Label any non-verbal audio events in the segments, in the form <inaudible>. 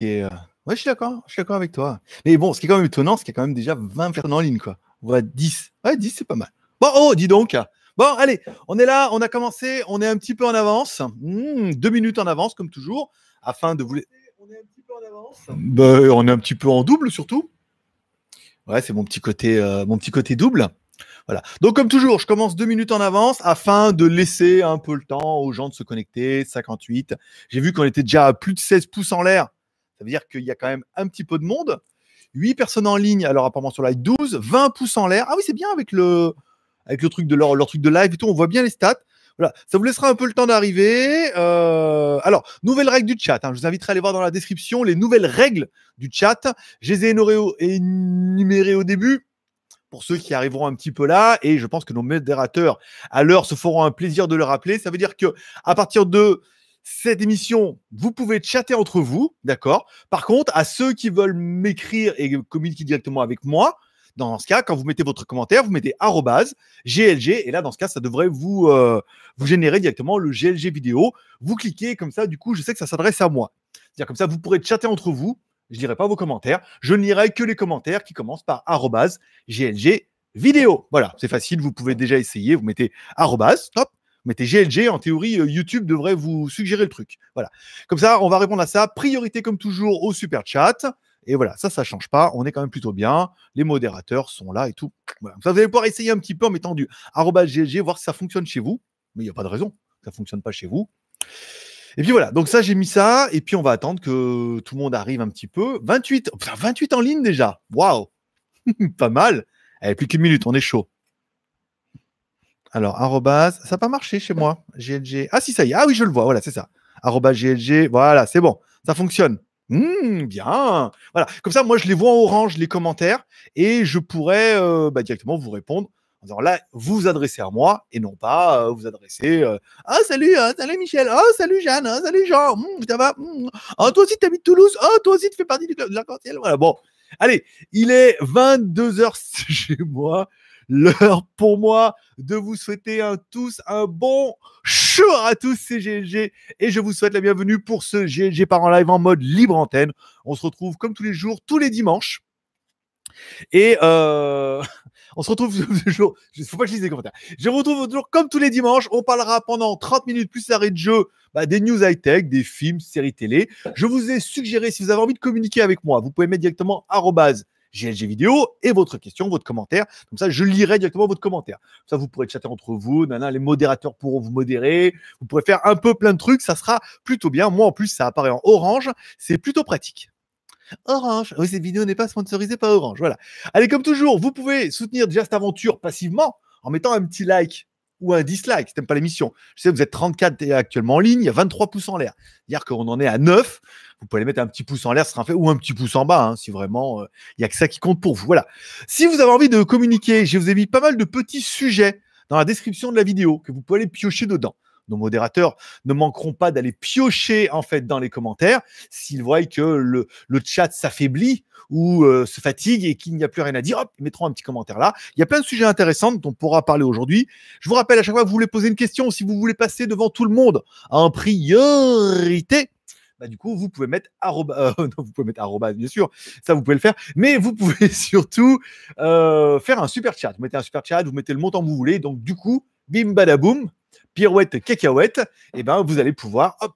Et euh, ouais, je suis d'accord, je suis d'accord avec toi. Mais bon, ce qui est quand même étonnant, c'est qu'il y a quand même déjà 20 personnes en ligne, quoi. Voit 10. Ouais, 10, c'est pas mal. Bon, oh, dis donc. Bon, allez, on est là, on a commencé, on est un petit peu en avance. Hmm, deux minutes en avance, comme toujours, afin de vous. On est un petit peu en avance. Ben, on est un petit peu en double, surtout. Ouais, c'est mon petit côté, euh, mon petit côté double. Voilà. Donc, comme toujours, je commence deux minutes en avance afin de laisser un peu le temps aux gens de se connecter. 58. J'ai vu qu'on était déjà à plus de 16 pouces en l'air. Ça veut dire qu'il y a quand même un petit peu de monde. 8 personnes en ligne, alors apparemment sur live 12, 20 pouces en l'air. Ah oui, c'est bien avec le, avec le truc de leur, truc de live et tout, on voit bien les stats. Voilà, ça vous laissera un peu le temps d'arriver. Euh, alors, nouvelles règles du chat. Hein. Je vous inviterai à aller voir dans la description les nouvelles règles du chat. Je les ai énumérées au début pour ceux qui arriveront un petit peu là. Et je pense que nos modérateurs, à l'heure, se feront un plaisir de le rappeler. Ça veut dire que à partir de cette émission, vous pouvez chatter entre vous, d'accord? Par contre, à ceux qui veulent m'écrire et communiquer directement avec moi, dans ce cas, quand vous mettez votre commentaire, vous mettez GLG et là, dans ce cas, ça devrait vous, euh, générer directement le GLG vidéo. Vous cliquez comme ça, du coup, je sais que ça s'adresse à moi. C'est-à-dire comme ça, vous pourrez chatter entre vous. Je ne lirai pas vos commentaires. Je ne lirai que les commentaires qui commencent par GLG vidéo. Voilà, c'est facile. Vous pouvez déjà essayer. Vous mettez arrobase, top mettez GLG, en théorie, euh, YouTube devrait vous suggérer le truc. Voilà. Comme ça, on va répondre à ça. Priorité, comme toujours, au super chat. Et voilà, ça, ça change pas. On est quand même plutôt bien. Les modérateurs sont là et tout. Ça, vous allez pouvoir essayer un petit peu en mettant du GLG, voir si ça fonctionne chez vous. Mais il n'y a pas de raison. Ça ne fonctionne pas chez vous. Et puis voilà, donc ça, j'ai mis ça. Et puis on va attendre que tout le monde arrive un petit peu. 28, 28 en ligne déjà. Waouh! <laughs> pas mal. Allez, plus qu'une minute, on est chaud. Alors, arrobase, ça n'a pas marché chez moi. GLG. Ah si, ça y est. Ah oui, je le vois. Voilà, c'est ça. Arrobase GLG. Voilà, c'est bon. Ça fonctionne. Mmh, bien. Voilà. Comme ça, moi, je les vois en orange, les commentaires, et je pourrais euh, bah, directement vous répondre disant là, vous vous adressez à moi et non pas euh, vous adresser euh, Ah, salut, hein, salut Michel. Oh, salut Jeanne. Hein, salut Jean. Mmh, ça va Oh, toi aussi, tu habites Toulouse. Oh, toi aussi, tu fais partie du club de l'arc-en-ciel. Voilà, bon. Allez, il est 22h <laughs> chez moi l'heure pour moi de vous souhaiter un tous un bon show à tous, c'est GLG et je vous souhaite la bienvenue pour ce GLG par en live en mode libre antenne. On se retrouve comme tous les jours, tous les dimanches. Et euh, <laughs> on se retrouve <laughs> toujours. Il faut pas que je lise les commentaires. Je vous retrouve toujours comme tous les dimanches. On parlera pendant 30 minutes plus arrêt de jeu bah, des news high-tech, des films, séries télé. Je vous ai suggéré, si vous avez envie de communiquer avec moi, vous pouvez mettre directement GLG vidéo et votre question, votre commentaire. Comme ça, je lirai directement votre commentaire. Ça, vous pourrez chatter entre vous. Nana, les modérateurs pourront vous modérer. Vous pourrez faire un peu plein de trucs. Ça sera plutôt bien. Moi, en plus, ça apparaît en orange. C'est plutôt pratique. Orange. Oui, cette vidéo n'est pas sponsorisée par Orange. Voilà. Allez, comme toujours, vous pouvez soutenir Just Aventure passivement en mettant un petit like ou un dislike si n'aimes pas l'émission. Je sais, vous êtes 34 actuellement en ligne, il y a 23 pouces en l'air. Dire qu'on en est à 9, vous pouvez mettre un petit pouce en l'air, ce sera fait, ou un petit pouce en bas, hein, si vraiment euh, il y a que ça qui compte pour vous. Voilà. Si vous avez envie de communiquer, je vous ai mis pas mal de petits sujets dans la description de la vidéo que vous pouvez aller piocher dedans. Nos modérateurs ne manqueront pas d'aller piocher en fait dans les commentaires s'ils voient que le, le chat s'affaiblit ou euh, se fatigue et qu'il n'y a plus rien à dire, hop, ils mettront un petit commentaire là. Il y a plein de sujets intéressants dont on pourra parler aujourd'hui. Je vous rappelle à chaque fois que vous voulez poser une question, si vous voulez passer devant tout le monde en priorité, bah, du coup, vous pouvez mettre arroba, euh, <laughs> vous pouvez mettre arroba, bien sûr, ça vous pouvez le faire, mais vous pouvez <laughs> surtout euh, faire un super chat. Vous mettez un super chat, vous mettez le montant que vous voulez, donc du coup, bim badaboum, pirouette cacahuète, et ben vous allez pouvoir hop,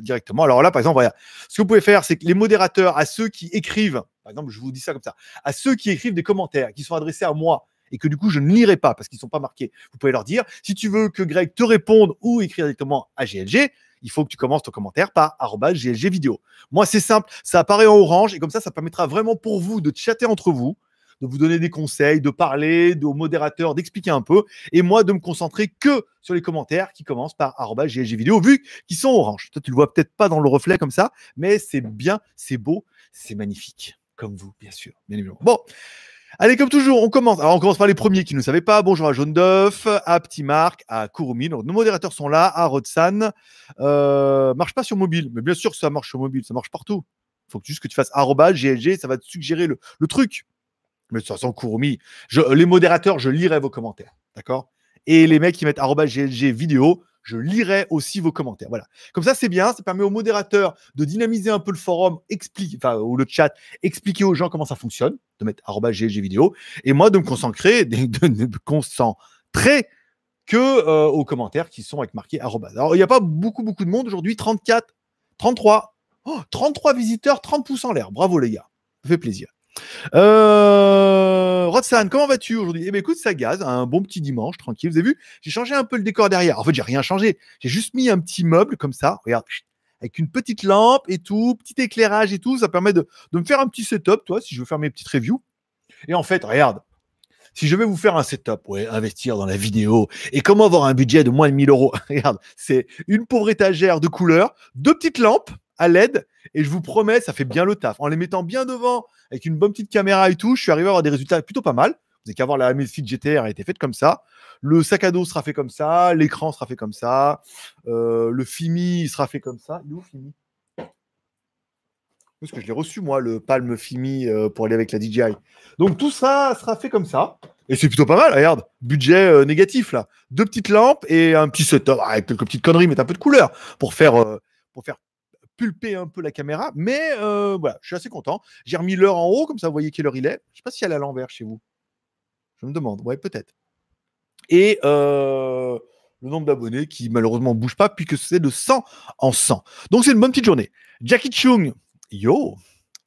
directement. Alors là, par exemple, voilà, ce que vous pouvez faire, c'est que les modérateurs, à ceux qui écrivent, par exemple, je vous dis ça comme ça, à ceux qui écrivent des commentaires qui sont adressés à moi et que du coup je ne lirai pas parce qu'ils ne sont pas marqués, vous pouvez leur dire si tu veux que Greg te réponde ou écrire directement à GLG, il faut que tu commences ton commentaire par GLG vidéo. Moi, c'est simple, ça apparaît en orange et comme ça, ça permettra vraiment pour vous de chatter entre vous de vous donner des conseils, de parler, de, aux modérateurs, d'expliquer un peu, et moi de me concentrer que sur les commentaires qui commencent par GLG vidéo, vu qu'ils sont orange. Toi, tu le vois peut-être pas dans le reflet comme ça, mais c'est bien, c'est beau, c'est magnifique, comme vous, bien sûr, bien évidemment. Bon. Allez, comme toujours, on commence. Alors, on commence par les premiers qui ne savaient pas. Bonjour à Jaune d'œuf, à Petit Marc, à Kurumi. nos modérateurs sont là, à Rodsan. Euh, marche pas sur mobile, mais bien sûr que ça marche sur mobile, ça marche partout. Il faut juste que tu fasses GLG, ça va te suggérer le, truc. Mais de toute façon, Kurumi, les modérateurs, je lirai vos commentaires. D'accord? Et les mecs qui mettent GLG vidéo, je lirai aussi vos commentaires. Voilà. Comme ça, c'est bien. Ça permet au modérateur de dynamiser un peu le forum, explique, enfin, ou le chat, expliquer aux gens comment ça fonctionne, de mettre vidéo, et moi de me concentrer, <laughs> de, de me concentrer que euh, aux commentaires qui sont avec marqué. Alors, il n'y a pas beaucoup, beaucoup de monde aujourd'hui. 34, 33, 33 visiteurs, 30 pouces en l'air. Bravo, les gars. Ça fait plaisir. Euh, comment vas-tu aujourd'hui? Eh bien, écoute, ça gaz, un bon petit dimanche, tranquille. Vous avez vu, j'ai changé un peu le décor derrière. En fait, j'ai rien changé. J'ai juste mis un petit meuble comme ça. Regarde, avec une petite lampe et tout, petit éclairage et tout. Ça permet de, de me faire un petit setup, toi, si je veux faire mes petites reviews. Et en fait, regarde, si je vais vous faire un setup, ouais, investir dans la vidéo et comment avoir un budget de moins de 1000 euros, <laughs> regarde, c'est une pauvre étagère de couleurs, deux petites lampes à LED et je vous promets, ça fait bien le taf. En les mettant bien devant avec une bonne petite caméra et tout, je suis arrivé à avoir des résultats plutôt pas mal. Vous n'avez qu'à voir la Amazfit GTR a été faite comme ça. Le sac à dos sera fait comme ça, l'écran sera fait comme ça, euh, le Fimi sera fait comme ça. Il est où Fimi? Parce que je l'ai reçu, moi, le Palm Fimi euh, pour aller avec la DJI. Donc tout ça sera fait comme ça. Et c'est plutôt pas mal, regarde. Budget euh, négatif, là. Deux petites lampes et un petit setup avec quelques petites conneries, mais un peu de couleur pour faire, pour faire pulper un peu la caméra. Mais voilà, je suis assez content. J'ai remis l'heure en haut, comme ça vous voyez quelle heure il est. Je sais pas si elle est à l'envers chez vous. Je me demande. Ouais, peut-être. Et le nombre d'abonnés qui malheureusement bouge pas puisque c'est de 100 en 100. Donc c'est une bonne petite journée. Jackie Chung, Yo,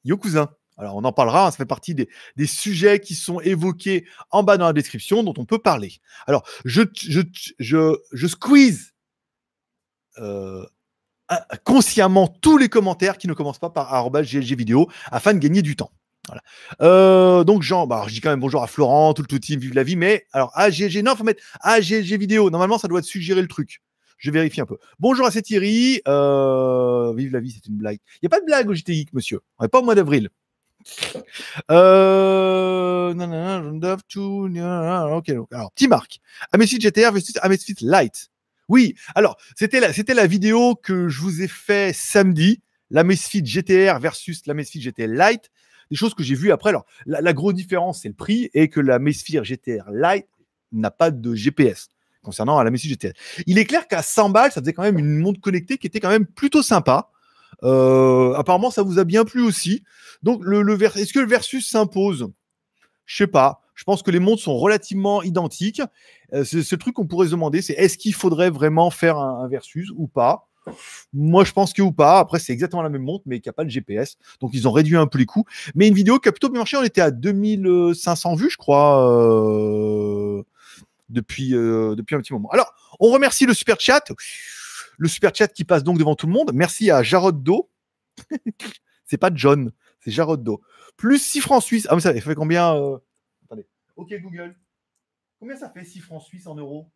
yo cousin. Alors on en parlera, hein, ça fait partie des, sujets qui sont évoqués en bas dans la description dont on peut parler. Alors je, je, squeeze euh, consciemment tous les commentaires qui ne commencent pas par GLG vidéo afin de gagner du temps. Euh, donc Jean, bah, je dis quand même bonjour à Florent, tout le tout team, vive la vie, mais alors AGLG, non, faut mettre AGLG vidéo. Normalement, ça doit te suggérer le truc. Je vérifie un peu. Bonjour à c'est Thierry. Euh, vive la vie, c'est une blague. Il n'y a pas de blague au JT monsieur. On n'est pas au mois d'avril. Euh... Non, non, non, ok, alors, petit Marc. Amazfit GTR versus. Oui, alors, c'était la, la vidéo que je vous ai fait samedi. L'Amazfit GTR versus l'Amazfit GTR Light. Des choses que j'ai vues après. Alors, la, la grosse différence, c'est le prix et que la Amazfit GTR Light n'a pas de GPS concernant la Messi GTR. Il est clair qu'à 100 balles, ça faisait quand même une montre connectée qui était quand même plutôt sympa. Euh, apparemment, ça vous a bien plu aussi. Donc, le est-ce que le versus s'impose? Je sais pas. Je pense que les montres sont relativement identiques. Euh, c'est ce truc qu'on pourrait se demander, c'est est-ce qu'il faudrait vraiment faire un, versus ou pas? Moi, je pense que ou pas. Après, c'est exactement la même montre, mais qui n'a pas le GPS. Donc, ils ont réduit un peu les coûts. Mais une vidéo qui a plutôt bien marché. On était à 2500 vues, je crois. Euh depuis, euh, depuis un petit moment. Alors, on remercie le super chat. Le super chat qui passe donc devant tout le monde. Merci à Jarod Do. <laughs> c'est pas John, c'est Jarod Do. Plus 6 francs suisses. Ah, mais ça fait combien. Ok, Google. Combien ça fait 6 francs suisses en euros?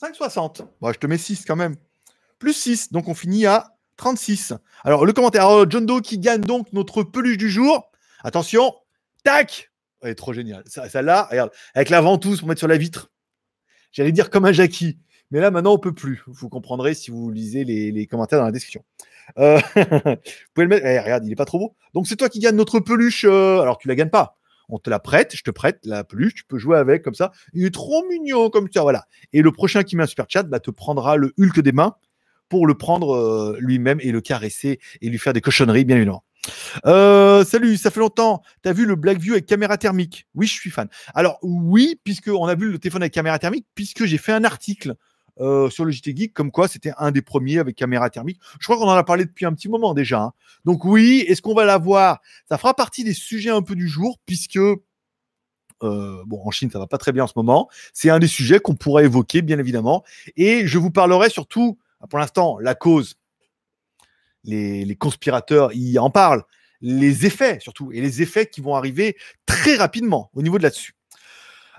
5,60. Bon, je te mets 6 quand même. Plus 6, donc on finit à 36. Alors, le commentaire, oh, John Doe qui gagne donc notre peluche du jour. Attention, Tac Elle est trop géniale. Celle-là, regarde, avec la ventouse pour mettre sur la vitre. J'allais dire comme un Jackie. Mais là, maintenant, on peut plus. Vous comprendrez si vous lisez les, commentaires dans la description. Euh, <laughs> vous pouvez le mettre. Eh, regarde, il est pas trop beau. Donc, c'est toi qui gagne notre peluche. Euh, alors, tu la gagnes pas. On te la prête. Je te prête la peluche. Tu peux jouer avec comme ça. Il est trop mignon comme ça. Voilà. Et le prochain qui met un super chat bah, te prendra le Hulk des mains pour le prendre euh, lui-même et le caresser et lui faire des cochonneries, bien évidemment. Salut, ça fait longtemps. T'as vu le Blackview avec caméra thermique? Oui, je suis fan. Alors oui, puisque on a vu le téléphone avec caméra thermique, puisque j'ai fait un article euh, sur le JT Geek, comme quoi c'était un des premiers avec caméra thermique. Je crois qu'on en a parlé depuis un petit moment déjà. Hein. Donc oui, est-ce qu'on va l'avoir Ça fera partie des sujets un peu du jour, puisque euh, bon, en Chine, ça va pas très bien en ce moment. C'est un des sujets qu'on pourrait évoquer, bien évidemment. Et je vous parlerai surtout, pour l'instant, la cause les, conspirateurs y en parlent, les effets surtout, et les effets qui vont arriver très rapidement au niveau de là-dessus.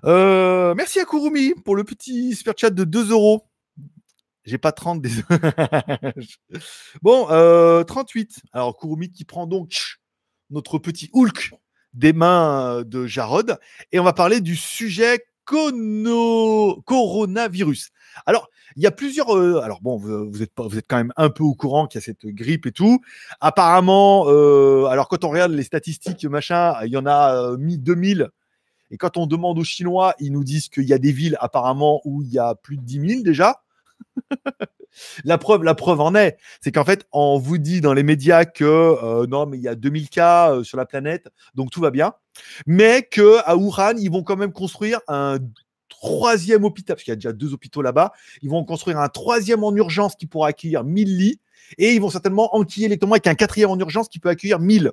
Euh, merci à Kurumi pour le petit super chat de 2 euros. J'ai pas 30 des... <laughs> bon, 38. Euh, Alors Kurumi qui prend donc notre petit Hulk des mains de Jarod et on va parler du sujet coronavirus. Alors, il y a plusieurs. Euh, alors bon, vous, êtes vous êtes quand même un peu au courant qu'il y a cette grippe et tout. Apparemment, euh, alors quand on regarde les statistiques machin, il y en a mis 2000 Et quand on demande aux Chinois, ils nous disent qu'il y a des villes apparemment où il y a plus de 10 000 déjà. La preuve, la preuve en est, c'est qu'en fait, on vous dit dans les médias que euh, non, mais il y a 2000 cas euh, sur la planète, donc tout va bien, mais que à Wuhan, ils vont quand même construire un troisième hôpital, parce qu'il y a déjà deux hôpitaux là-bas, ils vont construire un troisième en urgence qui pourra accueillir 1000 lits, et ils vont certainement enquiller les tombants avec un quatrième en urgence qui peut accueillir 1000.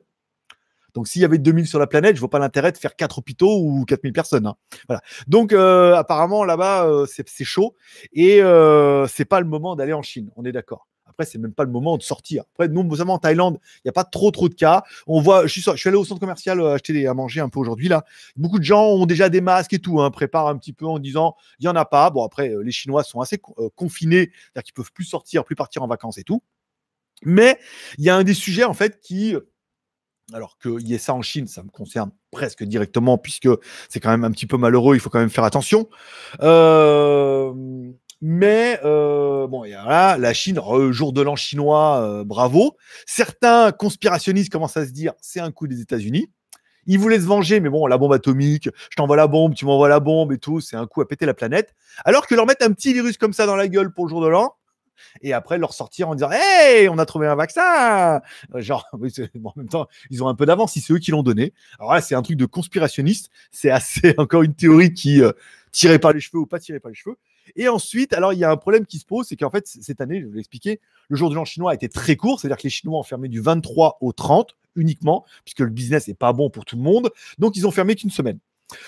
Donc, s'il y avait 2000 sur la planète, je vois pas l'intérêt de faire quatre hôpitaux ou 4000 personnes. Hein. Voilà. Donc, euh, apparemment, là-bas, euh, c'est chaud et euh, c'est pas le moment d'aller en Chine. On est d'accord. Après, c'est même pas le moment de sortir. Après, nous, notamment en Thaïlande, il n'y a pas trop trop de cas. On voit, je suis, je suis allé au centre commercial euh, acheter à manger un peu aujourd'hui là. Beaucoup de gens ont déjà des masques et tout, hein, préparent un petit peu en disant il y en a pas. Bon après, les Chinois sont assez confinés, c'est-à-dire qu'ils peuvent plus sortir, plus partir en vacances et tout. Mais il y a un des sujets en fait qui alors qu'il y ait ça en Chine, ça me concerne presque directement, puisque c'est quand même un petit peu malheureux, il faut quand même faire attention. Euh, mais euh, bon, voilà, la Chine, jour de l'an chinois, euh, bravo. Certains conspirationnistes commencent à se dire, c'est un coup des États-Unis. Ils voulaient se venger, mais bon, la bombe atomique, je t'envoie la bombe, tu m'envoies la bombe et tout, c'est un coup à péter la planète. Alors que leur mettre un petit virus comme ça dans la gueule pour le jour de l'an, et après leur sortir en disant Hey, on a trouvé un vaccin euh, Genre, <laughs> en même temps, ils ont un peu d'avance si c'est eux qui l'ont donné. Alors là, c'est un truc de conspirationniste. C'est assez <laughs> encore une théorie qui euh, tirait par les cheveux ou pas tirait par les cheveux. Et ensuite, alors il y a un problème qui se pose, c'est qu'en fait, cette année, je vais l'expliquer, le jour de l'an chinois a été très court, c'est-à-dire que les Chinois ont fermé du 23 au 30 uniquement, puisque le business n'est pas bon pour tout le monde. Donc, ils ont fermé qu'une semaine.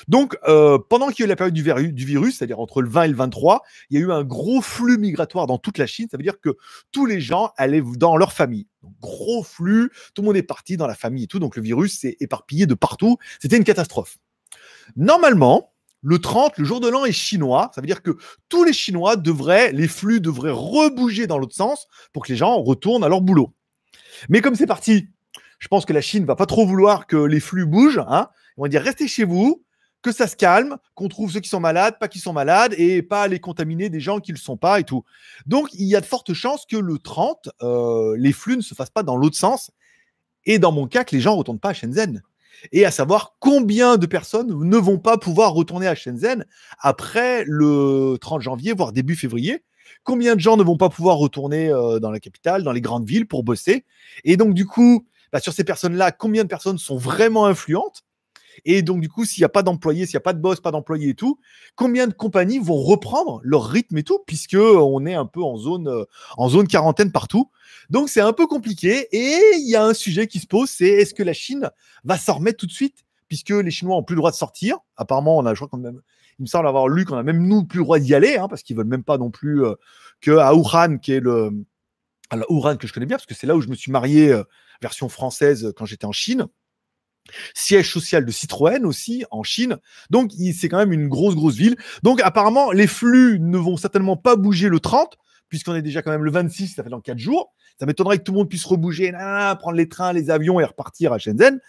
Donc, euh, pendant qu'il y a eu la période du, virus, c'est-à-dire entre le 20 et le 23, il y a eu un gros flux migratoire dans toute la Chine. Ça veut dire que tous les gens allaient dans leur famille. gros flux, tout le monde est parti dans la famille et tout. Donc, le virus s'est éparpillé de partout. C'était une catastrophe. Normalement, le 30, le jour de l'an est chinois. Ça veut dire que tous les Chinois devraient, les flux devraient rebouger dans l'autre sens pour que les gens retournent à leur boulot. Mais comme c'est parti, je pense que la Chine va pas trop vouloir que les flux bougent. Hein. Ils vont dire restez chez vous, que ça se calme, qu'on trouve ceux qui sont malades, pas qui sont malades, et pas les contaminer des gens qui ne le sont pas et tout. Donc, il y a de fortes chances que le 30, euh, les flux ne se fassent pas dans l'autre sens. Et dans mon cas, que les gens ne retournent pas à Shenzhen. Et à savoir combien de personnes ne vont pas pouvoir retourner à Shenzhen après le 30 janvier, voire début février. Combien de gens ne vont pas pouvoir retourner euh, dans la capitale, dans les grandes villes pour bosser? Et donc, du coup, bah, sur ces personnes-là, combien de personnes sont vraiment influentes? Et donc, du coup, s'il n'y a pas d'employés, s'il n'y a pas de boss, pas d'employés et tout, combien de compagnies vont reprendre leur rythme et tout, puisque on est un peu en zone, euh, en zone quarantaine partout. Donc, c'est un peu compliqué. Et il y a un sujet qui se pose, c'est est-ce que la Chine va s'en remettre tout de suite, puisque les Chinois ont plus le droit de sortir. Apparemment, on a, je crois qu'on même, il me semble avoir lu qu'on a même nous plus le droit d'y aller, hein, parce qu'ils veulent même pas non plus euh, que à Wuhan, qui est le, alors Wuhan que je connais bien, parce que c'est là où je me suis marié, euh, version française, quand j'étais en Chine siège social de Citroën aussi en Chine. Donc c'est quand même une grosse grosse ville. Donc apparemment les flux ne vont certainement pas bouger le 30 puisqu'on est déjà quand même le 26, ça fait dans 4 jours. Ça m'étonnerait que tout le monde puisse rebouger, prendre les trains, les avions et repartir à Shenzhen.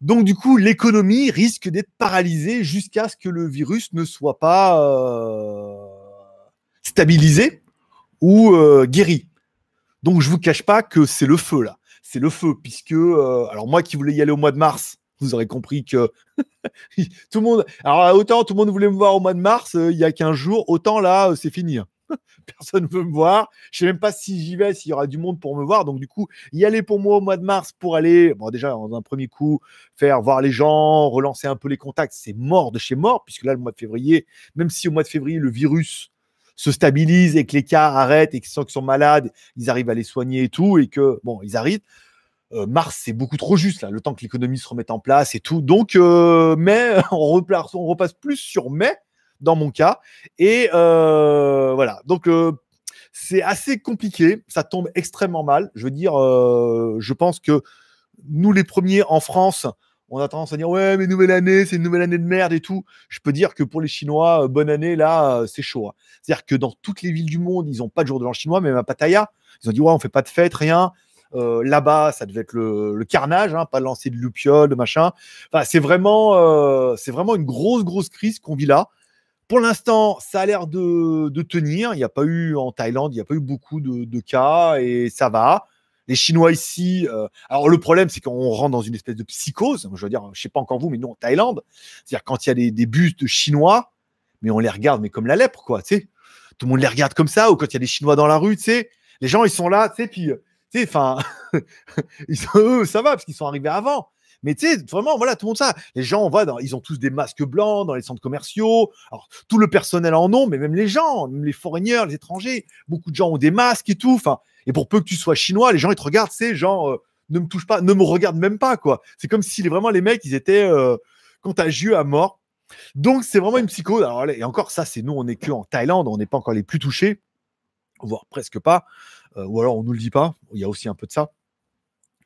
Donc du coup, l'économie risque d'être paralysée jusqu'à ce que le virus ne soit pas euh, stabilisé ou euh, guéri. Donc je vous cache pas que c'est le feu là c'est le feu, puisque, euh, alors moi qui voulais y aller au mois de mars, vous aurez compris que <laughs> tout le monde, alors autant tout le monde voulait me voir au mois de mars, euh, il y a 15 jours, autant là, euh, c'est fini. Hein. <laughs> Personne ne veut me voir. Je sais même pas si j'y vais, s'il y aura du monde pour me voir. Donc, du coup, y aller pour moi au mois de mars pour aller, bon, déjà, dans un premier coup, faire voir les gens, relancer un peu les contacts, c'est mort de chez mort, puisque là, le mois de février, même si au mois de février, le virus se stabilise et que les cas arrêtent et que ceux qui sont malades, ils arrivent à les soigner et tout, et que, bon, ils arrivent. Euh, mars, c'est beaucoup trop juste, là, le temps que l'économie se remette en place et tout. Donc, euh, mais <laughs> on repasse, plus sur mai, dans mon cas. Et euh, voilà. Donc, c'est assez compliqué. Ça tombe extrêmement mal. Je veux dire, je pense que nous, les premiers en France, on a tendance à dire ouais mais nouvelle année c'est une nouvelle année de merde et tout je peux dire que pour les chinois bonne année là c'est chaud hein. c'est à dire que dans toutes les villes du monde ils n'ont pas de jour de l'an chinois même à Pattaya ils ont dit ouais on fait pas de fête rien euh, là-bas, ça devait être le, carnage, hein, pas lancer de lupiol, de machin. Enfin, c'est vraiment, euh, c'est vraiment une grosse, grosse crise qu'on vit là. Pour l'instant, ça a l'air de, tenir. Il n'y a pas eu en Thaïlande, il n'y a pas eu beaucoup de, cas et ça va. Les Chinois ici, euh, alors le problème, c'est qu'on rentre dans une espèce de psychose. Je veux dire, je sais pas encore vous, mais nous en Thaïlande, c'est-à-dire quand il y a des, des bus de Chinois, mais on les regarde, mais comme la lèpre, quoi, tu sais. Tout le monde les regarde comme ça, ou quand il y a des Chinois dans la rue, tu sais. Les gens, ils sont là, tu sais, puis, euh, tu enfin, <laughs> ça va, parce qu'ils sont arrivés avant. Mais tu sais, vraiment, voilà, tout le monde ça. Les gens, on voit, ils ont tous des masques blancs dans les centres commerciaux. Alors, tout le personnel en ont, mais même les gens, les foreigners, les étrangers, beaucoup de gens ont des masques et tout. Enfin, et pour peu que tu sois chinois, les gens, ils te regardent, c'est genre, euh, ne me touche pas, ne me regarde même pas, quoi. C'est comme si vraiment les mecs, ils étaient euh, contagieux à mort. Donc, c'est vraiment une psychose. Alors, et encore, ça, c'est nous, on n'est que en Thaïlande, on n'est pas encore les plus touchés, voire presque pas. Euh, ou alors, on nous le dit pas. Il y a aussi un peu de ça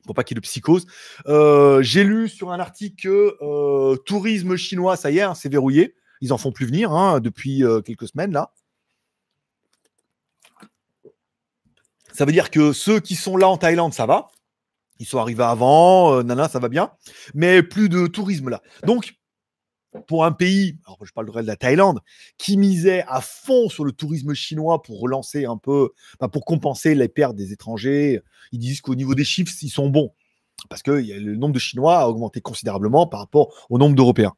pour pas qu'il de psychose. Euh, j'ai lu sur un article que euh, tourisme chinois, ça y est, hein, c'est verrouillé. Ils en font plus venir hein, depuis euh, quelques semaines là. Ça veut dire que ceux qui sont là en Thaïlande, ça va. Ils sont arrivés avant, nana, ça va bien. Mais plus de tourisme là. Donc, pour un pays, alors je parlerai de la Thaïlande, qui misait à fond sur le tourisme chinois pour relancer un peu, pour compenser les pertes des étrangers, ils disent qu'au niveau des chiffres, ils sont bons. Parce que le nombre de Chinois a augmenté considérablement par rapport au nombre d'Européens.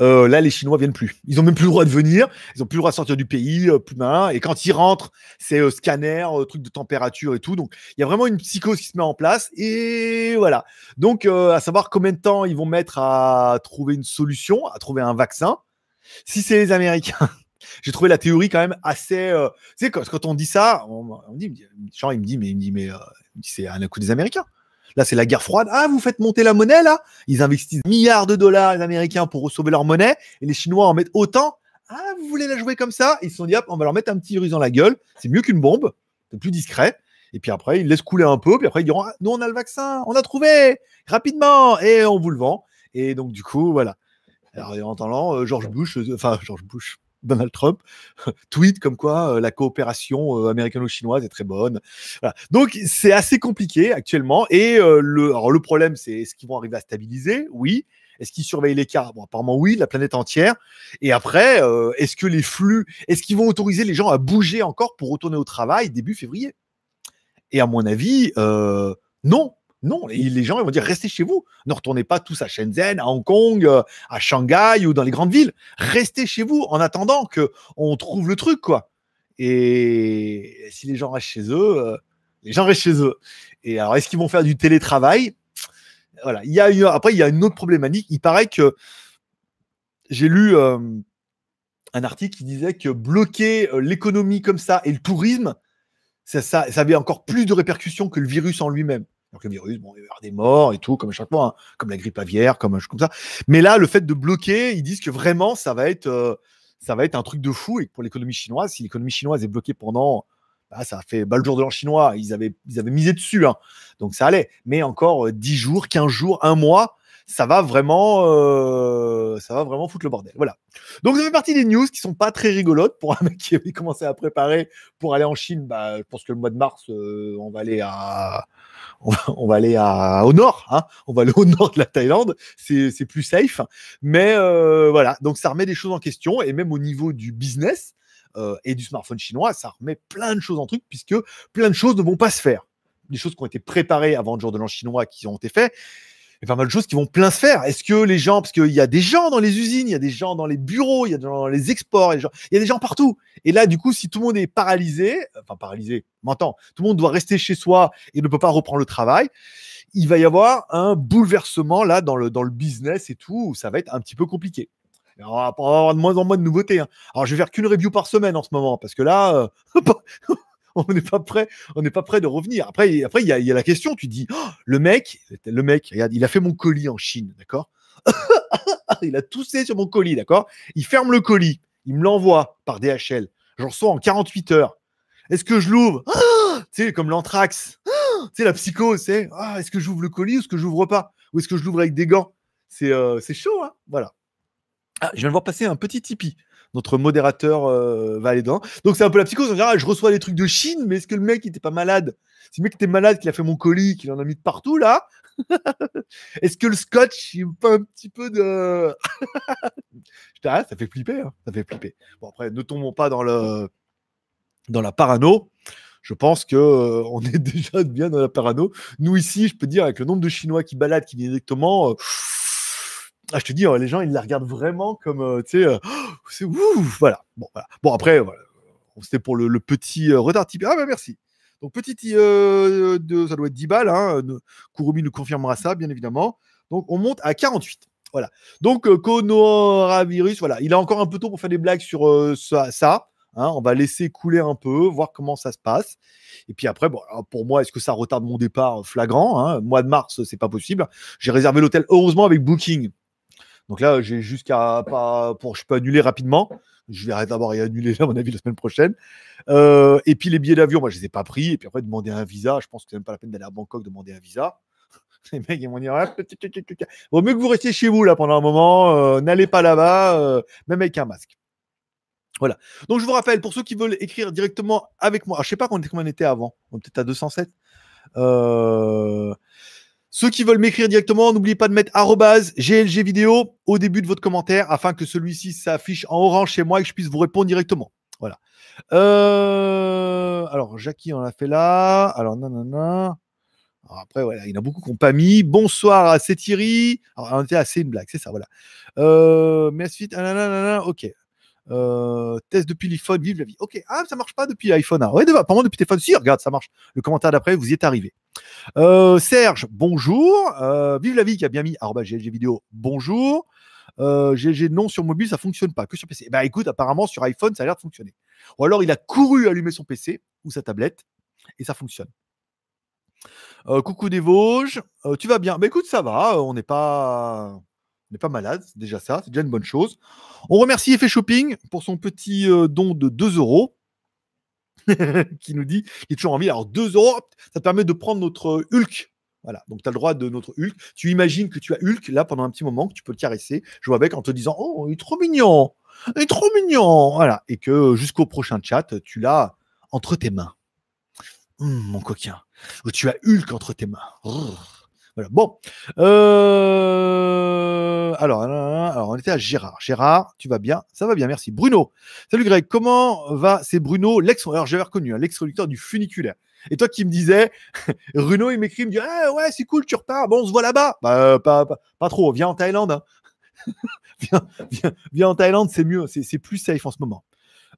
Euh, là, les Chinois viennent plus. Ils ont même plus le droit de venir. Ils ont plus le droit de sortir du pays, euh, plus. Et quand ils rentrent, c'est euh, scanner, truc de température et tout. Donc, il y a vraiment une psychose qui se met en place. Et voilà. Donc, à savoir combien de temps ils vont mettre à trouver une solution, à trouver un vaccin. Si c'est les Américains, <laughs> j'ai trouvé la théorie quand même assez. tu sais, quand, on dit ça, on, dit, genre, il me dit, mais il me dit, mais c'est un coup des Américains. Là, c'est la guerre froide. Ah, vous faites monter la monnaie, là? Ils investissent milliards de dollars, les Américains, pour sauver leur monnaie, et les Chinois en mettent autant. Ah, vous voulez la jouer comme ça? Ils se sont dit, hop, on va leur mettre un petit virus dans la gueule. C'est mieux qu'une bombe. C'est plus discret. Et puis après, ils laissent couler un peu. Puis après, ils diront, ah, nous, on a le vaccin. On a trouvé rapidement. Et on vous le vend. Et donc, du coup, voilà. Alors, en entendant, euh, George Bush, euh, enfin, George Bush, Donald Trump <laughs> tweet comme quoi euh, la coopération euh, américano-chinoise est très bonne. Donc c'est assez compliqué actuellement. Et euh, le, le problème, c'est est-ce qu'ils vont arriver à stabiliser? Oui. Est-ce qu'ils surveillent l'écart? Bon, apparemment oui, la planète entière. Et après, est-ce que les flux, est-ce qu'ils vont autoriser les gens à bouger encore pour retourner au travail début février? Et à mon avis, non. Non, les gens vont dire restez chez vous. Ne retournez pas tous à Shenzhen, à Hong Kong, euh, à Shanghai ou dans les grandes villes. Restez chez vous en attendant que on trouve le truc quoi. Et si les gens restent chez eux, euh, les gens restent chez eux. Et alors est-ce qu'ils vont faire du télétravail? Voilà. Après il y a une autre problématique. Il paraît que j'ai lu euh, un article qui disait que bloquer l'économie comme ça et le tourisme, ça avait encore plus de répercussions que le virus en lui-même. Donc le virus, bon, il va y avoir des morts et tout, comme à chaque fois, hein, comme la grippe aviaire, comme, comme ça. Mais là, le fait de bloquer, ils disent que vraiment, ça va être, euh, ça va être un truc de fou. Et pour l'économie chinoise, si l'économie chinoise est bloquée pendant, bah, ça a fait bah, le jour de l'an chinois, ils avaient, ils avaient misé dessus. Hein. Donc ça allait. Mais encore 10 euh, jours, 15 jours, un mois, ça va vraiment, euh, ça va vraiment foutre le bordel. Voilà. Donc ça fait partie des news qui sont pas très rigolotes pour un mec qui avait commencé à préparer pour aller en Chine. Bah, je pense que le mois de mars, on va aller à on va, aller au nord, hein. On va aller au nord de la Thaïlande, c'est plus safe. Mais euh, voilà, donc ça remet des choses en question. Et même au niveau du business euh, et du smartphone chinois, ça remet plein de choses en truc puisque plein de choses ne vont pas se faire. Des choses qui ont été préparées avant le jour de l'an chinois qui ont été faites il y a pas mal de choses qui vont plein se faire. Est-ce que les gens, parce qu'il y a des gens dans les usines, il y a des gens dans les bureaux, il y a des gens dans les exports, il y a des gens partout. Et là, du coup, si tout le monde est paralysé, enfin paralysé, m'entends, tout le monde doit rester chez soi et ne peut pas reprendre le travail, il va y avoir un bouleversement là dans le, dans le business et tout, où ça va être un petit peu compliqué. On va avoir de moins en moins de nouveautés. Hein. Alors, je vais faire qu'une review par semaine en ce moment, parce que là, euh, <laughs> <laughs> on n'est pas prêt, on n'est pas prêt de revenir. Après, après, il y, a, la question. Tu dis, oh, le mec, le mec, regarde, il a fait mon colis en Chine, d'accord? <laughs> Il a toussé sur mon colis, d'accord? Il ferme le colis, il me l'envoie par DHL. J'en reçois en 48 heures. Est-ce que je l'ouvre? <gasps> Tu sais, comme l'anthrax. <gasps> tu sais, la psychose, c'est ah, est-ce que j'ouvre le colis ou est-ce que j'ouvre pas? Ou est-ce que je l'ouvre avec des gants? C'est euh, chaud, hein Voilà. Ah, je viens de voir passer un petit Tipeee notre modérateur euh, va aller dedans. Donc c'est un peu la psychose. je reçois des trucs de Chine, mais est-ce que le mec il était pas malade? Si le mec était malade, qu'il a fait mon colis, qu'il en a mis de partout là, <laughs> est-ce que le scotch il pas un petit peu de <laughs> Je ah, ça fait flipper, hein. ça fait flipper. Bon après, ne tombons pas dans le dans la parano. je pense que euh, est <laughs> déjà bien dans la parano. Nous ici, je peux dire avec le nombre de Chinois qui baladent, qui viennent directement. Euh, ah, je te dis, les gens, ils la regardent vraiment comme, tu sais, <gasps> c'est ouf, voilà. Bon, bon après, c'était pour le, petit retard type. Ah, bah merci. Donc, petit, de, ça doit être 10 balles. Hein. Kurumi nous confirmera ça, bien évidemment. Donc, on monte à 48. Voilà. Donc, euh, voilà. Il a encore un peu tôt pour faire des blagues sur ça. ça. Hein, on va laisser couler un peu, voir comment ça se passe. Et puis après, pour moi, est-ce que ça retarde mon départ flagrant hein? Mois de mars, c'est pas possible. J'ai réservé l'hôtel, heureusement, avec Booking. Donc là, j'ai jusqu'à pas pour je peux annuler rapidement. Je vais d'abord y annuler à mon avis la semaine prochaine. Euh, et puis les billets d'avion, moi je les ai pas pris. Et puis après demander un visa, je pense que c'est même pas la peine d'aller à Bangkok demander un visa. <laughs> Les mecs ils vont dire vaut mieux que vous restiez chez vous là pendant un moment. Euh, n'allez pas là-bas, euh, même avec un masque. Voilà. Donc je vous rappelle, pour ceux qui veulent écrire directement avec moi, je je sais pas combien on était avant, on peut-être à 207. Euh, ceux qui veulent m'écrire directement, n'oubliez pas de mettre GLG vidéo au début de votre commentaire afin que celui-ci s'affiche en orange chez moi et que je puisse vous répondre directement. Voilà. Euh, alors, Jackie, on l'a fait là. Alors, non, non. après, voilà, il y en a beaucoup qui n'ont pas mis. Bonsoir à Thierry. Alors, on était assez une blague, c'est ça, voilà. Euh, Mesfit, ah, ok. Euh, test depuis l'iPhone, vive la vie. Ok, ah, ça marche pas depuis l'iPhone. Ah. Ouais, apparemment depuis téléphone. Si, regarde, ça marche. Le commentaire d'après, vous y êtes arrivé. Euh, Serge, bonjour. Euh, vive la vie qui a bien mis GLG vidéo, bonjour. GLG non sur mobile, ça fonctionne pas, que sur PC. Bah écoute, apparemment sur iPhone, ça a l'air de fonctionner. Ou alors il a couru allumer son PC ou sa tablette et ça fonctionne. coucou des Vosges, tu vas bien Bah écoute, ça va, on n'est pas n'est pas malade, c'est déjà ça, c'est déjà une bonne chose. On remercie Effet Shopping pour son petit euh, don de 2 euros. <laughs> qui nous dit qu'il est toujours en vie. Alors 2 euros, ça te permet de prendre notre Hulk. Voilà, donc tu as le droit de notre Hulk. Tu imagines que tu as Hulk là pendant un petit moment, que tu peux le caresser, jouer avec en te disant Oh, il est trop mignon, il est trop mignon. Voilà, et que jusqu'au prochain chat, tu l'as entre tes mains. Hum, mon coquin, tu as Hulk entre tes mains. Bon. Euh, alors, alors, on était à Gérard. Gérard, tu vas bien? Ça va bien, merci. Bruno. Salut Greg, comment va C'est Bruno, l'ex. Alors, j'avais reconnu, hein, l'ex-producteur du funiculaire. Et toi qui me disais, <laughs> Bruno, il m'écrit, il me dit ah, Ouais, c'est cool, tu repars. Bon, on se voit là-bas. Bah, pas, pas, trop. Viens en Thaïlande. Hein. <laughs> viens, viens, en Thaïlande, c'est mieux. C'est plus safe en ce moment.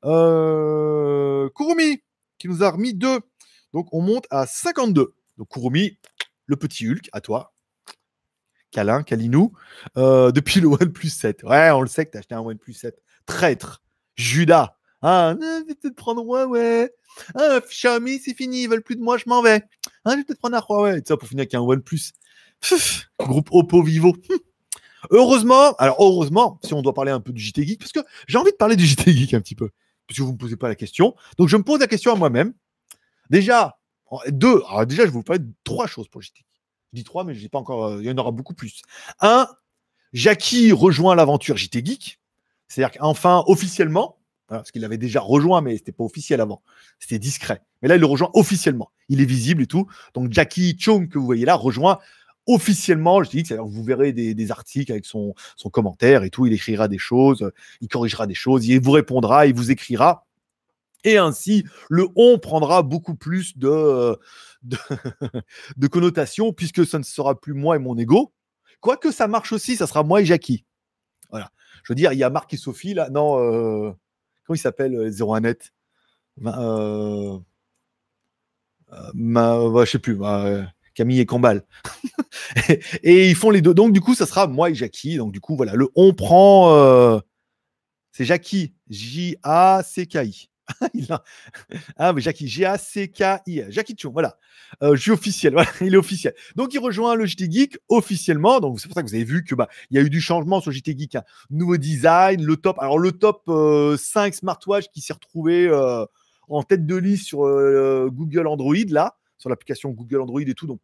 Euh, Kurumi, qui nous a remis deux. Donc, on monte à 52. Donc, Kurumi, le petit Hulk, à toi. Câlin, Kalinou, euh, depuis le <laughs> OnePlus 7. Ouais, on le sait que tu as acheté un OnePlus 7. Traître, Judas. Ah, je vais peut-être prendre Huawei. Ah, Xiaomi, c'est fini, ils veulent plus de moi, je m'en vais. Ah, je vais peut-être prendre un Huawei. Et ça pour finir avec un OnePlus. <laughs> groupe Oppo Vivo. <laughs> Heureusement, alors heureusement, si on doit parler un peu du JT Geek, parce que j'ai envie de parler du JT Geek un petit peu, parce que vous ne me posez pas la question. Donc je me pose la question à moi-même. Déjà, deux. Déjà, je vais vous parler de trois choses pour JT. Je dis trois, mais je dis pas encore. Euh, il y en aura beaucoup plus. Un, Jackie rejoint l'aventure JT Geek. C'est-à-dire qu'enfin, officiellement, parce qu'il avait déjà rejoint, mais c'était pas officiel avant. C'était discret. Mais là, il le rejoint officiellement. Il est visible et tout. Donc, Jackie Chung, que vous voyez là, rejoint officiellement JT Geek. C'est-à-dire que vous verrez des, des, articles avec son, son commentaire et tout. Il écrira des choses, il corrigera des choses, il vous répondra, il vous écrira. Et ainsi, le on prendra beaucoup plus de, de, <laughs> connotation, puisque ça ne sera plus moi et mon ego. Quoique ça marche aussi, ça sera moi et Jackie. Voilà. Je veux dire, il y a Marc et Sophie là. Non, euh, comment il s'appelle 01net euh, euh, ma, Je sais plus. Camille et Cambal. <laughs> et, ils font les deux. Donc, du coup, ça sera moi et Jackie. Donc, du coup, voilà, le on prend. c'est Jackie. J-A-C-K-I. <laughs> ah, mais Jackie, G-A-C-K-I, Jackie Chou, voilà. Euh, je suis officiel, <laughs> voilà, il est officiel. Donc, il rejoint le JT Geek officiellement. Donc, c'est pour ça que vous avez vu que bah, y a eu du changement sur JT Geek. Hein. Nouveau design, le top. Alors, le top 5 euh, smartwatch qui s'est retrouvé euh, en tête de liste sur Google Android, là, sur l'application Google Android et tout. Donc,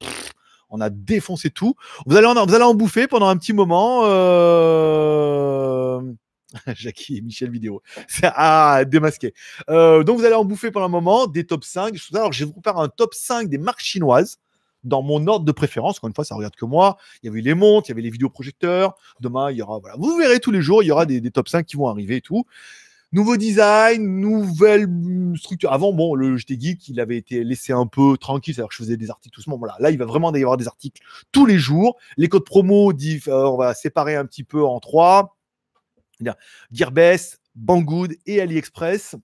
on a défoncé tout. Vous allez en, vous allez en bouffer pendant un petit moment. <laughs> Jackie et Michel Vidéo. Ah, démasqué. Euh, donc, vous allez en bouffer pendant un moment des top 5. Alors, je vais vous faire un top 5 des marques chinoises dans mon ordre de préférence. Encore une fois, ça regarde que moi. Il y avait les montres, il y avait les vidéoprojecteurs. Demain, il y aura. Voilà. Vous verrez tous les jours, il y aura des, top 5 qui vont arriver et tout. Nouveau design, nouvelle structure. Avant, bon, le JT Geek, il avait été laissé un peu tranquille, c'est-à-dire que je faisais des articles tout ce moment. Là, là, il va vraiment y avoir des articles tous les jours. Les codes promo, on va séparer un petit peu en trois. Gearbest, Banggood et AliExpress.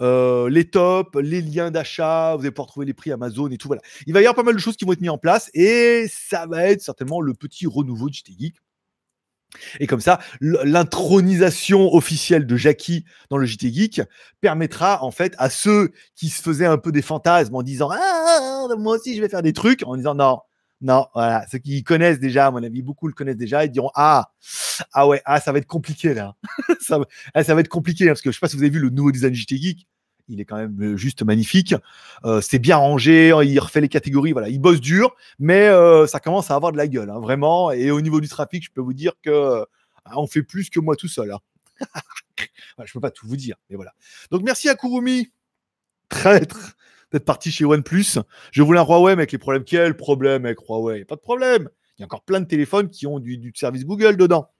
Euh, les tops, les liens d'achat, vous allez pouvoir trouver les prix Amazon et tout. Voilà. Il va y avoir pas mal de choses qui vont être mises en place et ça va être certainement le petit renouveau de JT Geek. Et comme ça, l'intronisation officielle de Jackie dans le JT Geek permettra en fait à ceux qui se faisaient un peu des fantasmes en disant ah, moi aussi je vais faire des trucs, en disant non, non, voilà, ceux qui connaissent déjà, à mon avis, beaucoup le connaissent déjà, ils diront ah, ah ouais, ah ça va être compliqué là, <laughs> ça, ah, ça, va être compliqué hein, parce que je sais pas si vous avez vu le nouveau design JT Geek, il est quand même euh, juste magnifique. Euh, c'est bien rangé, il refait les catégories, voilà, il bosse dur, mais euh, ça commence à avoir de la gueule, hein, vraiment. Et au niveau du trafic, je peux vous dire que on fait plus que moi tout seul. Hein. <laughs> je peux pas tout vous dire, mais voilà. Donc merci à Kurumi, traître, d'être parti chez OnePlus. Je voulais un Huawei, mais avec les problèmes. Quel problème avec Huawei Pas de problème. Il y a encore plein de téléphones qui ont du, service Google dedans.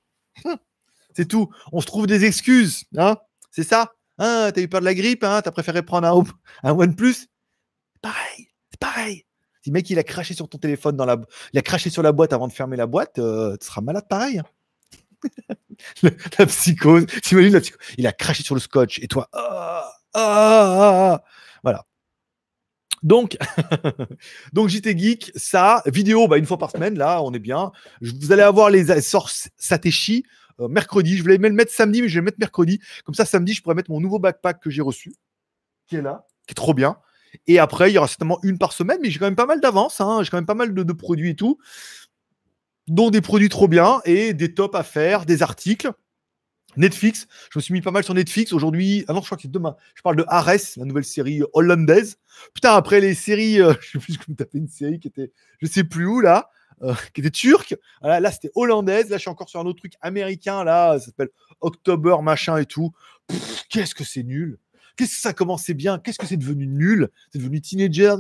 C'est tout. On se trouve des excuses, hein C'est ça ah, t'as eu peur de la grippe, hein, t'as préféré prendre un, un OnePlus Pareil, c'est pareil. Si le mec il a craché sur ton téléphone dans la, il a craché sur la boîte avant de fermer la boîte, euh, tu seras malade pareil. Hein. <laughs> la psychose, t'imagines la psychose. Il a craché sur le scotch et toi, ah, ah, ah, voilà. Donc, <laughs> donc JT Geek, ça, vidéo, bah, une fois par semaine, là, on est bien. Vous allez avoir les sources Sateshi euh, mercredi. Je voulais même le mettre samedi, mais je vais le mettre mercredi. Comme ça, samedi, je pourrais mettre mon nouveau backpack que j'ai reçu, qui est là, qui est trop bien. Et après, il y aura certainement une par semaine, mais j'ai quand même pas mal d'avance. Hein. J'ai quand même pas mal de, produits et tout, dont des produits trop bien et des tops à faire, des articles. Netflix, je me suis mis pas mal sur Netflix aujourd'hui. Ah non, je crois que c'est demain. Je parle de Ares, la nouvelle série hollandaise. Putain, après les séries, euh, <laughs> je sais plus comment taper une série qui était, je sais plus où là. Euh, qui était turque. là, c'était hollandaise. Là, je suis encore sur un autre truc américain. Là, ça s'appelle October, machin et tout. Qu'est-ce que c'est nul. Qu'est-ce que ça commençait bien? Qu'est-ce que c'est devenu nul? C'est devenu teenager?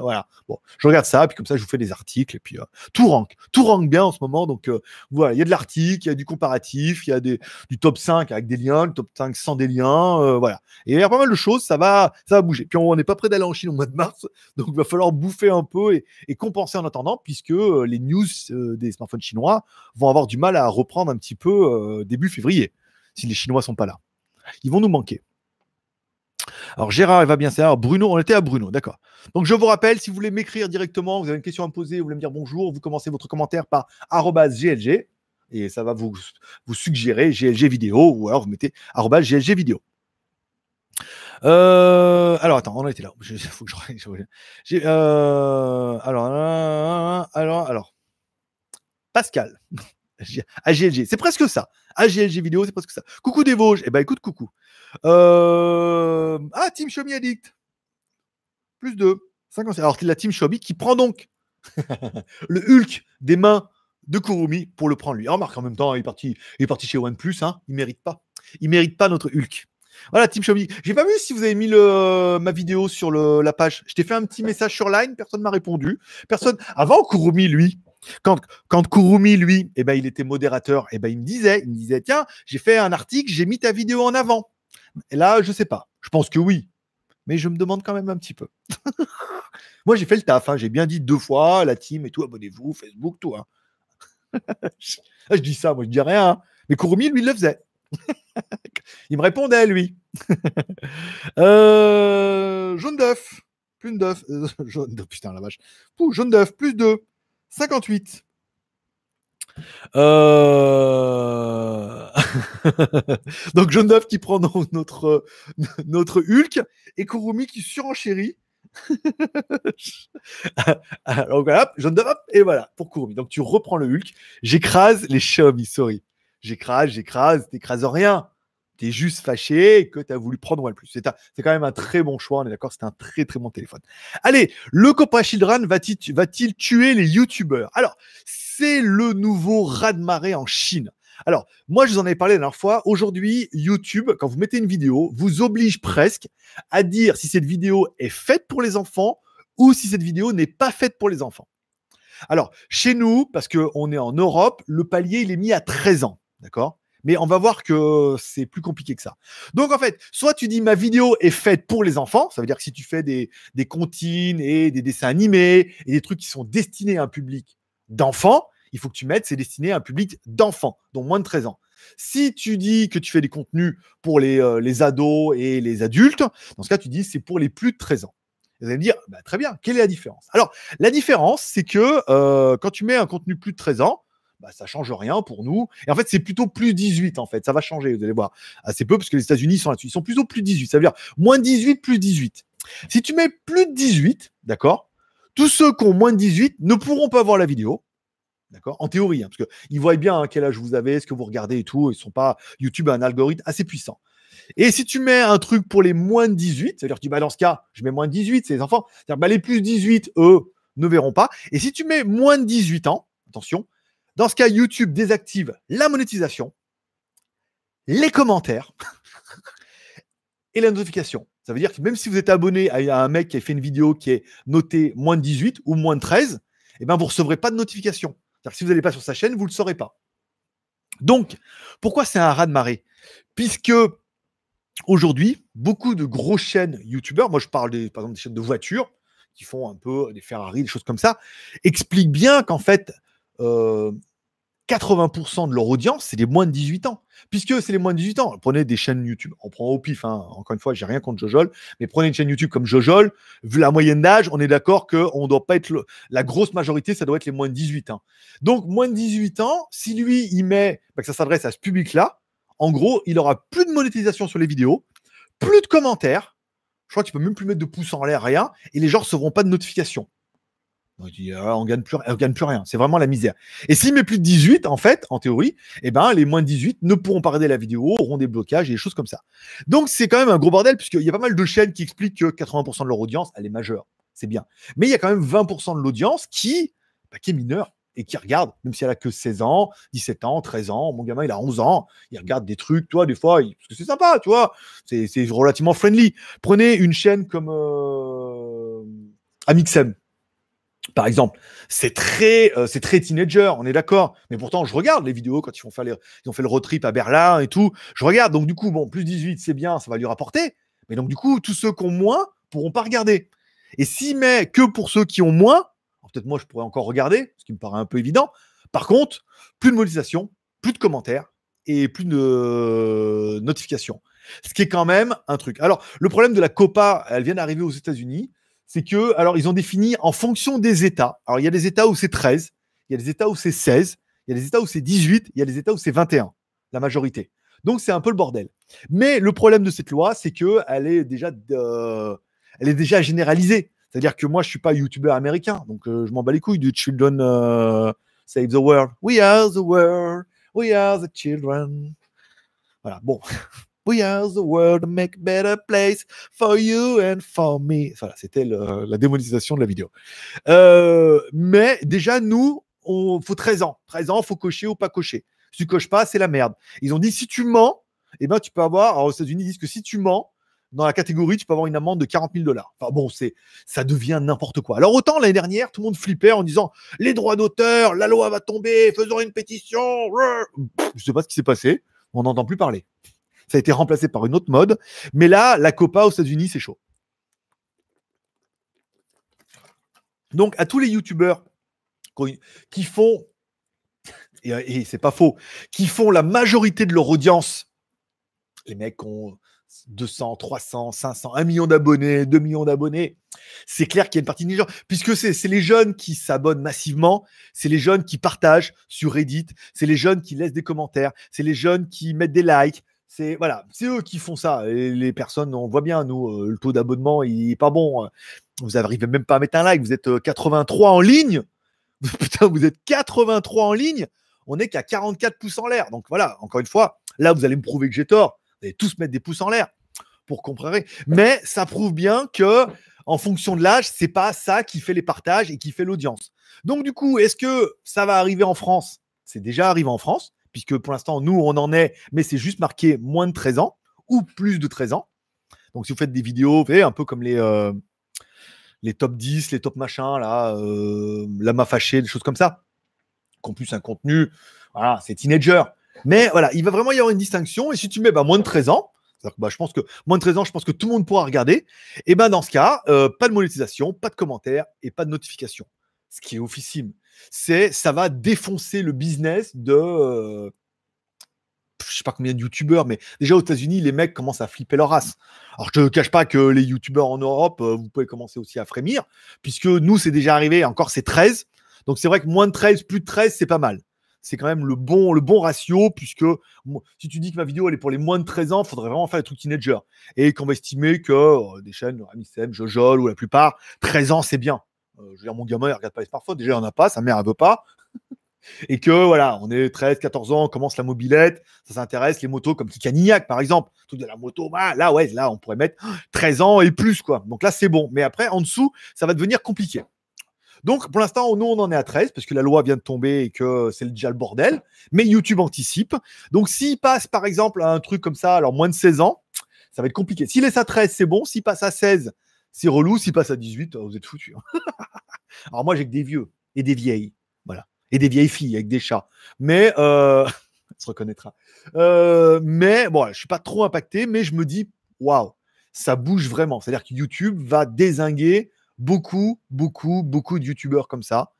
Voilà. Bon, je regarde ça, puis comme ça, je vous fais des articles, et puis euh, tout rank. Tout rank bien en ce moment. Donc euh, voilà, il y a de l'article, il y a du comparatif, il y a des, du top 5 avec des liens, le top 5 sans des liens. Euh, voilà. Il y a pas mal de choses, ça va, ça va bouger. Puis on n'est pas prêt d'aller en Chine au mois de mars, <laughs> donc il va falloir bouffer un peu et, et compenser en attendant, puisque les news des smartphones chinois vont avoir du mal à reprendre un petit peu début février, si les Chinois sont pas là. Ils vont nous manquer. Alors Gérard, il va bien savoir. Bruno, on était à Bruno, d'accord. Donc je vous rappelle, si vous voulez m'écrire directement, vous avez une question à me poser, vous voulez me dire bonjour, vous commencez votre commentaire par GLG et ça va vous, suggérer GLG vidéo ou alors vous mettez GLG vidéo. Euh, alors attends, on a été là. Il faut que je... Euh, alors, alors, Pascal. <laughs> AGLG, c'est presque ça. AGLG vidéo, c'est presque ça. Coucou des Vosges. Eh ben écoute, coucou. Euh... Ah, Team Xiaomi Addict. Plus 2. Alors, c'est la Team Xiaomi qui prend donc <laughs> le Hulk des mains de Kurumi pour le prendre lui. Remarque, en même temps, il est parti, il est parti chez OnePlus. Hein. Il mérite pas. Il mérite pas notre Hulk. Voilà, Team Xiaomi. J'ai pas vu si vous avez mis le, ma vidéo sur le, la page. Je t'ai fait un petit message sur Line, personne m'a répondu. Personne. Avant, Kurumi, lui, quand, quand Kurumi, lui, eh ben, il était modérateur, eh ben, il me disait, il me disait, tiens, j'ai fait un article, j'ai mis ta vidéo en avant. Et là, je sais pas. Je pense que oui. Mais je me demande quand même un petit peu. <laughs> moi, j'ai fait le taf. Hein. J'ai bien dit deux fois, la team et tout, abonnez-vous, Facebook, tout. Hein. <laughs> je dis ça, moi, je dis rien. Hein. Mais Kurumi, lui, il le faisait. <laughs> il me répondait, lui. euh, jaune d'œuf. Plus d'œuf. Euh, jaune d'œuf, putain, la vache. jaune d'œuf, plus de 58. Euh... <laughs> donc John Duff qui prend notre, notre Hulk et Kurumi qui surenchérit. <laughs> Alors voilà, John Duff, et voilà, pour Kurumi. Donc tu reprends le Hulk. J'écrase les Xiaomi, sorry. J'écrase, j'écrase, t'écrases rien. T'es juste fâché que tu as voulu prendre OnePlus. C'est, c'est quand même un très bon choix, on est d'accord, c'est un très très bon téléphone. Allez, le Copra Children va-t-il, va-t-il tuer les YouTubeurs? Alors, c'est le nouveau raz-de-marée en Chine. Alors, moi, je vous en avais parlé la dernière fois. Aujourd'hui, YouTube, quand vous mettez une vidéo, vous oblige presque à dire si cette vidéo est faite pour les enfants ou si cette vidéo n'est pas faite pour les enfants. Alors, chez nous, parce qu'on est en Europe, le palier, il est mis à 13 ans. D'accord? Mais on va voir que c'est plus compliqué que ça. Donc en fait, soit tu dis ma vidéo est faite pour les enfants, ça veut dire que si tu fais des, des comptines et des dessins animés et des trucs qui sont destinés à un public d'enfants, il faut que tu mettes c'est destiné à un public d'enfants, dont moins de 13 ans. Si tu dis que tu fais des contenus pour les, euh, les ados et les adultes, dans ce cas, tu dis c'est pour les plus de 13 ans. Vous allez me dire, bah, très bien, quelle est la différence? Alors, la différence, c'est que euh, quand tu mets un contenu plus de 13 ans, bah, ça change rien pour nous. Et en fait, c'est plutôt plus 18, en fait. Ça va changer, vous allez voir. Assez peu, parce que les États-Unis sont là-dessus. Ils sont plutôt plus 18. Ça veut dire moins 18, plus 18. Si tu mets plus de 18, d'accord Tous ceux qui ont moins de 18 ne pourront pas voir la vidéo. D'accord En théorie, hein, parce qu'ils voient bien hein, quel âge vous avez, ce que vous regardez et tout. Ils sont pas. YouTube a un algorithme assez puissant. Et si tu mets un truc pour les moins de 18, c'est-à-dire que tu dis, bah, dans ce cas, je mets moins de 18, c'est les enfants. C'est-à-dire, bah, les plus 18, eux, ne verront pas. Et si tu mets moins de 18 ans, attention, dans ce cas, YouTube désactive la monétisation, les commentaires <laughs> et la notification. Ça veut dire que même si vous êtes abonné à un mec qui a fait une vidéo qui est notée moins de 18 ou moins de 13, eh ben, vous ne recevrez pas de notification. Si vous n'allez pas sur sa chaîne, vous ne le saurez pas. Donc, pourquoi c'est un raz de marée? Puisque aujourd'hui, beaucoup de grosses chaînes YouTubeurs, moi je parle des, par exemple des chaînes de voitures, qui font un peu des Ferrari, des choses comme ça, expliquent bien qu'en fait, 80% euh, de leur audience, c'est les moins de 18 ans. Puisque c'est les moins de 18 ans. Prenez des chaînes YouTube. On prend au pif. Hein. Encore une fois, j'ai rien contre Jojol. Mais prenez une chaîne YouTube comme Jojol. Vu la moyenne d'âge, on est d'accord qu'on ne doit pas être. La grosse majorité, ça doit être les moins de 18 ans. Donc, moins de 18 ans, si lui, il met bah, que ça s'adresse à ce public-là, en gros, il aura plus de monétisation sur les vidéos, plus de commentaires. Je crois que tu peux même plus mettre de pouces en l'air, rien. Et les gens ne recevront pas de notification. Ah, on gagne plus, gagne plus rien. C'est vraiment la misère. Et s'il met plus de 18, en fait, en théorie, eh ben, les moins de 18 ne pourront pas regarder la vidéo, auront des blocages et des choses comme ça. Donc, c'est quand même un gros bordel, puisqu'il y a pas mal de chaînes qui expliquent que 80% de leur audience, elle est majeure. C'est bien. Mais il y a quand même 20% de l'audience qui, bah, qui est mineure et qui regarde, même si elle a que 16 ans, 17 ans, 13 ans. Mon gamin, il a 11 ans. Il regarde des trucs, toi, des fois, parce que c'est sympa, tu vois. C'est relativement friendly. Prenez une chaîne comme euh, Amixem par exemple, c'est très, euh, c'est très teenager, on est d'accord. Mais pourtant, je regarde les vidéos quand ils, font faire ils ont fait le road trip à Berlin et tout. Je regarde. Donc, du coup, bon, plus 18, c'est bien, ça va lui rapporter. Mais donc, du coup, tous ceux qui ont moins pourront pas regarder. Et s'il met que pour ceux qui ont moins, peut-être moi, je pourrais encore regarder, ce qui me paraît un peu évident. Par contre, plus de monétisation, plus de commentaires et plus de notifications. Ce qui est quand même un truc. Alors, le problème de la COPA, elle vient d'arriver aux États-Unis c'est que, alors, ils ont défini en fonction des États. Alors, il y a des États où c'est 13, il y a des États où c'est 16, il y a des États où c'est 18, il y a des États où c'est 21, la majorité. Donc, c'est un peu le bordel. Mais le problème de cette loi, c'est qu'elle est déjà, euh, est déjà généralisée. C'est-à-dire que moi, je suis pas youtubeur américain, donc euh, je m'en bats les couilles du Children euh, Save the World. We are the world, we are the children. Voilà, bon. <laughs> We are the world, make better place for you and for me. Voilà, c'était la démonétisation de la vidéo. Euh, mais déjà, nous, on faut 13 ans. 13 ans, faut cocher ou pas cocher. Si tu coches pas, c'est la merde. Ils ont dit si tu mens, eh ben, tu peux avoir. Alors, aux États-Unis, ils disent que si tu mens, dans la catégorie, tu peux avoir une amende de 40 000 dollars. Enfin bon, c'est, ça devient n'importe quoi. Alors autant l'année dernière, tout le monde flippait en disant les droits d'auteur, la loi va tomber, faisons une pétition. Je sais pas ce qui s'est passé, on n'entend plus parler. Ça a été remplacé par une autre mode. Mais là, la Copa aux États-Unis, c'est chaud. Donc, à tous les youtubeurs qui font, et, c'est pas faux, qui font la majorité de leur audience, les mecs ont 200, 300, 500, 1 million d'abonnés, 2 millions d'abonnés, c'est clair qu'il y a une partie des gens, puisque c'est les jeunes qui s'abonnent massivement, c'est les jeunes qui partagent sur Reddit, c'est les jeunes qui laissent des commentaires, c'est les jeunes qui mettent des likes, c'est voilà, c'est eux qui font ça. Les personnes, on voit bien, nous, euh, le taux d'abonnement, il est pas bon. Hein. Vous n'arrivez même pas à mettre un like. Vous êtes 83 euh, en ligne. <laughs> Putain, vous êtes 83 en ligne. On n'est qu'à 44 pouces en l'air. Donc voilà, encore une fois, là, vous allez me prouver que j'ai tort. Vous allez tous mettre des pouces en l'air pour comprendre. Mais ça prouve bien que, en fonction de l'âge, c'est pas ça qui fait les partages et qui fait l'audience. Donc du coup, est-ce que ça va arriver en France? C'est déjà arrivé en France puisque pour l'instant, nous, on en est, mais c'est juste marqué moins de 13 ans ou plus de 13 ans. Donc, si vous faites des vidéos, vous voyez, un peu comme les, euh, les top 10, les top machins, là, euh, la ma fâchée, des choses comme ça, qui ont plus un contenu, voilà, c'est teenager. Mais voilà, il va vraiment y avoir une distinction. Et si tu mets bah, moins de 13 ans, bah, je pense que moins de 13 ans, je pense que tout le monde pourra regarder. Et ben dans ce cas, euh, pas de monétisation, pas de commentaires et pas de notification. Ce qui est officime. C'est ça va défoncer le business de euh, je sais pas combien de youtubeurs, mais déjà aux États-Unis, les mecs commencent à flipper leur race. Alors je te cache pas que les youtubeurs en Europe, euh, vous pouvez commencer aussi à frémir, puisque nous c'est déjà arrivé, encore c'est 13. Donc c'est vrai que moins de 13, plus de 13, c'est pas mal c'est quand même le bon, le bon ratio, puisque si tu dis que ma vidéo elle est pour les moins de 13 ans, il faudrait vraiment faire des trucs teenager. Et qu'on va estimer que euh, des chaînes, Amissem, Jojol ou la plupart, 13 ans c'est bien. Euh, je veux dire, mon gamin il regarde pas les smartphones, déjà il en a pas, sa mère elle veut pas. <laughs> et que voilà, on est 13, 14 ans, on commence la mobilette, ça s'intéresse, les motos comme Canignac par exemple, tout de la moto, bah, là ouais, là on pourrait mettre <gasps> 13 ans et plus quoi. Donc là c'est bon, mais après en dessous, ça va devenir compliqué. Donc, pour l'instant, nous, on en est à 13 parce que la loi vient de tomber et que c'est déjà le bordel. Mais YouTube anticipe. Donc, s'il passe, par exemple, à un truc comme ça, alors moins de 16 ans, ça va être compliqué. S'il laisse à 13, c'est bon. S'il passe à 16, c'est relou. S'il passe à 18, vous êtes foutus. Hein. <laughs> alors, moi, j'ai que des vieux et des vieilles. Voilà. Et des vieilles filles avec des chats. Mais, euh, <laughs> se reconnaîtra. Euh, mais, bon, je suis pas trop impacté, mais je me dis, waouh, ça bouge vraiment. C'est-à-dire que YouTube va désinguer beaucoup, beaucoup, beaucoup de youtubeurs comme ça.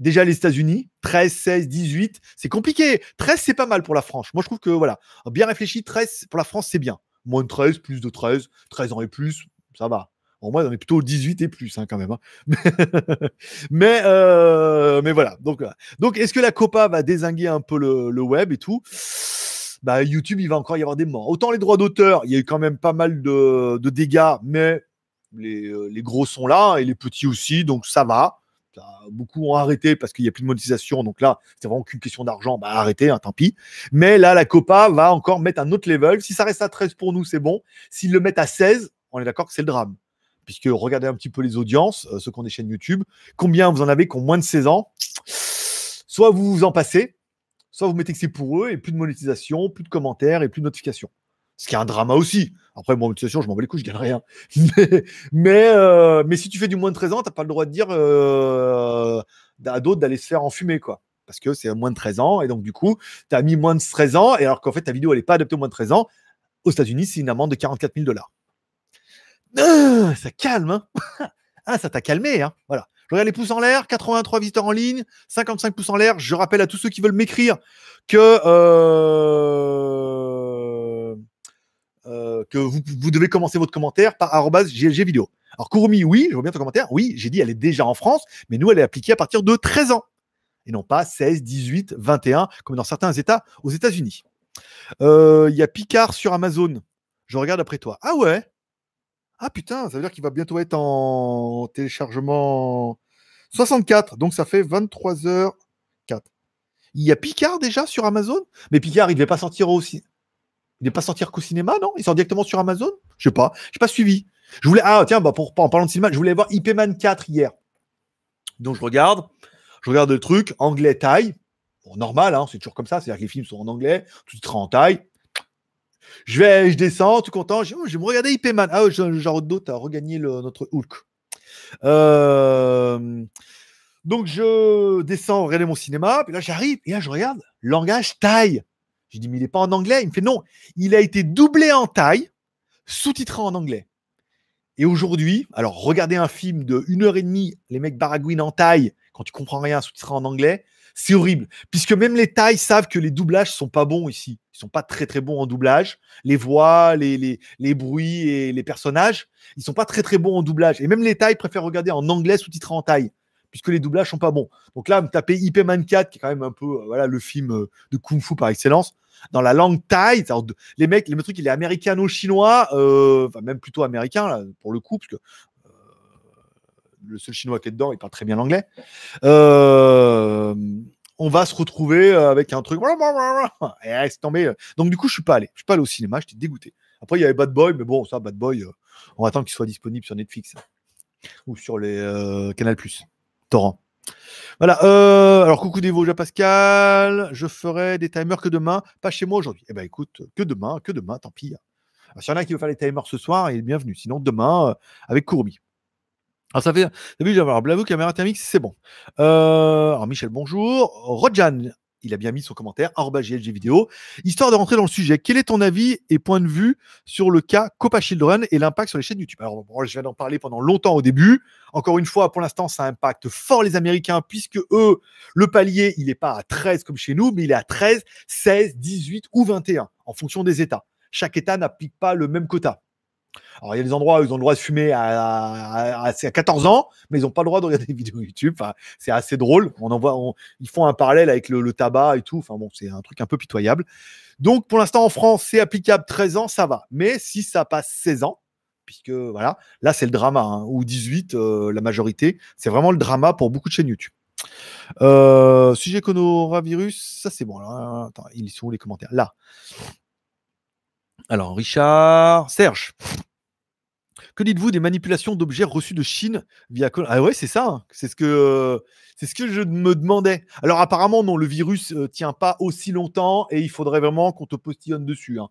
Déjà les États-Unis, 13, 16, 18, c'est compliqué. 13, c'est pas mal pour la France. Moi, je trouve que voilà, bien réfléchi, 13 pour la France, c'est bien. Moins de 13, plus de 13, 13 ans et plus, ça va. Bon, moi, on est plutôt 18 et plus hein, quand même. Hein. <laughs> mais, euh, mais voilà. Donc, donc est-ce que la Copa va désinguer un peu le, web et tout? Bah, YouTube, il va encore y avoir des morts. Autant les droits d'auteur, il y a eu quand même pas mal de, de dégâts, mais euh, les, gros sont là et les petits aussi, donc ça va. Beaucoup ont arrêté parce qu'il n'y a plus de monétisation. Donc là, c'est vraiment qu'une question d'argent. Bah, arrêtez, hein, tant pis. Mais là, la Copa va encore mettre un autre level. Si ça reste à 13 pour nous, c'est bon. S'ils le mettent à 16, on est d'accord que c'est le drame. Puisque regardez un petit peu les audiences, euh, ceux qui ont des chaînes YouTube. Combien vous en avez qui ont moins de 16 ans? Soit vous vous en passez, soit vous mettez que c'est pour eux et plus de monétisation, plus de commentaires et plus de notifications. Ce qui est un drama aussi. Après, moi, monétisation, je m'en bats les couilles, je gagne rien. <laughs> Mais, euh, mais, si tu fais du moins de 13 ans, tu n'as pas le droit de dire euh, à d'autres d'aller se faire enfumer, quoi. Parce que c'est moins de 13 ans. Et donc, du coup, tu as mis moins de 13 ans. Et alors qu'en fait, ta vidéo, elle n'est pas adaptée au moins de 13 ans. Aux États-Unis, c'est une amende de 44 000 dollars. Ah, ça calme, hein <laughs> Ah, ça t'a calmé, hein Voilà. Je regarde les pouces en l'air, 83 visiteurs en ligne, 55 pouces en l'air. Je rappelle à tous ceux qui veulent m'écrire que euh, euh, que vous, devez commencer votre commentaire par GLG. Alors, Kurumi, oui, je vois bien ton commentaire. Oui, j'ai dit, elle est déjà en France, mais nous, elle est appliquée à partir de 13 ans. Et non pas 16, 18, 21, comme dans certains États aux États-Unis. Euh, il y a Picard sur Amazon. Je regarde après toi. Ah ouais? Ah putain, ça veut dire qu'il va bientôt être en téléchargement 64. Donc ça fait 23h04. Il y a Picard déjà sur Amazon? Mais Picard, il devait pas sortir aussi. Il n'est pas sortir qu'au cinéma, non? Il sort directement sur Amazon? Je sais pas. Je n'ai pas suivi. Je voulais. Ah, tiens, bah pour, en parlant de cinéma, je voulais voir IP Man 4 hier. Donc, je regarde. Je regarde le truc, anglais taille. Bon, normal, hein, c'est toujours comme ça. C'est-à-dire que les films sont en anglais, tout sera en taille. Je vais, je descends, tout content. Je, oh, vais me regarder IP Man. Ah, genre d'autres a regagné notre Hulk. Euh, donc, je descends regarder mon cinéma. Puis là, j'arrive. Et là, je regarde. Langage taille. Je dis, mais il n'est pas en anglais. Il me fait, non, il a été doublé en taille, sous-titré en anglais. Et aujourd'hui, alors regardez un film de une heure et demie, les mecs baragouinent en taille, quand tu comprends rien, sous-titré en anglais, c'est horrible. Puisque même les tailles savent que les doublages sont pas bons ici. Ils sont pas très très bons en doublage. Les voix, les, les, bruits et les personnages, ils sont pas très très bons en doublage. Et même les tailles préfèrent regarder en anglais sous-titré en taille puisque les doublages sont pas bons. Donc là, me taper IP Man 4, qui est quand même un peu euh, voilà, le film euh, de Kung Fu par excellence, dans la langue thaï. Les mecs, le truc, il est américano-chinois, euh, enfin, même plutôt américain, pour le coup, parce que le seul chinois qui est dedans, il parle très bien l'anglais. Euh, on va se retrouver avec un truc. Et tombé. Donc, du coup, je suis pas allé. Je suis pas allé au cinéma, j'étais dégoûté. Après, il y avait Bad Boy, mais bon, ça, Bad Boy, on va attendre qu'il soit disponible sur Netflix ou sur les Canal Plus, torrent. Voilà. Euh, alors, coucou des Vosges Pascal. Je ferai des timers que demain, pas chez moi aujourd'hui. Eh ben, écoute, que demain, que demain, tant pis. S'il y en a qui veut faire les timers ce soir, il est bienvenu. Sinon, demain, euh, avec Courbi. Alors, ça fait. Alors, Blavou, caméra thermique, c'est bon. Euh, alors, Michel, bonjour. Rojan, il a bien mis son commentaire, JLG vidéo, histoire de rentrer dans le sujet. Quel est ton avis et point de vue sur le cas Copa Children et l'impact sur les chaînes YouTube? Alors, je viens d'en parler pendant longtemps au début. Encore une fois, pour l'instant, ça impacte fort les Américains, puisque eux, le palier, il n'est pas à 13 comme chez nous, mais il est à 13, 16, 18 ou 21, en fonction des États. Chaque État n'applique pas le même quota. Alors, il y a des endroits où ils ont le droit de fumer à, à, 14 ans, mais ils n'ont pas le droit de regarder des <laughs> vidéos YouTube. C'est assez drôle. On en voit, ils font un parallèle avec le, tabac et tout. Enfin, bon, c'est un truc un peu pitoyable. Donc, pour l'instant, en France, c'est applicable 13 ans, ça va. Mais si ça passe 16 ans, puisque voilà, là, c'est le drama, hein, ou 18, euh, la majorité, c'est vraiment le drama pour beaucoup de chaînes YouTube. Euh, sujet coronavirus, ça c'est bon. attends, ils sont où les commentaires Là. Alors, Richard, Serge. Que dites-vous des manipulations d'objets reçus de Chine via Ah ouais, c'est ça. Hein. C'est ce que c'est ce que je me demandais. Alors apparemment non, le virus ne euh, tient pas aussi longtemps et il faudrait vraiment qu'on te postillonne dessus. Hein.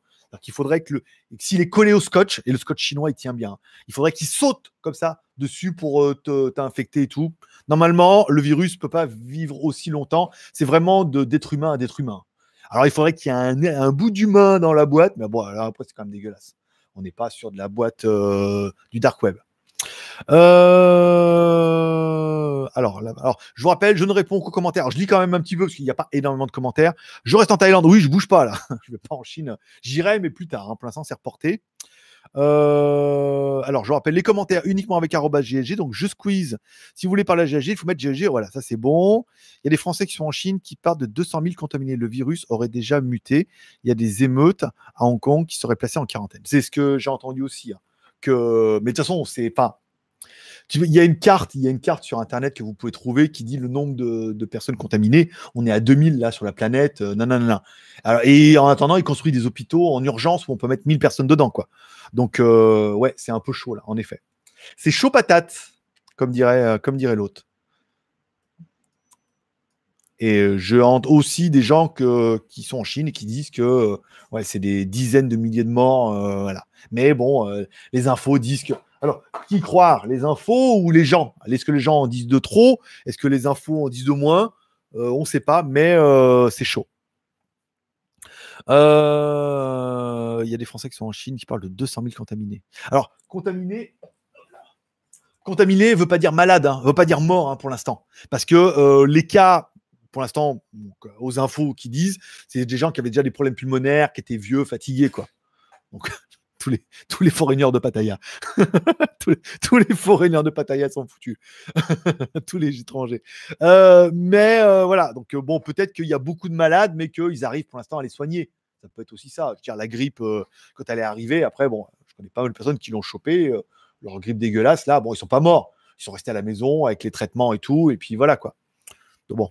Il faudrait que, s'il est collé au scotch et le scotch chinois il tient bien, il faudrait qu'il saute comme ça dessus pour euh, t'infecter et tout. Normalement, le virus peut pas vivre aussi longtemps. C'est vraiment d'être humain à d'être humain. Alors, il faudrait qu'il y ait un, bout d'humain dans la boîte, mais bon, alors après, c'est quand même dégueulasse. On n'est pas sur de la boîte euh, du dark web. Euh, alors, alors, je vous rappelle, je ne réponds qu'aux commentaires. je lis quand même un petit peu parce qu'il n'y a pas énormément de commentaires. Je reste en Thaïlande. Oui, je bouge pas là. <laughs> je vais pas en Chine. J'irai, mais plus tard. Hein. Pour l'instant, c'est reporté. Euh, alors, je rappelle les commentaires uniquement avec GLG. Donc, je squeeze. Si vous voulez parler à GLG, il faut mettre GLG. Voilà, ça c'est bon. Il y a des Français qui sont en Chine qui partent de 200 000 contaminés. Le virus aurait déjà muté. Il y a des émeutes à Hong Kong qui seraient placées en quarantaine. C'est ce que j'ai entendu aussi. Hein. Que... Mais de toute façon, c'est pas. Il y a une carte, sur internet que vous pouvez trouver qui dit le nombre de, personnes contaminées. On est à 2000 là sur la planète. Euh, et en attendant, ils construisent des hôpitaux en urgence où on peut mettre 1000 personnes dedans, quoi. Donc, euh, ouais, c'est un peu chaud là, en effet. C'est chaud patate, comme dirait, l'autre. Et euh, je hante aussi des gens qui sont en Chine et qui disent que ouais, c'est des dizaines de milliers de morts. Mais bon, les infos disent que. Alors, qui croire Les infos ou les gens? Est-ce que les gens en disent de trop? Est-ce que les infos en disent de moins? On ne sait pas, mais c'est chaud. Euh, il y a des Français qui sont en Chine qui parlent de 200 000 contaminés. Alors, contaminés, contaminé veut pas dire malade, ne hein, veut pas dire mort hein, pour l'instant. Parce que euh, les cas, pour l'instant, aux infos qui disent, c'est des gens qui avaient déjà des problèmes pulmonaires, qui étaient vieux, fatigués, quoi. Tous les, tous les de Pattaya. <laughs> tous, les, tous, de Pattaya sont foutus. <laughs> tous les étrangers. Euh, mais voilà, donc bon, peut-être qu'il y a beaucoup de malades, mais qu'ils arrivent pour l'instant à les soigner. Ça peut être aussi ça. dire, la grippe, euh, quand elle est arrivée, après, bon, je connais pas mal de personnes qui l'ont chopé, euh, leur grippe dégueulasse, là, bon, ils sont pas morts. Ils sont restés à la maison avec les traitements et tout, et puis voilà, quoi. Donc bon,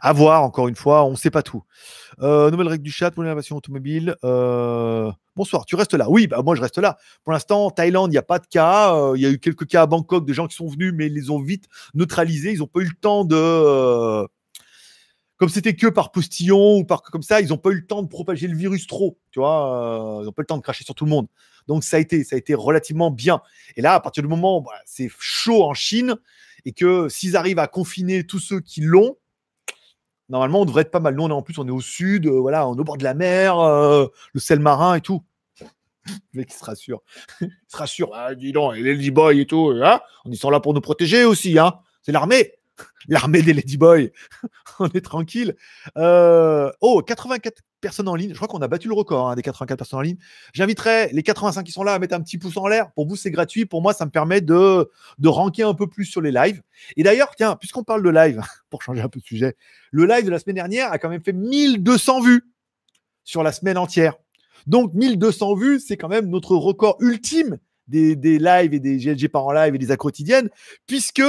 à voir, encore une fois, on ne sait pas tout. Euh, nouvelle règle du chat pour l'innovation automobile. Bonsoir, tu restes là Oui, bah, moi je reste là. Pour l'instant, Thaïlande, il n'y a pas de cas. Il y a eu quelques cas à Bangkok de gens qui sont venus, mais ils les ont vite neutralisés. Ils n'ont pas eu le temps de comme c'était que par postillon ou par comme ça, ils n'ont pas eu le temps de propager le virus trop, tu vois, euh, ils n'ont pas eu le temps de cracher sur tout le monde. Donc ça a été, ça a été relativement bien. Et là, à partir du moment où bah, c'est chaud en Chine et que s'ils arrivent à confiner tous ceux qui l'ont, normalement on devrait être pas mal. Nous, on est, en plus, on est au sud, euh, voilà, on est au bord de la mer, euh, le sel marin et tout. <laughs> Le mec, <laughs> il se rassure. il se rassure. Ah, dis donc, les Lady Boy et tout, hein on y sont là pour nous protéger aussi, hein c'est l'armée. <laughs> L'armée des Ladyboys. on est tranquille. Euh, oh, 84 personnes en ligne. Je crois qu'on a battu le record hein, des 84 personnes en ligne. J'inviterai les 85 qui sont là à mettre un petit pouce en l'air. Pour vous, c'est gratuit. Pour moi, ça me permet de, de ranker un peu plus sur les lives. Et d'ailleurs, tiens, puisqu'on parle de live, pour changer un peu de sujet, le live de la semaine dernière a quand même fait 1200 vues sur la semaine entière. Donc, 1200 vues, c'est quand même notre record ultime des, des lives et des GLG par en live et des accros quotidiennes, puisque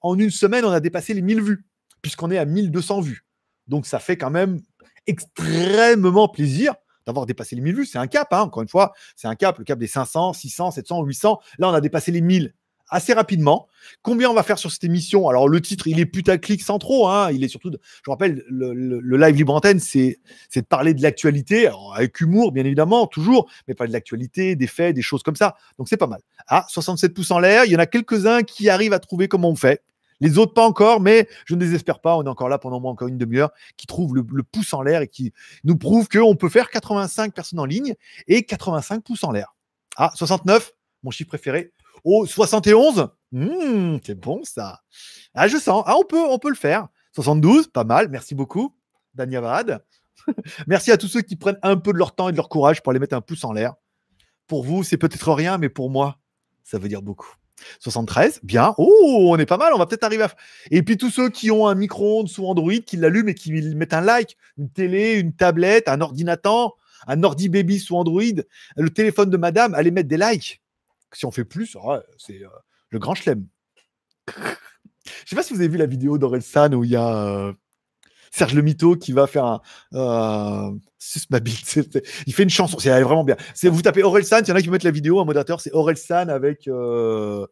en une semaine, on a dépassé les 1000 vues, puisqu'on est à 1200 vues. Donc ça fait quand même extrêmement plaisir d'avoir dépassé les 1000 vues. C'est un cap, hein, encore une fois, c'est un cap, le cap des 500, 600, 700, 800. Là, on a dépassé les 1000 assez rapidement. Combien on va faire sur cette émission? Alors, le titre, il est putaclic sans trop. Hein. Il est surtout, je vous rappelle, le, live libre antenne, c'est de parler de l'actualité, avec humour, bien évidemment, toujours, mais pas de l'actualité, des faits, des choses comme ça. Donc, c'est pas mal. Ah, 67 pouces en l'air. Il y en a quelques-uns qui arrivent à trouver comment on fait. Les autres, pas encore, mais je ne désespère pas. On est encore là pendant moins encore une demi-heure, qui trouve le, pouce en l'air et qui nous prouve qu'on peut faire 85 personnes en ligne et 85 pouces en l'air. Ah, 69, mon chiffre préféré. Oh, 71 hmm, C'est bon ça. Ah, je sens. Ah, on peut, on peut le faire. 72, pas mal. Merci beaucoup, Danyavad. <laughs> Merci à tous ceux qui prennent un peu de leur temps et de leur courage pour aller mettre un pouce en l'air. Pour vous, c'est peut-être rien, mais pour moi, ça veut dire beaucoup. 73, bien. Oh, on est pas mal, on va peut-être arriver à. Et puis tous ceux qui ont un micro-ondes sous Android, qui l'allument et qui mettent un like, une télé, une tablette, un ordinateur, un ordi baby sous Android, le téléphone de madame, allez mettre des likes. Si on fait plus, c'est euh, le grand chelem. Je sais pas si vous avez vu la vidéo d'Orelsan où il y a euh, Serge Le Mito qui va faire un. Euh, il fait une chanson, c'est vraiment bien. Vous tapez Orelsan, il y en a qui mettent la vidéo, un modérateur, c'est Orelsan avec euh,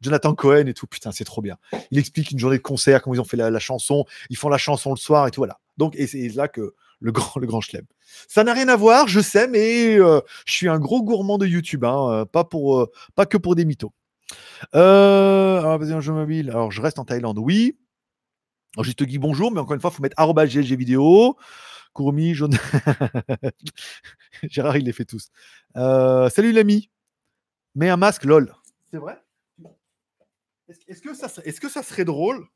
Jonathan Cohen et tout. Putain, c'est trop bien. Il explique une journée de concert, comment ils ont fait la, chanson, ils font la chanson le soir et tout, voilà. Donc, et c'est là que le grand, <laughs> le grand chelem. Ça n'a rien à voir, je sais, mais euh, je suis un gros gourmand de YouTube, hein, pas, pour, pas que pour des mythos. alors, vas-y, un jeu mobile. Alors, je reste en Thaïlande, oui. Alors, je te dis bonjour, mais encore une fois, il faut mettre GLG vidéo. Kurumi, jaune. <laughs> Gérard, il les fait tous. Euh, salut l'ami. Mets un masque, lol. C'est vrai? Est-ce que, ça, est que ça serait drôle?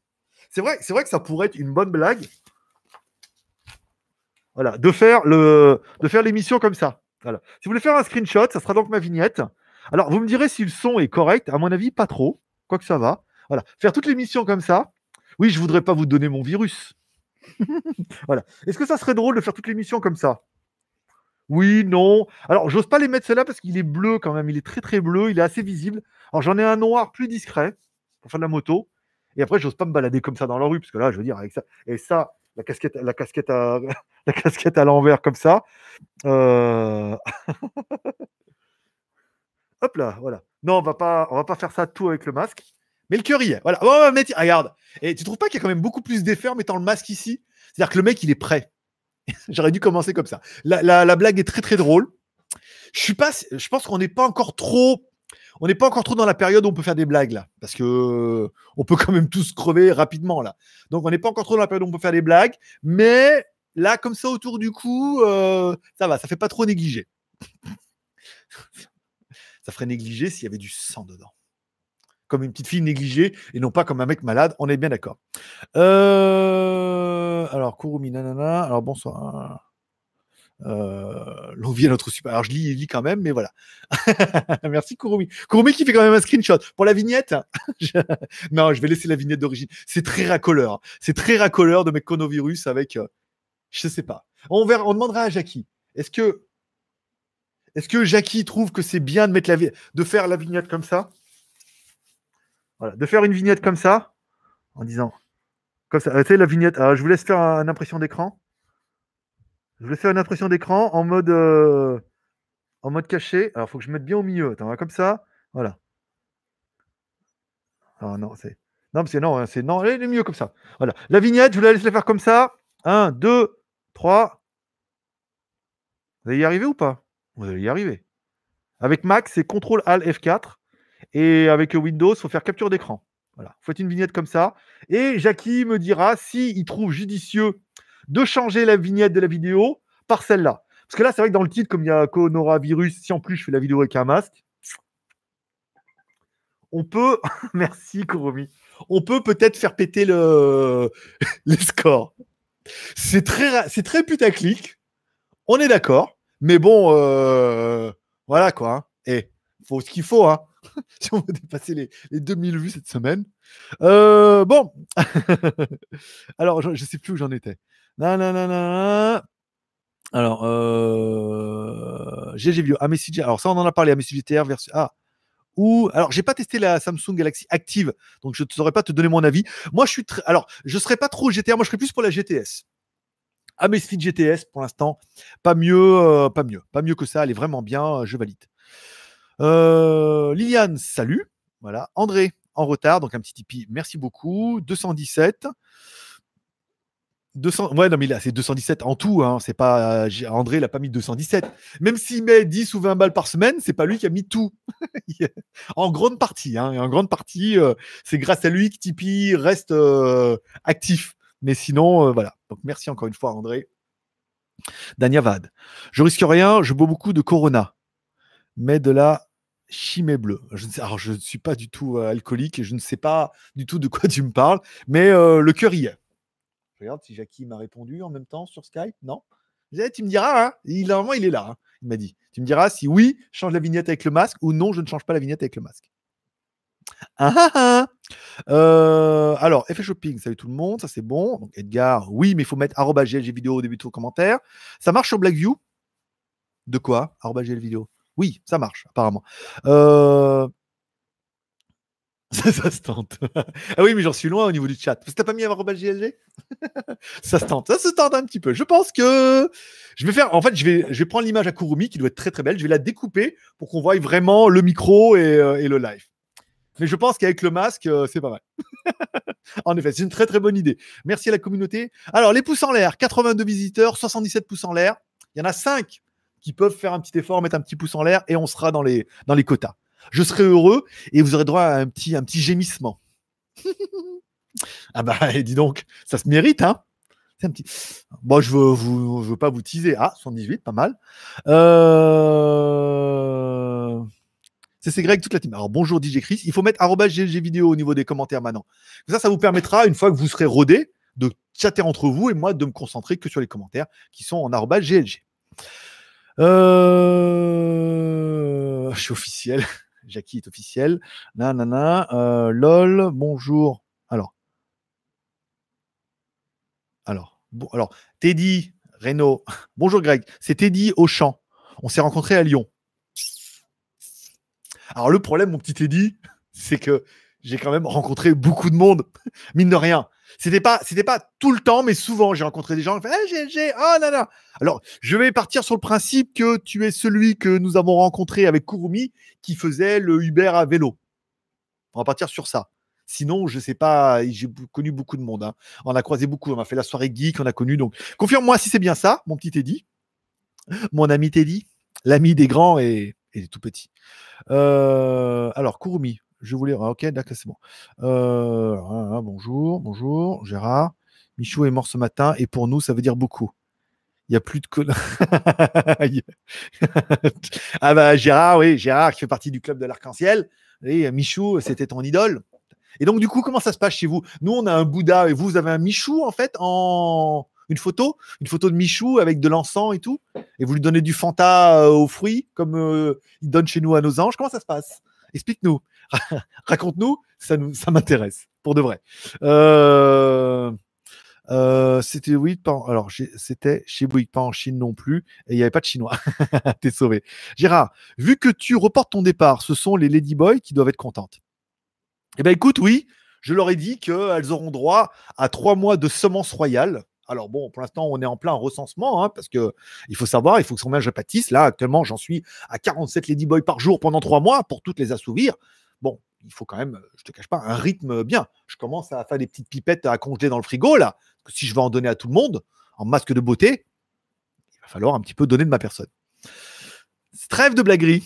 C'est vrai, vrai que ça pourrait être une bonne blague. Voilà, de faire le, de faire l'émission comme ça. Voilà. Si vous voulez faire un screenshot, ça sera donc ma vignette. Alors, vous me direz si le son est correct. À mon avis, pas trop. Quoi que ça va. Voilà. Faire toute l'émission comme ça. Oui, je voudrais pas vous donner mon virus. <laughs> voilà. Est-ce que ça serait drôle de faire toute l'émission comme ça? Oui, non. Alors, j'ose pas les mettre celle-là parce qu'il est bleu quand même. Il est très très bleu. Il est assez visible. Alors, j'en ai un noir plus discret pour faire de la moto. Et après, j'ose pas me balader comme ça dans la rue parce que là, je veux dire, avec ça. Et ça, la casquette, la casquette à, <laughs> la casquette à l'envers comme ça. Euh, <laughs> Hop là, voilà. Non, on va pas, on va pas faire ça tout avec le masque. Mais le cœur y est. Voilà. Va mettre... Regarde. Et tu trouves pas qu'il y a quand même beaucoup plus d'effets en mettant le masque ici? C'est-à-dire que le mec, il est prêt. <laughs> J'aurais dû commencer comme ça. La, blague est très très drôle. Je suis pas. Je pense qu'on n'est pas encore trop. On n'est pas encore trop dans la période où on peut faire des blagues là, parce que on peut quand même tous crever rapidement là. Donc on n'est pas encore trop dans la période où on peut faire des blagues, mais là comme ça autour du cou, euh, ça va, ça fait pas trop négliger. <laughs> ça ferait négliger s'il y avait du sang dedans comme une petite fille négligée et non pas comme un mec malade. On est bien d'accord. Euh, alors, Kurumi, nanana. Alors, bonsoir. Euh, L'on vit à notre super. Alors, je lis, lis quand même, mais voilà. <laughs> Merci, Kurumi. Kurumi qui fait quand même un screenshot. Pour la vignette, <laughs> non, je vais laisser la vignette d'origine. C'est très racoleur. C'est très racoleur de mettre Conovirus avec. Euh... Je sais pas. On, verra, on demandera à Jackie. Est-ce que. Est-ce que Jackie trouve que c'est bien de, mettre la, de faire la vignette comme ça? De faire une vignette comme ça, en disant, comme ça, tu sais, la vignette, je vous laisse faire une impression d'écran. Je laisse faire une impression d'écran en mode, euh, en mode caché. Alors, il faut que je mette bien au milieu. Attends, comme ça, voilà. Ah non, c'est. Non, c'est non, hein, c'est non, elle est mieux comme ça. Voilà. La vignette, je vous la laisse la faire comme ça. 1, 2, 3. Vous allez y arriver ou pas? Vous allez y arriver. Avec Mac, c'est CTRL ALT F4. Et avec Windows, il faut faire capture d'écran. Voilà, faites une vignette comme ça. Et Jackie me dira s'il trouve judicieux de changer la vignette de la vidéo par celle-là. Parce que là, c'est vrai que dans le titre, comme il y a coronavirus, si en plus je fais la vidéo avec un masque, on peut, <laughs> merci Koromi, on peut peut-être faire péter le... <laughs> les scores. C'est très, c'est très putaclic, on est d'accord, mais bon, euh, voilà quoi. Hein. Et faut ce qu'il faut, hein. <laughs> si on veut dépasser les, 2000 vues cette semaine. Euh, bon, alors je ne sais plus où j'en étais. Alors, euh... GG Video, AMSJ. Alors ça, on en a parlé, AMSJ GTR versus Ah. Ou alors, j'ai pas testé la Samsung Galaxy Active, donc je ne saurais pas te donner mon avis. Moi, je suis. Alors, je serais pas trop GTR, moi, je serais plus pour la GTS. Amazfit GTS, pour l'instant, pas mieux, euh, pas mieux, pas mieux que ça. Elle est vraiment bien, je valide. Euh, Liliane, salut. Voilà. André, en retard, donc un petit Tipeee, merci beaucoup. 217. 200, ouais, non, mais c'est 217 en tout. Hein, c'est pas, André l'a pas mis 217. Même s'il met 10 ou 20 balles par semaine, c'est pas lui qui a mis tout. <laughs> en grande partie. Hein, en grande partie, euh, c'est grâce à lui que Tipeee reste euh, actif. Mais sinon, euh, voilà. Donc, merci encore une fois, André. Dania Vade. Je risque rien, je bois beaucoup de Corona. Mais de la chimée bleue. Je ne, alors, je ne suis pas du tout alcoolique et je ne sais pas du tout de quoi tu me parles. Mais le cœur y est. Je regarde si Jackie m'a répondu en même temps sur Skype. Non Tu me diras, hein il, normalement, il est là. Hein, il m'a dit. Tu me diras si oui, change la vignette avec le masque ou non, je ne change pas la vignette avec le masque. Ah, ah, ah. Euh, alors, effet shopping, salut tout le monde, ça c'est bon. Donc Edgar, oui, mais il faut mettre GLG vidéo au début de vos commentaires. Ça marche sur Blackview De quoi? GLG vidéo? Oui, ça marche, apparemment. Euh, <laughs> ça, se tente. ah oui, mais j'en suis loin au niveau du chat. Parce que t'as pas mis GLG <laughs> Ça se tente. Ça se tente un petit peu. Je pense que je vais faire. En fait, je vais, je vais prendre l'image à Kurumi qui doit être très très belle. Je vais la découper pour qu'on voie vraiment le micro et, euh, le live. Mais je pense qu'avec le masque, euh, c'est pas mal. <laughs> en effet, c'est une très très bonne idée. Merci à la communauté. Alors, les pouces en l'air, 82 visiteurs, 77 pouces en l'air. Il y en a 5 qui peuvent faire un petit effort, mettre un petit pouce en l'air et on sera dans les, dans les quotas je serai heureux et vous aurez droit à un petit, un petit gémissement. ah bah, dis donc, ça se mérite, hein un petit. Bon, je veux, vous, je veux pas vous teaser. Ah, 118, pas mal. Euh... C'est Greg, toute la team. Alors, bonjour DJ Chris. Il faut mettre GLG vidéo au niveau des commentaires maintenant. Ça, ça vous permettra, une fois que vous serez rodé, de chatter entre vous et moi de me concentrer que sur les commentaires qui sont en GLG. Euh... Je suis officiel. Jackie est officiel. Nanana. Euh, LOL, bonjour. Alors. Alors. Alors, Teddy, Renault. <laughs> Bonjour Greg. C'est Teddy Auchan. On s'est rencontrés à Lyon. Alors, le problème, mon petit Teddy, <laughs> c'est que j'ai quand même rencontré beaucoup de monde, <laughs> mine de rien. C'était pas, c'était pas tout le temps, mais souvent, j'ai rencontré des gens qui hey, j'ai, oh non. Alors, je vais partir sur le principe que tu es celui que nous avons rencontré avec Kurumi qui faisait le Uber à vélo. On va partir sur ça. Sinon, je sais pas, j'ai connu beaucoup de monde. Hein. On a croisé beaucoup. On a fait la soirée geek, on a connu. Donc, confirme-moi si c'est bien ça, mon petit Teddy. Mon ami Teddy, l'ami des grands et, des tout petits. Euh, alors, Kurumi, je voulais. Ah, ok, d'accord, c'est bon. Euh, ah, ah, bonjour, bonjour, Gérard. Michou est mort ce matin et pour nous, ça veut dire beaucoup. Il n'y a plus de. <laughs> ah bah Gérard, oui, Gérard qui fait partie du club de l'arc-en-ciel. Et Michou, c'était ton idole. Et donc, du coup, comment ça se passe chez vous? Nous, on a un Bouddha et vous, vous avez un Michou, en fait, en une photo, une photo de Michou avec de l'encens et tout? Et vous lui donnez du Fanta euh, aux fruits, comme euh, il donne chez nous à nos anges? Comment ça se passe? Explique-nous. <laughs> Raconte-nous, ça, m'intéresse, pour de vrai. Euh, euh, c'était alors c'était chez Bouygues, pas en Chine non plus, et il n'y avait pas de chinois. <laughs> T'es sauvé. Gérard, vu que tu reportes ton départ, ce sont les Ladyboys qui doivent être contentes. Eh bien écoute, oui, je leur ai dit qu'elles auront droit à trois mois de semences royales. Alors bon, pour l'instant, on est en plein recensement, hein, parce que il faut savoir, il faut que son je pâtisse. Là, actuellement, j'en suis à 47 Ladyboys par jour pendant trois mois pour toutes les assouvir. Bon, il faut quand même, je te cache pas, un rythme bien. Je commence à faire des petites pipettes à congeler dans le frigo, là. que si je veux en donner à tout le monde, en masque de beauté, il va falloir un petit peu donner de ma personne. Trêve de blaguerie.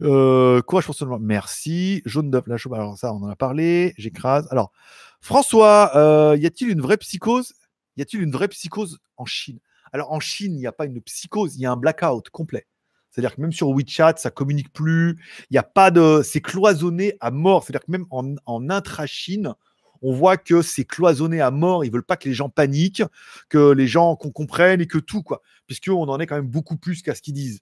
quoi, je pense Merci. Jaune d'œuf, la Alors, ça, on en a parlé. J'écrase. Alors, François, euh, y a-t-il une vraie psychose? Y a-t-il une vraie psychose en Chine? Alors, en Chine, il n'y a pas une psychose, il y a un blackout complet. C'est-à-dire que même sur WeChat, ça communique plus. Il n'y a pas de. C'est cloisonné à mort. C'est-à-dire que même en, en intra-Chine, on voit que c'est cloisonné à mort. Ils veulent pas que les gens paniquent, que les gens qu'on comprenne et que tout, quoi. Puisqu'on en est quand même beaucoup plus qu'à ce qu'ils disent.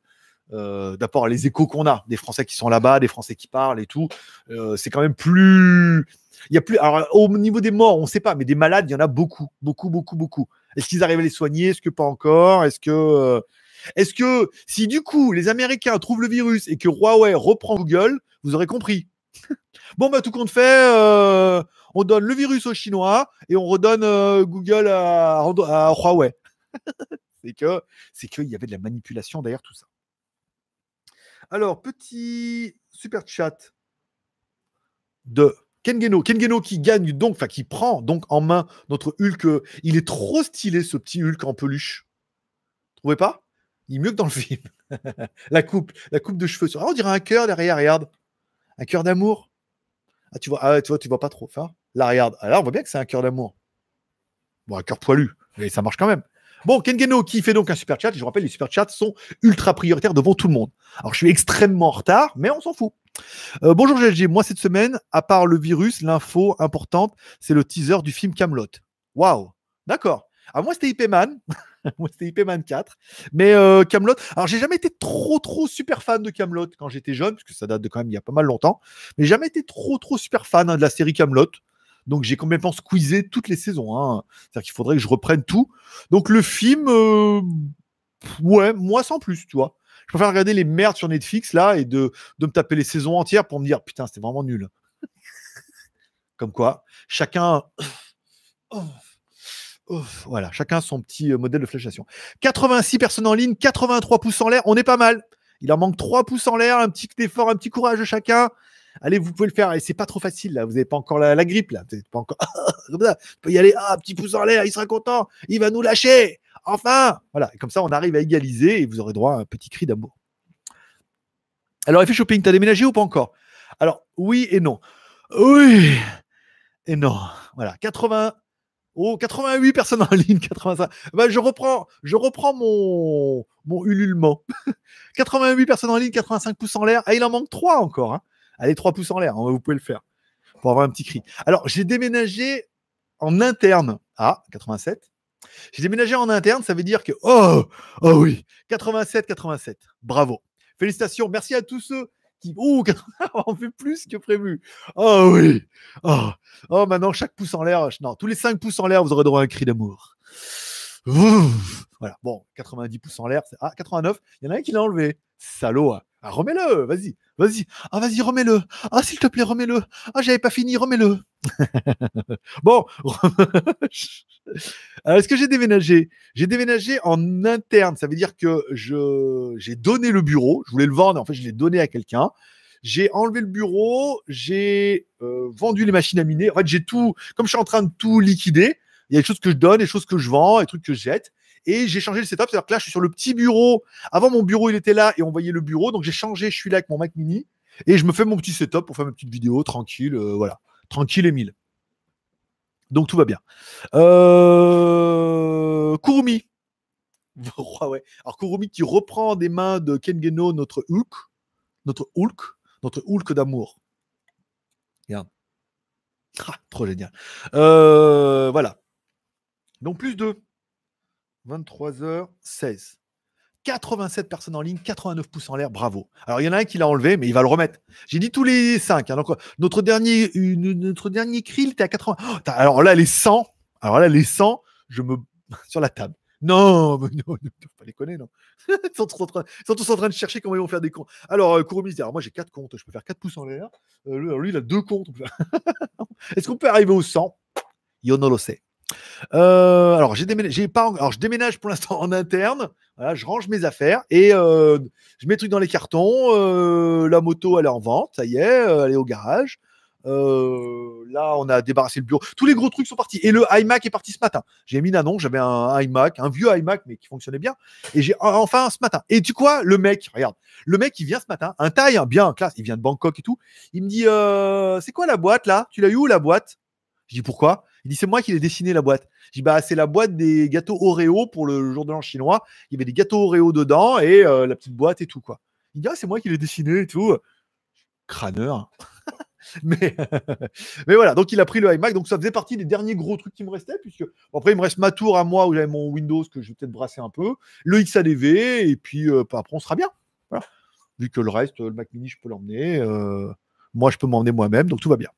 Euh, D'abord, les échos qu'on a, des Français qui sont là-bas, des Français qui parlent et tout, euh, c'est quand même plus. Il y a plus. Alors, au niveau des morts, on ne sait pas, mais des malades, il y en a beaucoup, beaucoup, beaucoup, beaucoup. Est-ce qu'ils arrivent à les soigner? Est-ce que pas encore? Est-ce que. Euh, est-ce que si du coup les Américains trouvent le virus et que Huawei reprend Google, vous aurez compris <laughs> Bon, bah tout compte fait, euh, on donne le virus aux Chinois et on redonne euh, Google à, Huawei. <laughs> c'est que c'est qu'il y avait de la manipulation derrière tout ça. Alors, petit super chat de Kengeno, Kengeno qui gagne donc, enfin qui prend donc en main notre Hulk. Il est trop stylé ce petit Hulk en peluche. Trouvez pas? Il est mieux que dans le <laughs> film. la coupe, la coupe de cheveux. Ah, on dirait un cœur derrière, regarde. Un cœur d'amour. Ah, tu vois, ah, tu vois, tu vois pas trop. Enfin, là, regarde. Alors, ah, on voit bien que c'est un cœur d'amour. Bon, un cœur poilu, mais ça marche quand même. Bon, Kengeno qui fait donc un super chat. Je vous rappelle, les super chats sont ultra prioritaires devant tout le monde. Alors, je suis extrêmement en retard, mais on s'en fout. Euh, bonjour GLG, moi cette semaine, à part le virus, l'info importante, c'est le teaser du film Camelot. Waouh, d'accord. Ah, moi c'était IP Man, <laughs> moi c'était IP Man 4, mais euh, Camelot. Alors j'ai jamais été trop trop super fan de Camelot quand j'étais jeune, parce que ça date de quand même il y a pas mal longtemps, mais jamais été trop trop super fan hein, de la série Camelot. Donc j'ai complètement squeezé toutes les saisons. Hein. C'est-à-dire qu'il faudrait que je reprenne tout. Donc le film, euh, ouais, moi sans plus, tu vois. Je préfère regarder les merdes sur Netflix là et de, me taper les saisons entières pour me dire putain, c'était vraiment nul. <laughs> Comme quoi, chacun. <coughs> voilà, chacun son petit euh, modèle de fléchation. 86 personnes en ligne, 83 pouces en l'air, on est pas mal. Il en manque 3 pouces en l'air, un petit effort, un petit courage de chacun. Allez, vous pouvez le faire. Et c'est pas trop facile là. Vous n'avez pas encore la, grippe là. Vous pas encore. <laughs> comme ça. peut y aller. Ah, petit pouce en l'air. Il sera content. Il va nous lâcher. Enfin. Voilà. Et comme ça, on arrive à égaliser et vous aurez droit à un petit cri d'amour. Alors, effet shopping, t'as déménagé ou pas encore? Alors, oui et non. Oui et non. Voilà. 80. Oh, 88 personnes en ligne, 85. Ben, je reprends, je reprends mon, mon ululement. <laughs> 88 personnes en ligne, 85 pouces en l'air. Ah, il en manque 3 encore. Hein. Allez, 3 pouces en l'air, hein, vous pouvez le faire. Pour avoir un petit cri. Alors, j'ai déménagé en interne. à 87. J'ai déménagé en interne, ça veut dire que. Oh, oh oui, 87, 87. Bravo. Félicitations. Merci à tous ceux qui. Oh, <laughs> on fait plus que prévu. Oh oui. Oh, oh maintenant, chaque pouce en l'air. Non, tous les 5 pouces en l'air, vous aurez droit à un cri d'amour. Voilà. Bon, 90 pouces en l'air. Ah, 89. Il y en a un qui l'a enlevé. Salaud. Hein. Ah, remets-le, vas-y, vas-y. Ah, vas-y, remets-le. Ah, s'il te plaît, remets-le. Ah, j'avais pas fini, remets-le. <laughs> bon. <laughs> est-ce que j'ai déménagé? J'ai déménagé en interne. Ça veut dire que j'ai donné le bureau. Je voulais le vendre. En fait, je l'ai donné à quelqu'un. J'ai enlevé le bureau. J'ai euh, vendu les machines à miner. En fait, j'ai tout. Comme je suis en train de tout liquider, il y a des choses que je donne, des choses que je vends, des trucs que je jette. Et j'ai changé le setup. C'est-à-dire que là, je suis sur le petit bureau. Avant, mon bureau, il était là et on voyait le bureau. Donc, j'ai changé. Je suis là avec mon Mac mini. Et je me fais mon petit setup pour faire ma petite vidéo tranquille. Euh, voilà. Tranquille et mille. Donc, tout va bien. Euh... Kurumi. <laughs> ouais. Alors, Kurumi qui reprend des mains de Kengeno notre Hulk. Notre Hulk. Notre Hulk d'amour. Regarde. <laughs> Trop génial. Euh, voilà. Donc, plus de. 23h16. 87 personnes en ligne, 89 pouces en l'air, bravo. Alors il y en a un qui l'a enlevé, mais il va le remettre. J'ai dit tous les 5. Hein, donc notre dernier, notre dernier il était à 80. alors là, les 100, alors là, les 100, je me. <laughs> sur la table. Non, <laughs> mais non, ne pas les connaître, non. <laughs> ils, sont tous en train, de chercher comment ils vont faire des comptes. Alors, euh, alors moi j'ai 4 comptes, je peux faire 4 pouces en l'air. Euh, lui, il a 2 comptes. Est-ce qu'on peut arriver au 100 Yo no lo. Euh, alors, j'ai pas, alors je déménage pour l'instant en interne. Je range mes affaires et euh, je mets trucs dans les cartons. Euh, la moto, elle est en vente, ça y est, elle est au garage. là, on a débarrassé le bureau. Tous les gros trucs sont partis. Et le iMac est parti ce matin. J'ai mis une annonce, j'avais un iMac, un vieux iMac, mais qui fonctionnait bien. Et j'ai enfin ce matin. Et tu quoi Le mec, regarde, le mec, il vient ce matin, un taille, bien, classe, il vient de Bangkok et tout. Il me dit C'est quoi la boîte là? Tu l'as eu où la boîte? Je dis Pourquoi? Il dit c'est moi qui l'ai dessiné la boîte. Je dis bah c'est la boîte des gâteaux Oreo pour le jour de l'an chinois. Il y avait des gâteaux Oreo dedans et euh, la petite boîte et tout quoi. Il dit ah, c'est moi qui l'ai dessiné et tout. Crâneur. <laughs> <laughs> mais, voilà, donc il a pris le iMac. Donc ça faisait partie des derniers gros trucs qui me restaient. Puisque après, il me reste ma tour à moi où j'avais mon Windows que je vais peut-être brasser un peu, le XADV, et puis euh, bah, après, on sera bien. Vu que le reste, le Mac mini, je peux l'emmener. Euh, moi, je peux m'emmener moi-même, donc tout va bien.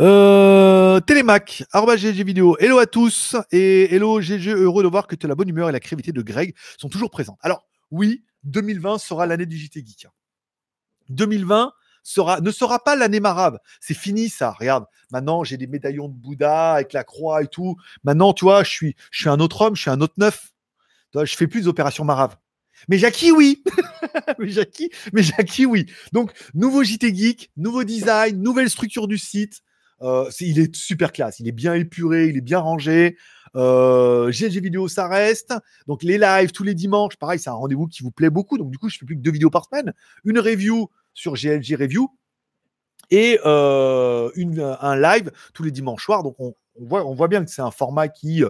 Euh, Télémac, GG vidéo. Hello à tous et hello GG, heureux de voir que la bonne humeur et la créativité de Greg sont toujours présentes. Alors, oui, 2020 sera l'année du JT Geek. 2020 sera, ne sera pas l'année marave. C'est fini ça. Regarde, maintenant j'ai des médaillons de Bouddha avec la croix et tout. Maintenant, tu vois, je suis, je un autre homme, je suis un autre neuf. Tu je fais plus d'opérations marave. Mais Jackie, oui. <laughs> mais Jackie, mais Jackie, oui. Donc, nouveau JT Geek, nouveau design, nouvelle structure du site. Euh, il est super classe. Il est bien épuré, il est bien rangé. Euh, GLG vidéo, ça reste. Donc, les lives tous les dimanches, pareil, c'est un rendez-vous qui vous plaît beaucoup. Donc, du coup, je fais plus que deux vidéos par semaine. Une review sur GLG Review et euh, un live tous les dimanches soirs. Donc, on voit bien que c'est un format qui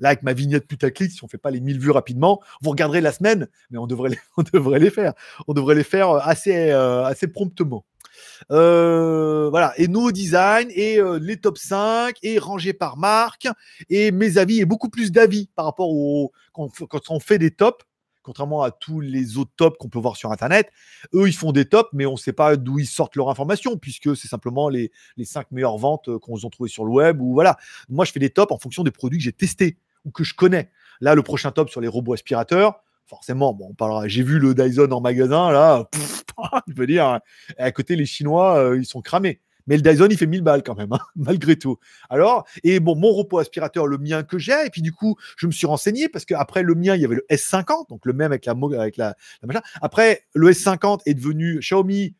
Là, avec ma vignette putaclic, si on fait pas les 1000 vues rapidement, vous regarderez la semaine, mais on devrait les, <laughs> on devrait les faire. On devrait les faire euh, assez, euh, assez promptement. Euh, voilà, et nos designs, et les top 5, et rangés par marque, et mes avis, et beaucoup plus d'avis par rapport au. Quand, quand on fait des tops, contrairement à tous les autres tops qu'on peut voir sur Internet. Eux, ils font des tops, mais on ne sait pas d'où ils sortent leur information, puisque c'est simplement les, les 5 meilleures ventes qu'on ont trouvées sur le web. Ou voilà. Moi, je fais des tops en fonction des produits que j'ai testés ou que je connais. Là, le prochain top sur les robots aspirateurs, forcément, bon, on parlera. J'ai vu le Dyson en magasin, là, <laughs> je veux dire, à côté, les Chinois, euh, ils sont cramés. Mais le Dyson, il fait 1000 balles quand même, hein, <laughs> malgré tout. Alors, et bon, mon robot aspirateur, le mien que j'ai, et puis du coup, je me suis renseigné parce qu'après le mien, il y avait le S50, donc le même avec la, avec la, machin. Après, le S50 est devenu Xiaomi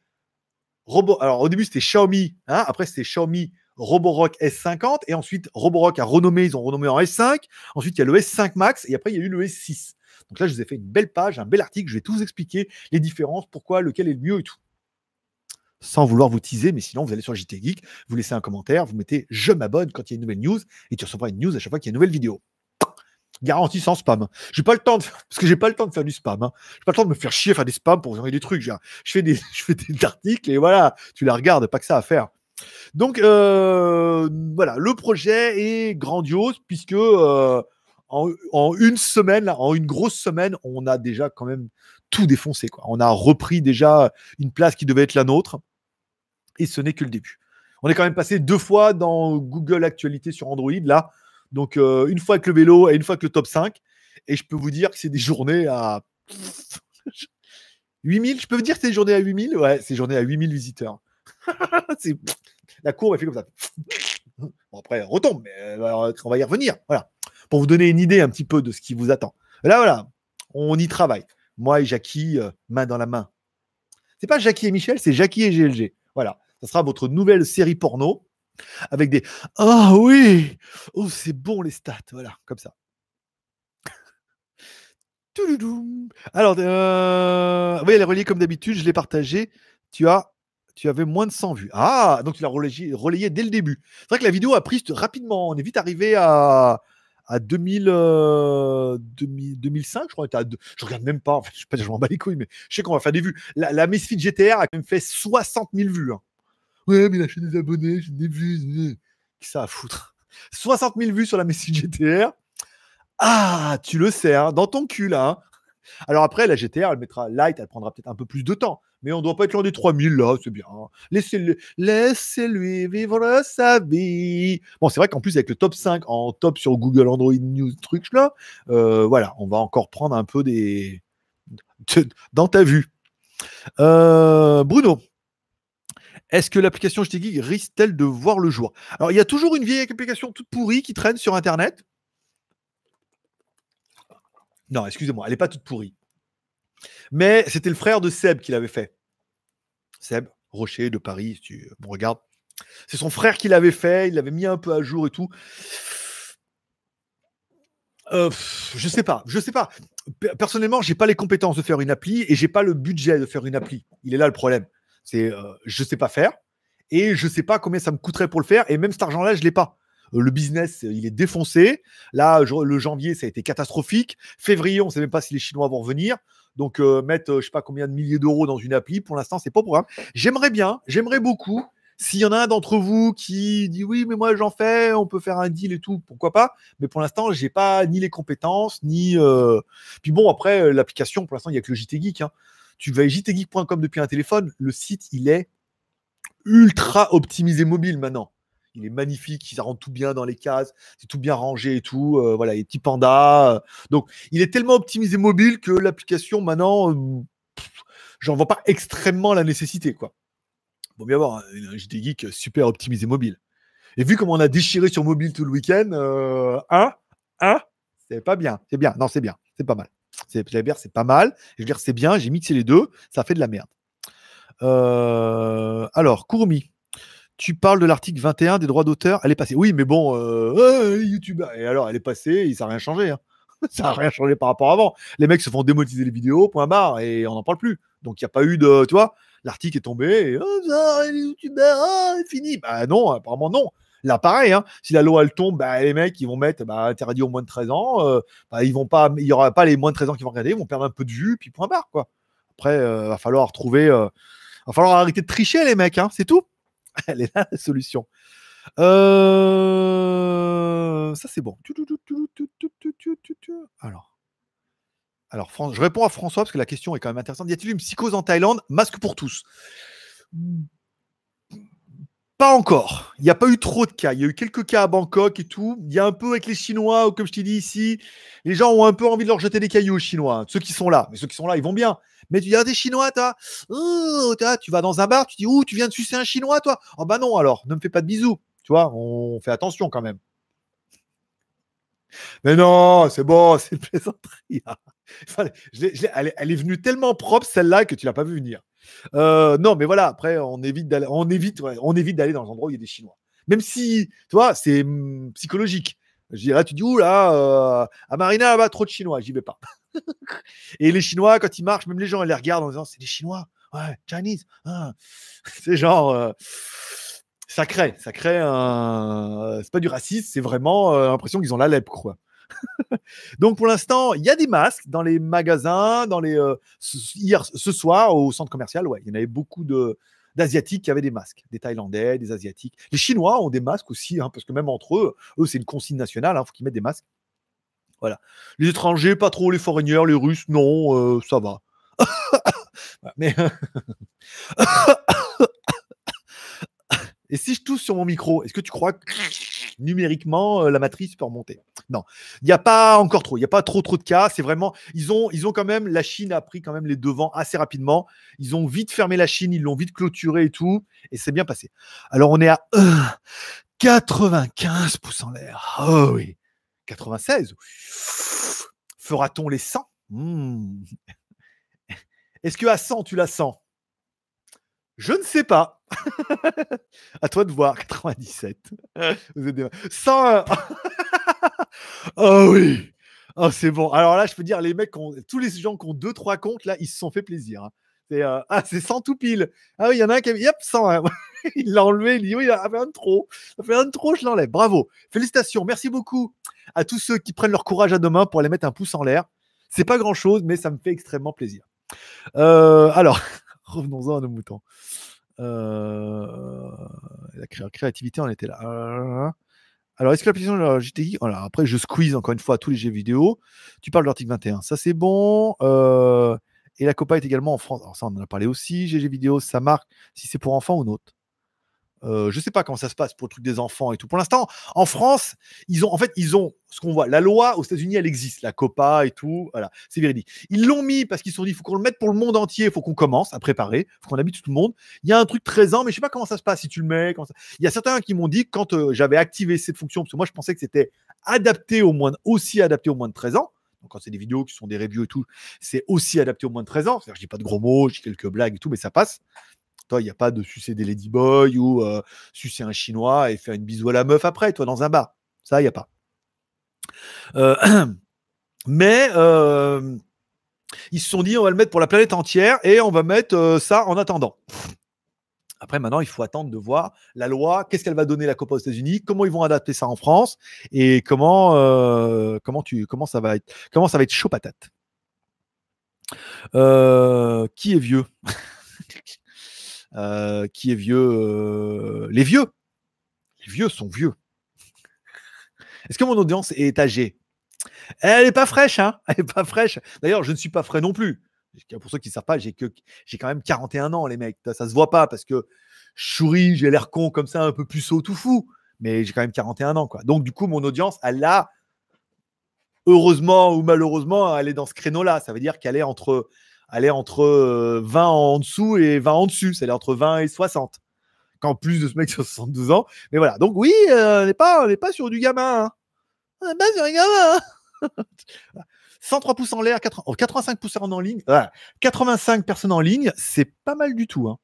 robot. Alors, au début, c'était Xiaomi, hein, après, c'était Xiaomi Roborock S50 et ensuite Roborock a renommé, ils ont renommé en S5. Ensuite, il y a le S5 Max et après, il y a eu le S6. Donc là, je vous ai fait une belle page, un bel article. Je vais tout vous expliquer les différences, pourquoi, lequel est le mieux et tout. Sans vouloir vous teaser, mais sinon, vous allez sur JT Geek, vous laissez un commentaire, vous mettez je m'abonne quand il y a une nouvelle news et tu recevras une news à chaque fois qu'il y a une nouvelle vidéo. Garantie sans spam. J'ai pas le temps de parce que j'ai pas le temps de faire du spam. Hein. J'ai pas le temps de me faire chier à faire des spams pour envoyer des trucs. Je fais des, <laughs> je fais des articles et voilà, tu la regardes, pas que ça à faire. Donc euh, voilà, le projet est grandiose puisque euh, en, une semaine, en une grosse semaine, on a déjà quand même tout défoncé. On a repris déjà une place qui devait être la nôtre et ce n'est que le début. On est quand même passé deux fois dans Google Actualité sur Android là. Donc euh, une fois avec le vélo et une fois avec le top 5. Et je peux vous dire que c'est des journées à <laughs> 8000. Je peux vous dire que c'est des journées à 8000 Ouais, c'est des journées à 8000 visiteurs. <laughs> la courbe, elle fait comme ça. Bon, après, retombe, mais euh, on va y revenir. Voilà. Pour vous donner une idée un petit peu de ce qui vous attend. Là, voilà, on y travaille. Moi et Jackie, euh, main dans la main. C'est pas Jackie et Michel, c'est Jackie et GLG. Voilà. Ça sera votre nouvelle série porno avec des Ah oui Oh, c'est bon les stats. Voilà, comme ça. Alors, euh... oui, elle est reliée comme d'habitude. Je l'ai partagée. Tu as tu avais moins de 100 vues. Ah, donc tu l'as relayé, dès le début. C'est vrai que la vidéo a pris rapidement. On est vite arrivé à, à 2000, 2005, je crois. À je regarde même pas. je, je m'en bats les couilles, mais je sais qu'on va faire des vues. La, la Misfit GTR a quand même fait 60 000 vues. Hein. Ouais, mais il a des abonnés, j'ai des vues. Qui ça à foutre? 60 000 vues sur la Misfit GTR. Ah, tu le sais, hein, dans ton cul là. Hein. Alors après, la GTR, elle mettra light, elle prendra peut-être un peu plus de temps. Mais on doit pas être loin des 3000 là, c'est bien. Laissez-le, laissez-lui vivre sa vie. Bon, c'est vrai qu'en plus, avec le top 5 en top sur Google Android News, trucs là, euh, voilà, on va encore prendre un peu des. dans ta vue. Euh, Bruno, est-ce que l'application JTGeek risque-t-elle de voir le jour? Alors, il y a toujours une vieille application toute pourrie qui traîne sur Internet. Non, excusez-moi, elle n'est pas toute pourrie. Mais c'était le frère de Seb qui l'avait fait. Seb, Rocher de Paris, si tu me regardes. C'est son frère qui l'avait fait, il l'avait mis un peu à jour et tout. Euh, je sais pas, je sais pas. Personnellement, j'ai pas les compétences de faire une appli et j'ai pas le budget de faire une appli. Il est là le problème. C'est euh, je sais pas faire et je sais pas combien ça me coûterait pour le faire et même cet argent-là, je l'ai pas. Euh, le business, il est défoncé. Là, le janvier, ça a été catastrophique. Février, on sait même pas si les Chinois vont revenir. Donc, euh, mettre, euh, je sais pas combien de milliers d'euros dans une appli, pour l'instant, c'est pas pour J'aimerais bien, j'aimerais beaucoup. S'il y en a un d'entre vous qui dit oui, mais moi j'en fais, on peut faire un deal et tout, pourquoi pas. Mais pour l'instant, j'ai pas ni les compétences, ni. Puis bon, après, l'application, pour l'instant, il n'y a que le JT Geek. Hein. Tu vas à jtgeek.com depuis un téléphone, le site, il est ultra optimisé mobile maintenant il est magnifique, il rentre tout bien dans les cases, c'est tout bien rangé et tout. Euh, voilà, les petits pandas. Euh. donc, il est tellement optimisé mobile que l'application, maintenant, euh, j'en vois pas extrêmement la nécessité. quoi. Bon, bien voir, un JT Geek super optimisé mobile. Et vu comment on a déchiré sur mobile tout le week-end, hein, hein, c'est pas bien, c'est bien, non, c'est bien, c'est pas mal. C'est c'est pas mal. Je veux dire, c'est bien. J'ai mixé les deux. Ça fait de la merde. Euh, alors, Courmi, tu parles de l'article 21 des droits d'auteur. Elle est passée. Oui, mais bon, euh, YouTube. Et alors, elle est passée. Il ça n'a rien changé. Hein. <laughs> ça n'a rien changé par rapport à avant. Les mecs se font démonétiser les vidéos, point barre, et on n'en parle plus. Donc, il n'y a pas eu de. Tu vois, l'article est tombé. Et, oh, les youtubeurs, oh, c'est fini. Bah non, apparemment non. Là, pareil, hein, si la loi elle tombe, bah, les mecs ils vont mettre bah, interdit aux moins de 13 ans. Euh, bah, ils vont pas, il y aura pas les moins de 13 ans qui vont regarder, ils vont perdre un peu de vue, puis point barre quoi. Après, euh, va falloir trouver, va falloir arrêter de tricher les mecs, hein, c'est tout. <laughs> Elle est là la solution. Euh, ça c'est bon. Alors. Alors, je réponds à François parce que la question est quand même intéressante. Y a-t-il une psychose en Thaïlande? Masque pour tous. Pas encore. Il n'y a pas eu trop de cas. Il y a eu quelques cas à Bangkok et tout. Il y a un peu avec les Chinois, comme je t'ai dit ici, les gens ont un peu envie de leur jeter des cailloux aux Chinois. Ceux qui sont là. Mais ceux qui sont là, ils vont bien. Mais tu dis, des Chinois, toi? Tu vas dans un bar, tu dis, ouh, tu viens de sucer un Chinois, toi? Oh, bah non, alors, ne me fais pas de bisous. Tu vois, on fait attention quand même. Mais non, c'est bon, <laughs> c'est une plaisanterie. elle, est venue tellement propre, celle-là, que tu l'as pas vu venir. Euh, non, mais voilà, après, on évite d'aller, on évite, on évite d'aller dans les endroits où il y a des Chinois. Même si, tu vois, c'est hmm, psychologique. Je dirais, tu dis, ouh là, euh, à Marina, là-bas, trop de Chinois, j'y vais pas. <laughs> et les Chinois, quand ils marchent, même les gens, ils les regardent en disant, c'est des Chinois, ouais, Chinese. Hein. <laughs> c'est genre, euh, ça crée, ça crée un. C'est pas du racisme, c'est vraiment l'impression qu'ils ont la lèpre, quoi. <laughs> Donc pour l'instant, il y a des masques dans les magasins, dans les euh, hier ce soir au centre commercial, ouais, il y en avait beaucoup d'asiatiques qui avaient des masques, des Thaïlandais, des asiatiques. Les Chinois ont des masques aussi, hein, parce que même entre eux, eux c'est une consigne nationale, il hein, faut qu'ils mettent des masques. Voilà. Les étrangers, pas trop. Les foreigners, les Russes, non, euh, ça va. Mais et si je touche sur mon micro, est-ce que tu crois que numériquement euh, la matrice peut remonter? Non, il n'y a pas encore trop, il n'y a pas trop trop de cas. C'est vraiment, ils ont, ils ont quand même, la Chine a pris quand même les devants assez rapidement. Ils ont vite fermé la Chine, ils l'ont vite clôturé et tout, et c'est bien passé. Alors on est à 95 pouces en l'air. Oh oui, 96. Fera-t-on les 100 hmm. Est-ce que à 100 tu la sens? Je ne sais pas <laughs> à toi de voir, 97. <laughs> Vous êtes des... 101. <laughs> oh oui. Oh, c'est bon. Alors là, je peux dire, les mecs, ont... tous les gens qui ont 2-3 comptes, là, ils se sont fait plaisir. Hein. C'est, euh, <laughs> Ah, c'est 100 tout pile. Ah oui, il y en a un qui a Yep, 101. il l'a enlevé. Il dit Oui, il a fait un trop. Ça fait un trop, je l'enlève. Bravo. Félicitations. Merci beaucoup à tous ceux qui prennent leur courage à deux mains pour aller mettre un pouce en l'air. C'est pas grand chose, mais ça me fait extrêmement plaisir. Euh, alors, <laughs> revenons-en à nos moutons. Euh, la créativité, on était là. Alors, est-ce que l'application JTI Après, je squeeze encore une fois tous les jeux vidéo. Tu parles de l'article 21. Ça, c'est bon. Euh, et la Copa est également en France. Alors, ça, on en a parlé aussi. GG vidéo, ça marque si c'est pour enfants ou non. Euh, je sais pas comment ça se passe pour le truc des enfants et tout. Pour l'instant, en France, ils ont, en fait, ils ont ce qu'on voit. La loi aux États-Unis, elle existe, la COPA et tout. Voilà, c'est véridique. Ils l'ont mis parce qu'ils se sont dit, il faut qu'on le mette pour le monde entier, il faut qu'on commence à préparer, il faut qu'on habite tout le monde. Il y a un truc 13 ans, mais je sais pas comment ça se passe si tu le mets. Il y a certains qui m'ont dit quand euh, j'avais activé cette fonction, parce que moi je pensais que c'était adapté au moins, aussi adapté au moins de 13 ans. Donc, quand c'est des vidéos qui sont des reviews et tout, c'est aussi adapté au moins de 13 ans. C'est-à-dire, je dis pas de gros mots, je quelques blagues et tout, mais ça passe il n'y a pas de sucer des ladyboys ou euh, sucer un chinois et faire une bisou à la meuf après, toi, dans un bar. Ça, il n'y a pas. Euh, <clears throat> mais euh, ils se sont dit, on va le mettre pour la planète entière et on va mettre ça en attendant. Après, maintenant, il faut attendre de voir la loi, qu'est-ce qu'elle va donner la COPA aux États-Unis, comment ils vont adapter ça en France et comment, comment, tu, comment, ça va être, comment ça va être chaud patate. qui est vieux? <laughs> Euh, qui est vieux. Euh, les vieux. Les vieux sont vieux. Est-ce que mon audience est âgée? Elle n'est pas fraîche, hein? Elle n'est pas fraîche. D'ailleurs, je ne suis pas frais non plus. Pour ceux qui ne savent pas, j'ai quand même 41 ans, les mecs. Ça se voit pas parce que je souris, j'ai l'air con comme ça, un peu plus saut tout fou. Mais j'ai quand même 41 ans, quoi. Donc, du coup, mon audience, elle a, heureusement ou malheureusement, elle est dans ce créneau-là. Ça veut dire qu'elle est entre elle entre 20 euh, en dessous et 20 en dessus, c'est-à-dire entre 20 et 60. Qu'en plus de ce mec sur 72 ans. Mais voilà, donc oui, euh, on n'est pas, pas sur du gamin. On n'est pas sur un gamin. Hein. <laughs> 103 pouces en l'air, 85 pouces en ligne. 85 personnes en ligne, c'est pas mal du tout. Hein.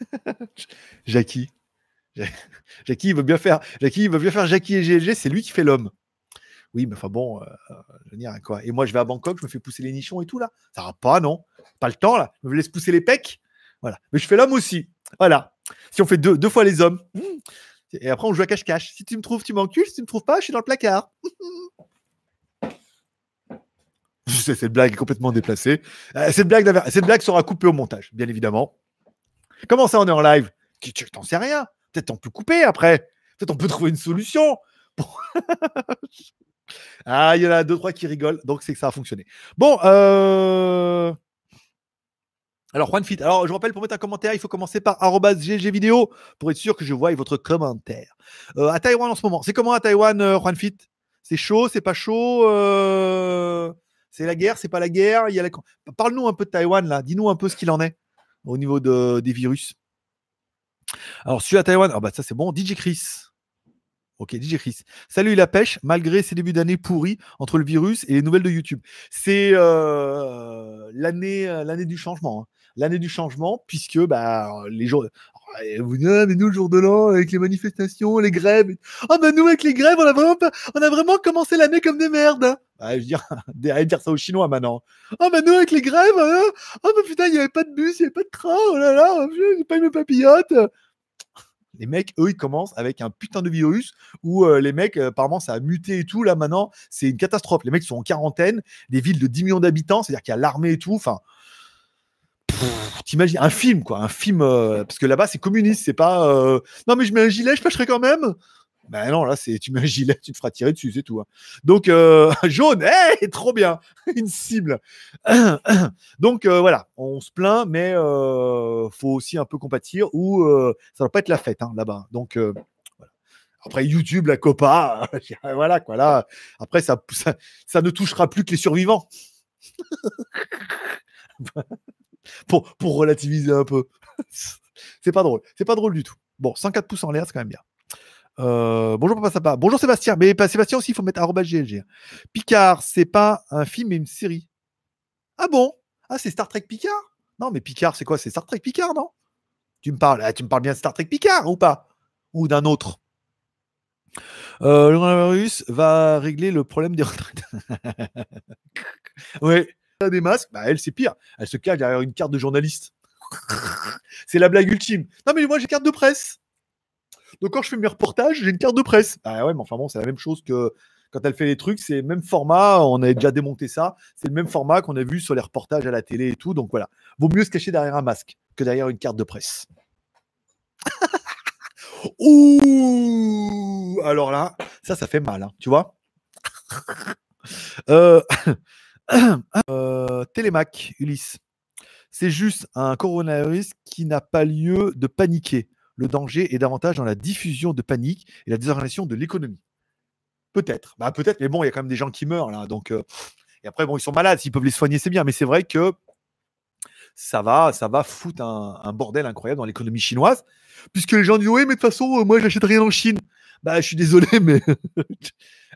<laughs> Jackie. Jackie, veut bien faire. Jackie, bien faire et GLG, c'est lui qui fait l'homme. Oui, mais enfin bon, euh, je veux dire, quoi. Et moi, je vais à Bangkok, je me fais pousser les nichons et tout là. Ça va pas, non? Pas le temps là. Je me laisse pousser les pecs? Voilà. Mais je fais l'homme aussi. Voilà. Si on fait deux, deux fois les hommes. Et après, on joue à cache-cache. Si tu me trouves, tu m'encules. Si tu me trouves pas, je suis dans le placard. Je <laughs> cette blague est complètement déplacée. Euh, cette, blague, cette blague sera coupée au montage, bien évidemment. Comment ça, on est en live? Tu t'en sais rien. Peut-être on peut couper après. Peut-être on peut trouver une solution. <laughs> ah, il y en a deux, trois qui rigolent. Donc, c'est que ça a fonctionné. Bon, euh... Alors, Juanfit, alors je rappelle, pour mettre un commentaire, il faut commencer par ggvideo pour être sûr que je voie votre commentaire. Euh, à Taïwan en ce moment, c'est comment à Taïwan, euh, Juanfit C'est chaud, c'est pas chaud euh, C'est la guerre, c'est pas la guerre Parle-nous un peu de Taïwan, là. Dis-nous un peu ce qu'il en est au niveau de, des virus. Alors, celui à Taïwan, ah bah ça c'est bon. DJ Chris. Ok, DJ Chris. Salut la pêche, malgré ces débuts d'année pourris entre le virus et les nouvelles de YouTube. C'est l'année, l'année du changement. Hein l'année du changement, puisque bah, les jours. Vous mais nous, le jour de l'an, avec les manifestations, les grèves. Ah, bah, nous, avec les grèves, on a vraiment, commencé l'année comme des merdes. Bah, je veux dire, <laughs> allez dire ça aux Chinois maintenant. Ah, bah, nous, avec les grèves, ah, bah, putain, il n'y avait pas de bus, il n'y avait pas de train, oh là là, j'ai pas eu mes papillotes. Les mecs, eux, ils commencent avec un putain de virus où euh, les mecs, euh, apparemment, ça a muté et tout. Là, maintenant, c'est une catastrophe. Les mecs sont en quarantaine, des villes de 10 millions d'habitants, c'est-à-dire qu'il y a l'armée et tout. Enfin, t'imagines un film quoi, un film euh, parce que là-bas c'est communiste, c'est pas euh, non mais je mets un gilet, je pêcherai quand même. Ben non, là c'est tu mets un gilet, tu te feras tirer dessus, c'est tout. Hein. Donc euh, <laughs> jaune, hey, trop bien, <laughs> une cible. <clears throat> Donc voilà, on se plaint, mais faut aussi un peu compatir ou ça va pas être la fête hein, là-bas. Donc Après YouTube, la Copa, <laughs> voilà quoi là. Après ça ne touchera plus que les survivants pour, relativiser un peu. <laughs> c'est pas drôle. C'est pas drôle du tout. Bon, 104 pouces en l'air, c'est quand même bien. Euh, bonjour Papa Sapa. Bonjour Sébastien. Mais Sébastien aussi, il faut mettre GLG. Picard, c'est pas un film mais une série. Ah bon? Ah, c'est Star Trek Picard? Non, mais Picard, c'est quoi? C'est Star Trek Picard, non? Tu me parles ah, tu me parles bien de Star Trek Picard ou pas? Ou d'un autre? Euh, Le coronavirus va régler le problème des retraites. <laughs> oui, des masques, bah, elle, c'est pire. Elle se cache derrière une carte de journaliste. <laughs> c'est la blague ultime. Non, mais moi, j'ai carte de presse. Donc, quand je fais mes reportages, j'ai une carte de presse. Ah ouais, mais enfin bon, c'est la même chose que quand elle fait les trucs. C'est le même format. On a déjà démonté ça. C'est le même format qu'on a vu sur les reportages à la télé et tout. Donc voilà. Vaut mieux se cacher derrière un masque que derrière une carte de presse. <laughs> Ouh Alors là, ça, ça fait mal, hein, tu vois? euh, <laughs> euh, Télémac, Ulysse. C'est juste un coronavirus qui n'a pas lieu de paniquer. Le danger est davantage dans la diffusion de panique et la désorganisation de l'économie. Peut-être, bah peut-être, mais bon, il y a quand même des gens qui meurent là, donc euh, et après bon, ils sont malades, s'ils peuvent les soigner, c'est bien, mais c'est vrai que ça va, ça va foutre un, bordel incroyable dans l'économie chinoise, puisque les gens disent oui, mais de toute façon, euh, moi, j'achète rien en Chine. Bah, je suis désolé, <laughs> mais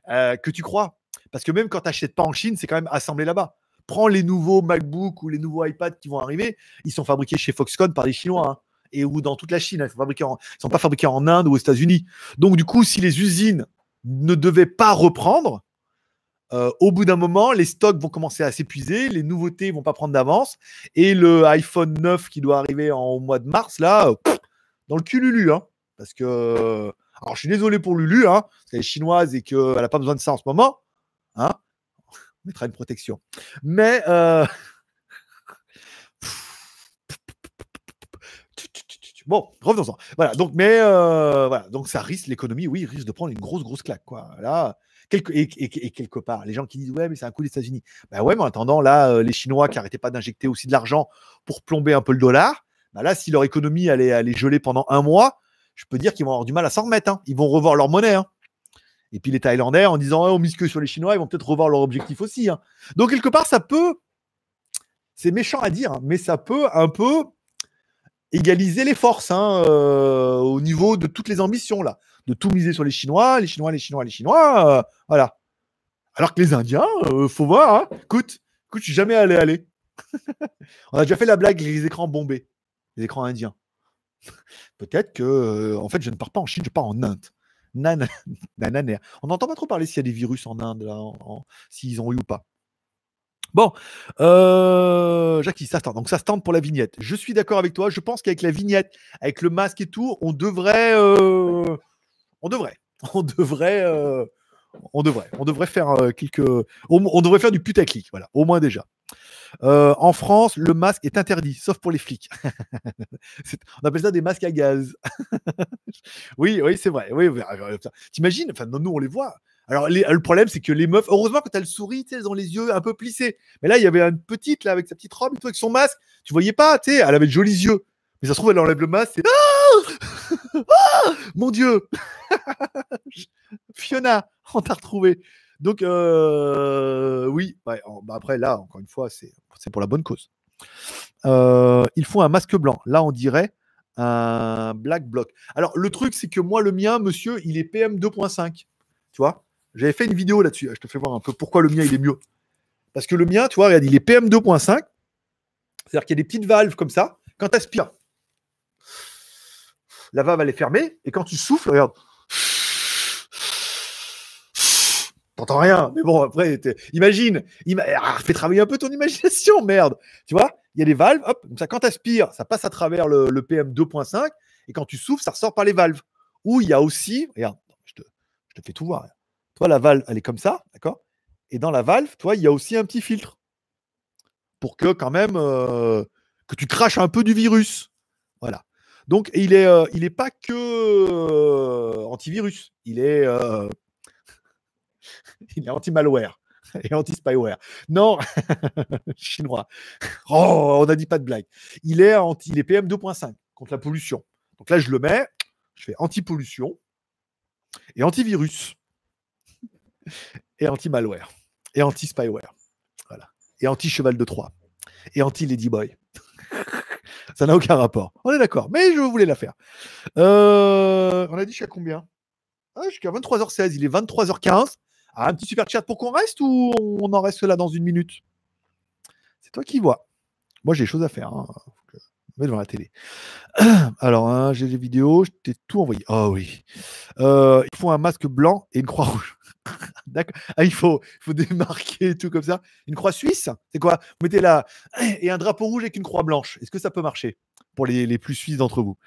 que tu crois? Parce que même quand tu n'achètes pas en Chine, c'est quand même assemblé là-bas. Prends les nouveaux MacBook ou les nouveaux iPad qui vont arriver, ils sont fabriqués chez Foxconn par des Chinois. Hein, et ou dans toute la Chine, hein, ils ne sont, pas fabriqués en Inde ou aux États-Unis. Donc, du coup, si les usines ne devaient pas reprendre, euh, au bout d'un moment, les stocks vont commencer à s'épuiser, les nouveautés vont pas prendre d'avance, et le iPhone 9 qui doit arriver au mois de mars, là, dans le cul Lulu, hein, parce que, alors je suis désolé pour Lulu, hein, est chinoise et qu'elle n'a pas besoin de ça en ce moment, Hein on mettra une protection. Mais euh, <laughs> bon, revenons-en. Voilà. Donc, mais euh. Donc, ça risque l'économie. Oui, risque de prendre une grosse, grosse claque. Quoi. Là. Quelque, et, quelque part, les gens qui disent ouais mais c'est un coup des États-Unis. Ben ouais mais en attendant là euh, les Chinois qui n'arrêtaient pas d'injecter aussi de l'argent pour plomber un peu le dollar, ben là si leur économie allait, allait geler pendant un mois, je peux dire qu'ils vont avoir du mal à s'en remettre. Hein. Ils vont revoir leur monnaie. Hein. Et puis les Thaïlandais, en disant oh, on mise que sur les Chinois, ils vont peut-être revoir leur objectif aussi. Hein. Donc quelque part, ça peut, c'est méchant à dire, mais ça peut un peu égaliser les forces hein, euh, au niveau de toutes les ambitions là, de tout miser sur les Chinois, les Chinois, les Chinois, les Chinois, euh, voilà. Alors que les Indiens, euh, faut voir. Hein. Écoute, écoute, je suis jamais allé aller. <laughs> On a déjà fait la blague les écrans bombés, les écrans indiens. <laughs> Peut-être que, en fait, je ne pars pas en Chine, je pars en Inde. Nan, <laughs> On n'entend pas trop parler s'il y a des virus en Inde, s'ils ont eu ou pas. Bon, euh, Jackie, ça se tente. Donc ça se pour la vignette. Je suis d'accord avec toi. Je pense qu'avec la vignette, avec le masque et tout, on devrait, euh, on devrait, <laughs> on devrait, euh, on devrait, on devrait faire euh, quelques, on, devrait faire du putaclic. Voilà, au moins déjà. En France, le masque est interdit, sauf pour les flics. <laughs> on appelle ça des masques à gaz. <laughs> oui, oui, c'est vrai. Oui, T'imagines Enfin, nous, on les voit. Alors, le problème, c'est que les meufs, heureusement, quand elles sourient, elles ont les yeux un peu plissés. Mais là, il y avait une petite, là, avec sa petite robe et tout, avec son masque. Tu voyais pas, tu sais, elle avait de jolis yeux. Mais ça se trouve, elle enlève le masque. Ah, ah Mon Dieu <laughs> Fiona, on t'a retrouvé. Donc, euh, oui, bah, après, là, encore une fois, c'est pour la bonne cause. Euh, il faut un masque blanc. Là, on dirait un black bloc. Alors, le truc, c'est que moi, le mien, monsieur, il est PM 2.5. Tu vois? J'avais fait une vidéo là-dessus. Je te fais voir un peu pourquoi le mien il est mieux. Parce que le mien, tu vois, regarde, il est PM 2.5. C'est-à-dire qu'il y a des petites valves comme ça. Quand tu aspires, la valve elle est fermée. Et quand tu souffles, regarde. T'entends rien. Mais bon, après, imagine. Ah, fais travailler un peu ton imagination, merde. Tu vois, il y a des valves. Hop, comme ça, quand tu aspires, ça passe à travers le, PM 2.5. Et quand tu souffles, ça ressort par les valves. Ou il y a aussi, regarde, je te, je te fais tout voir. Toi, la valve, elle est comme ça, d'accord? Et dans la valve, toi, il y a aussi un petit filtre pour que quand même euh, que tu craches un peu du virus. Voilà. Donc, il est, euh, il est pas que euh, antivirus. Il est, <laughs> il est anti-malware <laughs> et anti-spyware. Non, <laughs> chinois. Oh, on n'a dit pas de blague. Il est anti, il est PM 2.5 contre la pollution. Donc là, je le mets. Je fais anti-pollution et antivirus et anti-malware, et anti-spyware, voilà, et anti-cheval de Troie, et anti-ladyboy. Ça n'a aucun rapport. On est d'accord, mais je voulais la faire. Euh, on a dit jusqu'à combien? Ah, Jusqu'à 23h16, il est 23h15. Ah, un petit super chat pour qu'on reste ou on en reste là dans une minute? C'est toi qui vois. Moi, j'ai des choses à faire. Hein. devant la télé. <clears throat> Alors, hein, j'ai des vidéos, je t'ai tout envoyé. Oh oui. Euh, il faut un masque blanc et une croix rouge. <laughs> D'accord. Ah, il faut, démarquer tout comme ça. Une croix suisse, c'est quoi? Vous mettez là et un drapeau rouge avec une croix blanche. Est-ce que ça peut marcher? Pour les, plus suisses d'entre vous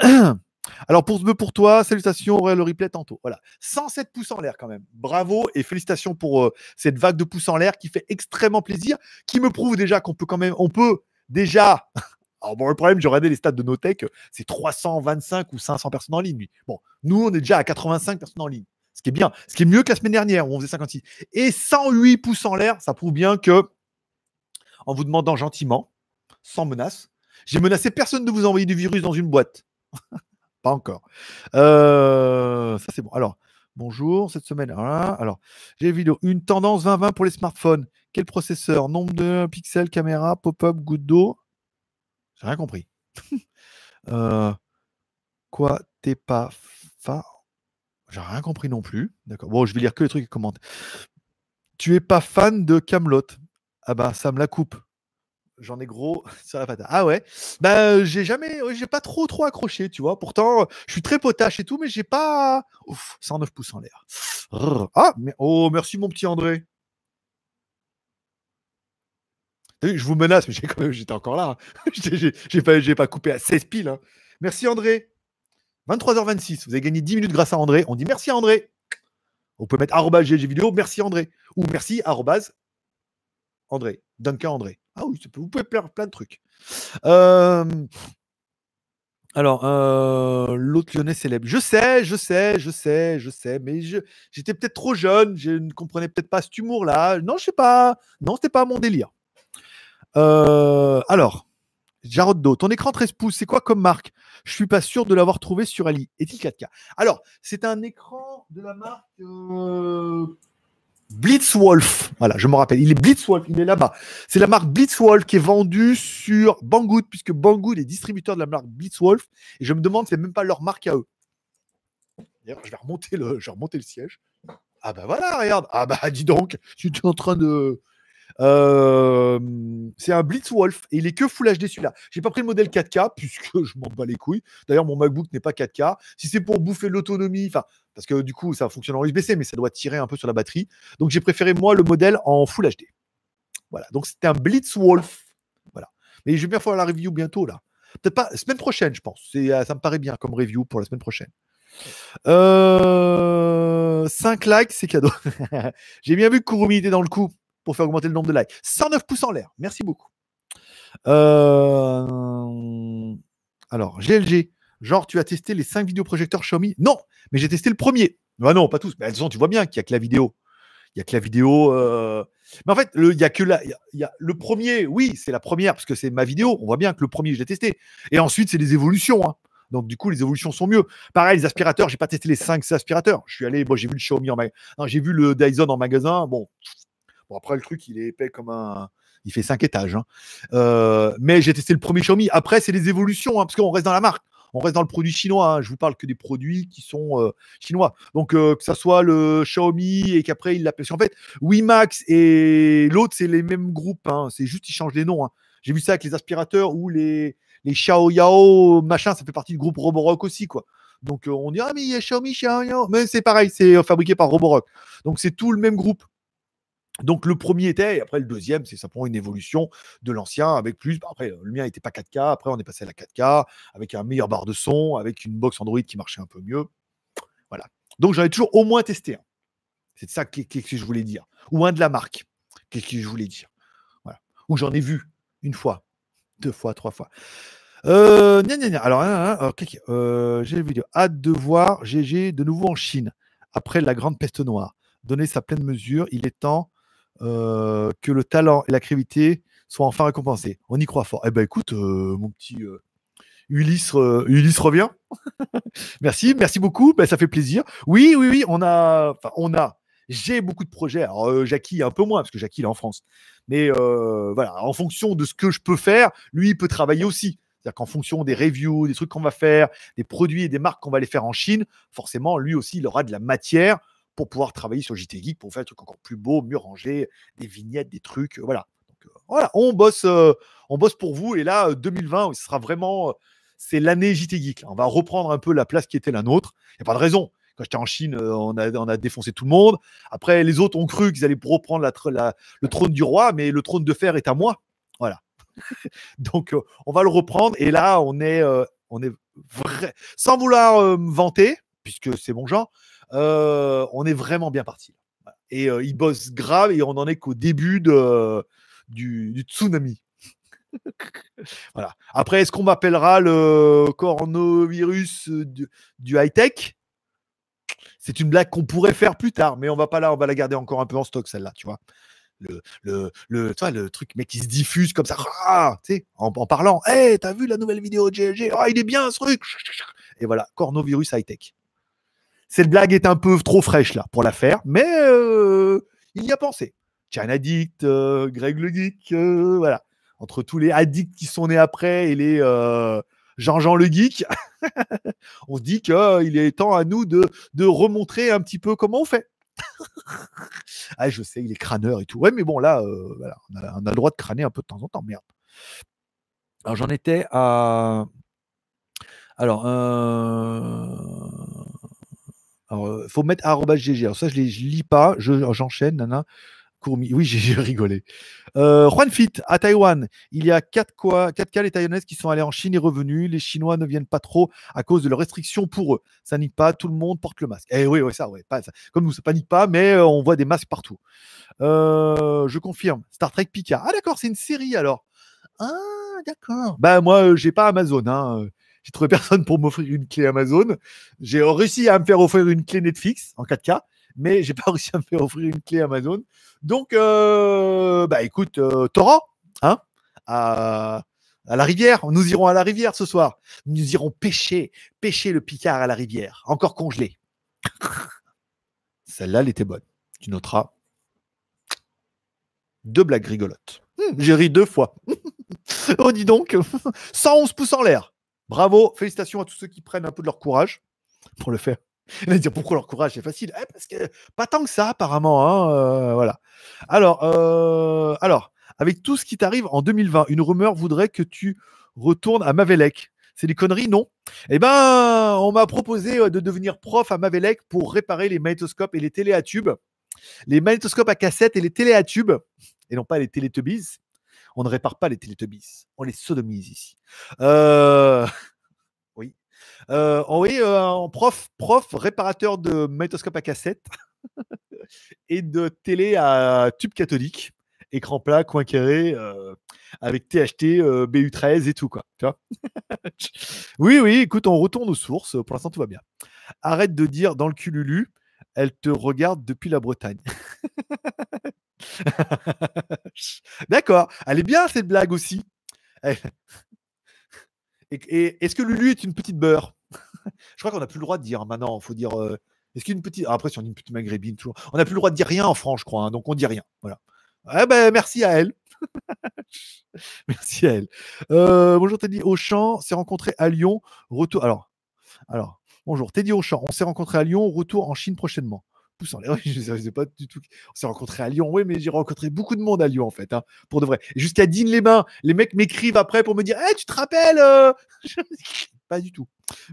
<clears throat> Alors pour pour toi, salutations aurait le replay tantôt. Voilà, 107 pouces en l'air quand même. Bravo et félicitations pour euh, cette vague de pouces en l'air qui fait extrêmement plaisir, qui me prouve déjà qu'on peut quand même, on peut déjà. <laughs> Alors bon, le problème, j'ai regardé les stats de Notech, c'est 325 ou 500 personnes en ligne. Bon, nous, on est déjà à 85 personnes en ligne ce qui est bien, ce qui est mieux que la semaine dernière où on faisait 56. Et 108 pouces en l'air, ça prouve bien que, en vous demandant gentiment, sans menace, j'ai menacé personne de vous envoyer du virus dans une boîte. <laughs> Pas encore. Ça, c'est bon. Alors, bonjour, cette semaine. alors, j'ai une vidéo. Une tendance 2020 pour les smartphones. Quel processeur? Nombre de pixels, caméra, pop-up, goutte d'eau? J'ai rien compris. <laughs> Quoi T'es pas fa j'ai rien compris non plus. D'accord. Bon, je vais lire que les trucs qui commentent. Tu es pas fan de Camelot? Ah bah ça me la coupe. J'en ai gros <laughs> sur la patate. Ah ouais? Bah j'ai jamais, j'ai pas trop trop accroché, tu vois. Pourtant, je suis très potache et tout, mais j'ai pas. Ouf, 109 pouces en l'air. Ah, mais... oh merci mon petit André. Je vous menace, mais j'étais encore là. Hein. <laughs> j'ai pas, coupé à 16 piles. Hein. Merci André. 23h26, vous avez gagné 10 minutes grâce à André. On dit merci André. Vous pouvez mettre arrobas vidéo, merci André. Ou merci arrobas André. Duncan André. Ah oui, vous pouvez faire plein de trucs. Alors, l'autre lyonnais célèbre. Je sais, je sais, je sais, je sais, mais j'étais peut-être trop jeune, je ne comprenais peut-être pas cet humour-là. Non, je sais pas. Non, c'était pas mon délire. Alors, Jarod ton écran 13 pouces, c'est quoi comme marque? Je suis pas sûr de l'avoir trouvé sur Ali. Est-il 4K Alors, c'est un écran de la marque. Blitzwolf. Voilà, je me rappelle. Il est Blitzwolf, il est là-bas. C'est la marque Blitzwolf qui est vendue sur Banggood, puisque Banggood est distributeur de la marque Blitzwolf. Et je me demande, c'est même pas leur marque à eux. D'ailleurs, je vais remonter le, je vais remonter le siège. Ah bah voilà, regarde. Ah bah dis donc, je suis en train de. C'est un Blitzwolf et il est que Full HD celui-là. J'ai pas pris le modèle 4K <laughs> puisque je m'en bats les couilles. D'ailleurs, mon MacBook n'est pas 4K. Si c'est pour bouffer l'autonomie, enfin, parce que du coup, ça fonctionne en USB-C, mais ça doit tirer un peu sur la batterie. Donc, j'ai préféré moi le modèle en Full HD. Voilà. Donc, c'était un Blitzwolf. Voilà. Mais je vais bien faire la review bientôt là. Peut-être pas semaine prochaine, je pense. Ça me paraît bien comme review pour la semaine prochaine. Euh, 5 likes, c'est cadeau. <laughs> J'ai bien vu que Kurumi était dans le coup pour faire augmenter le nombre de likes. 109 pouces en l'air. Merci beaucoup. Euh, alors, GLG. Genre, tu as testé les 5 vidéoprojecteurs Xiaomi? Non, mais j'ai testé le premier. Bah non, pas tous. Mais de tu vois bien qu'il n'y a que la vidéo. Il n'y a que la vidéo. Euh, mais en fait, il y a que le premier, oui, c'est la première, parce que c'est ma vidéo. On voit bien que le premier, je l'ai testé. Et ensuite, c'est des évolutions. Hein. Donc, du coup, les évolutions sont mieux. Pareil, les aspirateurs, j'ai pas testé les 5 aspirateurs. Je suis allé, bon, j'ai vu le Xiaomi en magasin. J'ai vu le Dyson en magasin. Bon. Après, le truc, il est épais comme un. Il fait 5 étages. Hein. Euh, mais j'ai testé le premier Xiaomi. Après, c'est les évolutions, hein, parce qu'on reste dans la marque on reste dans le produit chinois. Hein. Je vous parle que des produits qui sont euh, chinois. Donc, euh, que ça soit le Xiaomi et qu'après, il l'appelle. En fait, WiMax et l'autre, c'est les mêmes groupes. Hein. C'est juste qu'ils changent les noms. J'ai vu ça avec les aspirateurs ou les, les Xiaoyao, machin, ça fait partie du groupe Roborock aussi, quoi. Donc, on dit, ah, mais il y a Xiaomi, Xiaoyao. Mais c'est pareil, c'est fabriqué par Roborock. Donc, c'est tout le même groupe. Donc le premier était, et après le deuxième, c'est simplement une évolution de l'ancien avec plus. Bah, après, le mien n'était pas 4K, après on est passé à la 4K, avec un meilleur barre de son, avec une box Android qui marchait un peu mieux. Voilà. Donc j'en ai toujours au moins testé un. C'est ça que, je voulais dire. Ou un de la marque. Qu'est-ce que je voulais dire? Voilà. Ou j'en ai vu une fois, deux fois, trois fois. Euh, Alors, hein, hein, euh, j'ai vidéo. Hâte de voir GG de nouveau en Chine après la grande peste noire. Donner sa pleine mesure, il est temps euh, que le talent et la créativité soient enfin récompensés. On y croit fort. Eh ben écoute, euh, mon petit euh, Ulysse, Ulysse revient. <laughs> merci, merci beaucoup. Ben, ça fait plaisir. Oui, oui, oui, on a, on a. J'ai beaucoup de projets. Alors, Jackie, un peu moins, parce que Jackie, il est en France. Mais voilà, en fonction de ce que je peux faire, lui, il peut travailler aussi. C'est-à-dire qu'en fonction des reviews, des trucs qu'on va faire, des produits et des marques qu'on va aller faire en Chine, forcément, lui aussi, il aura de la matière pour pouvoir travailler sur JT Geek, pour faire un truc encore plus beau, mieux rangé, des vignettes, des trucs. Euh, voilà. Euh, voilà, on bosse, euh, on bosse pour vous. Et là, 2020, ce sera vraiment, c'est l'année JT Geek. On va reprendre un peu la place qui était la nôtre. Il n'y a pas de raison. Quand j'étais en Chine, on a, on a défoncé tout le monde. Après, les autres ont cru qu'ils allaient reprendre le trône du roi, mais le trône de fer est à moi. Voilà. <laughs> Donc, on va le reprendre. Et là, on est, on est vrai, sans vouloir me vanter, puisque c'est mon genre, euh, on est vraiment bien parti. Et euh, il bosse grave et on en est qu'au début de, du, tsunami. <laughs> voilà. Après, est-ce qu'on m'appellera le coronavirus du, high-tech? C'est une blague qu'on pourrait faire plus tard, mais on va pas là, on va la garder encore un peu en stock, celle-là, tu vois. Le, le, le, le truc mais qui se diffuse comme ça, ah, en, en, parlant, hé, t'as vu la nouvelle vidéo de GLG Ah, il est bien ce truc Et voilà, coronavirus high-tech. Cette blague est un peu trop fraîche là pour la faire, mais euh, il y a pensé. Tiens, Addict, euh, Greg le Geek, euh, voilà. Entre tous les addicts qui sont nés après et les Jean-Jean le Geek, <laughs> on se dit qu'il est temps à nous de, remontrer un petit peu comment on fait. <laughs> ah, je sais, il est crâneur et tout. Ouais, mais bon, là, on, a, on, a, le droit de crâner un peu de temps en temps, merde. Alors, j'en étais à. Alors, alors, il faut mettre GG. Alors, ça, je ne lis pas. J'enchaîne, nana. Oui, <laughs> j'ai rigolé. Euh, Juan Fit, à Taïwan, il y a 4 quoi, 4 cas les Taïwanaises qui sont allés en Chine et revenus. Les Chinois ne viennent pas trop à cause de leurs restrictions pour eux. Ça nique pas, tout le monde porte le masque. Eh oui, oui, ça, ça. Comme nous, ça panique pas, mais on voit des masques partout. je confirme. Star Trek Picard. Ah, d'accord, c'est une série alors. Ah, d'accord. Bah, moi, j'ai pas Amazon. Hein. J'ai trouvé personne pour m'offrir une clé Amazon. J'ai réussi à me faire offrir une clé Netflix en 4K, mais j'ai pas <laughs> réussi à me faire offrir une clé Amazon. Donc, euh, bah écoute, euh, Torrent, hein, à, la rivière. Nous irons à la rivière ce soir. Nous irons pêcher, pêcher le Picard à la rivière, encore congelé. <laughs> Celle-là, elle était bonne. Tu noteras. Deux blagues rigolotes. Hmm, j'ai ri deux fois. <laughs> oh, dis donc, 111 pouces en l'air. Bravo, félicitations à tous ceux qui prennent un peu de leur courage pour le faire. <laughs> Dire pourquoi leur courage c'est facile? Eh, Parce que pas tant que ça apparemment. Hein, euh, voilà. Alors, euh, alors, avec tout ce qui t'arrive en 2020, une rumeur voudrait que tu retournes à Mavelec. C'est des conneries, non? Eh ben, on m'a proposé euh, de devenir prof à Mavelec pour réparer les magnétoscopes et les télé à tubes. Les magnétoscopes à cassette et les télé à tubes, et non pas les télétubbies. On ne répare pas les télétubbies, on les sodomise ici. Euh... <laughs> Oui. Euh, oui, euh, prof, prof, réparateur de magnétoscope à cassette <laughs> et de télé à tube catholique, écran plat, coin carré, avec THT, BU13 et tout, quoi. <laughs> Oui, oui, écoute, on retourne aux sources. Pour l'instant, tout va bien. Arrête de dire dans le cululu, elle te regarde depuis la Bretagne. <laughs> D'accord. Elle est bien cette blague aussi. Est-ce que Lulu est une petite beurre? <laughs> Je crois qu'on n'a plus le droit de dire maintenant. Il faut dire. Euh, est-ce qu'une petite. après, si on dit une petite maghrébine, toujours. On n'a plus le droit de dire rien en France, je crois. Hein, donc on dit rien. Voilà. Eh ben, merci à elle. <laughs> merci à elle. Euh, bonjour Teddy Auchan, s'est rencontré à Lyon. Retour. Alors, alors, bonjour Teddy Auchan, on s'est rencontré à Lyon. Retour en Chine prochainement en l'air. <laughs> Je sais pas du tout. On s'est rencontré à Lyon. Oui, mais j'ai rencontré beaucoup de monde à Lyon, en fait, hein, pour de vrai. Jusqu'à Digne-les-Bains, les mecs m'écrivent après pour me dire hey, tu te rappelles euh? <laughs> Pas du tout.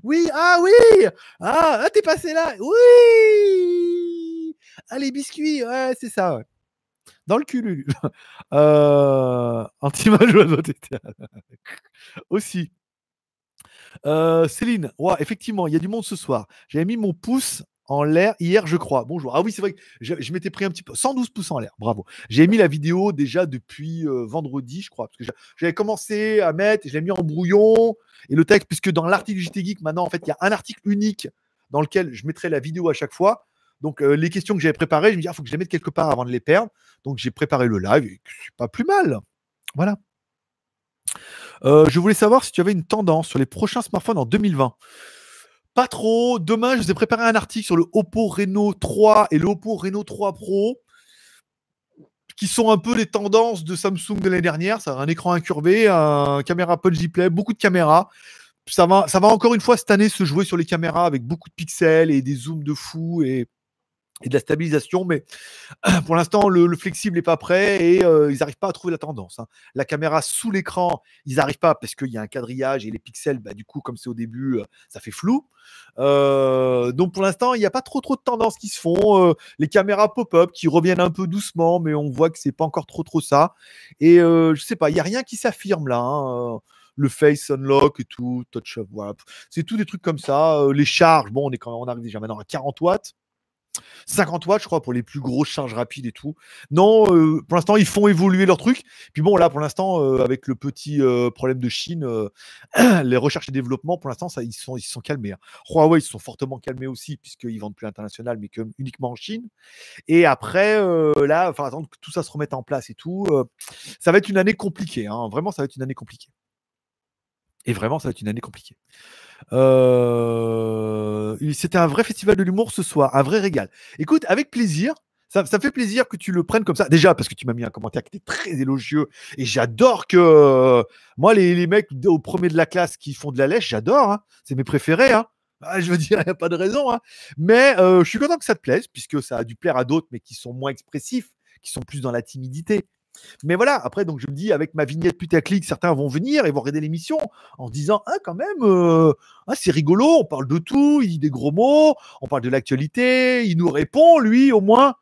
Oui, ah oui Ah, ah t'es passé là Oui Ah, les biscuits, ouais, c'est ça, Dans le cul, <laughs> euh, Anti-image Aussi. Euh, Céline, ouais, effectivement, il y a du monde ce soir. J'avais mis mon pouce en l'air hier, je crois. Bonjour. Ah oui, c'est vrai que je, m'étais pris un petit peu. 112 pouces en l'air. Bravo. J'ai mis la vidéo déjà depuis euh, vendredi, je crois. Parce que j'avais commencé à mettre, je l'ai mis en brouillon. Et le texte, puisque dans l'article JT Geek, maintenant, en fait, il y a un article unique dans lequel je mettrai la vidéo à chaque fois. Donc, euh, les questions que j'avais préparées, je me dis, il ah, faut que je les mette quelque part avant de les perdre. Donc, j'ai préparé le live et c'est pas plus mal. Voilà. Euh, je voulais savoir si tu avais une tendance sur les prochains smartphones en 2020. Pas trop. Demain, je vous ai préparé un article sur le Oppo Reno 3 et le Oppo Reno 3 Pro, qui sont un peu les tendances de Samsung de l'année dernière. Ça a un écran incurvé, un caméra punch display, beaucoup de caméras. Ça va, ça va encore une fois cette année se jouer sur les caméras avec beaucoup de pixels et des zooms de fou et et de la stabilisation, mais <clears throat> pour l'instant, le, flexible n'est pas prêt et euh, ils n'arrivent pas à trouver la tendance. Hein. La caméra sous l'écran, ils n'arrivent pas parce qu'il y a un quadrillage et les pixels, bah, du coup, comme c'est au début, euh, ça fait flou. Euh, donc pour l'instant, il n'y a pas trop trop de tendances qui se font. les caméras pop-up qui reviennent un peu doucement, mais on voit que c'est pas encore trop trop ça. Et je sais pas, il n'y a rien qui s'affirme là. Hein, le face unlock et tout, touch up, voilà. C'est tout des trucs comme ça. les charges, bon, on est quand même, on arrive déjà maintenant à 40 watts. 50 watts, je crois, pour les plus grosses charges rapides et tout. Non, euh, pour l'instant, ils font évoluer leur truc. Puis bon, là, pour l'instant, euh, avec le petit euh, problème de Chine, <clears throat> les recherches et développement, pour l'instant, ils sont, calmés. Hein. Huawei, ils sont fortement calmés aussi, puisqu'ils vendent plus international, mais que, uniquement en Chine. Et après, là, enfin, attendre que tout ça se remette en place et tout. ça va être une année compliquée. Hein. Vraiment, ça va être une année compliquée. Et vraiment, ça va être une année compliquée. Euh, c'était un vrai festival de l'humour ce soir, un vrai régal. Écoute, avec plaisir. Ça, fait plaisir que tu le prennes comme ça. Déjà, parce que tu m'as mis un commentaire qui était très élogieux. Et j'adore que. moi, les, mecs au premier de la classe qui font de la lèche, j'adore. Hein. C'est mes préférés. Hein. Ah, je veux dire, il n'y a pas de raison. Hein. Mais euh, je suis content que ça te plaise, puisque ça a dû plaire à d'autres, mais qui sont moins expressifs, qui sont plus dans la timidité. Mais voilà, après, donc je me dis, avec ma vignette putaclic, certains vont venir et vont regarder l'émission en disant, ah, quand même, ah, c'est rigolo, on parle de tout, il dit des gros mots, on parle de l'actualité, il nous répond, lui, au moins.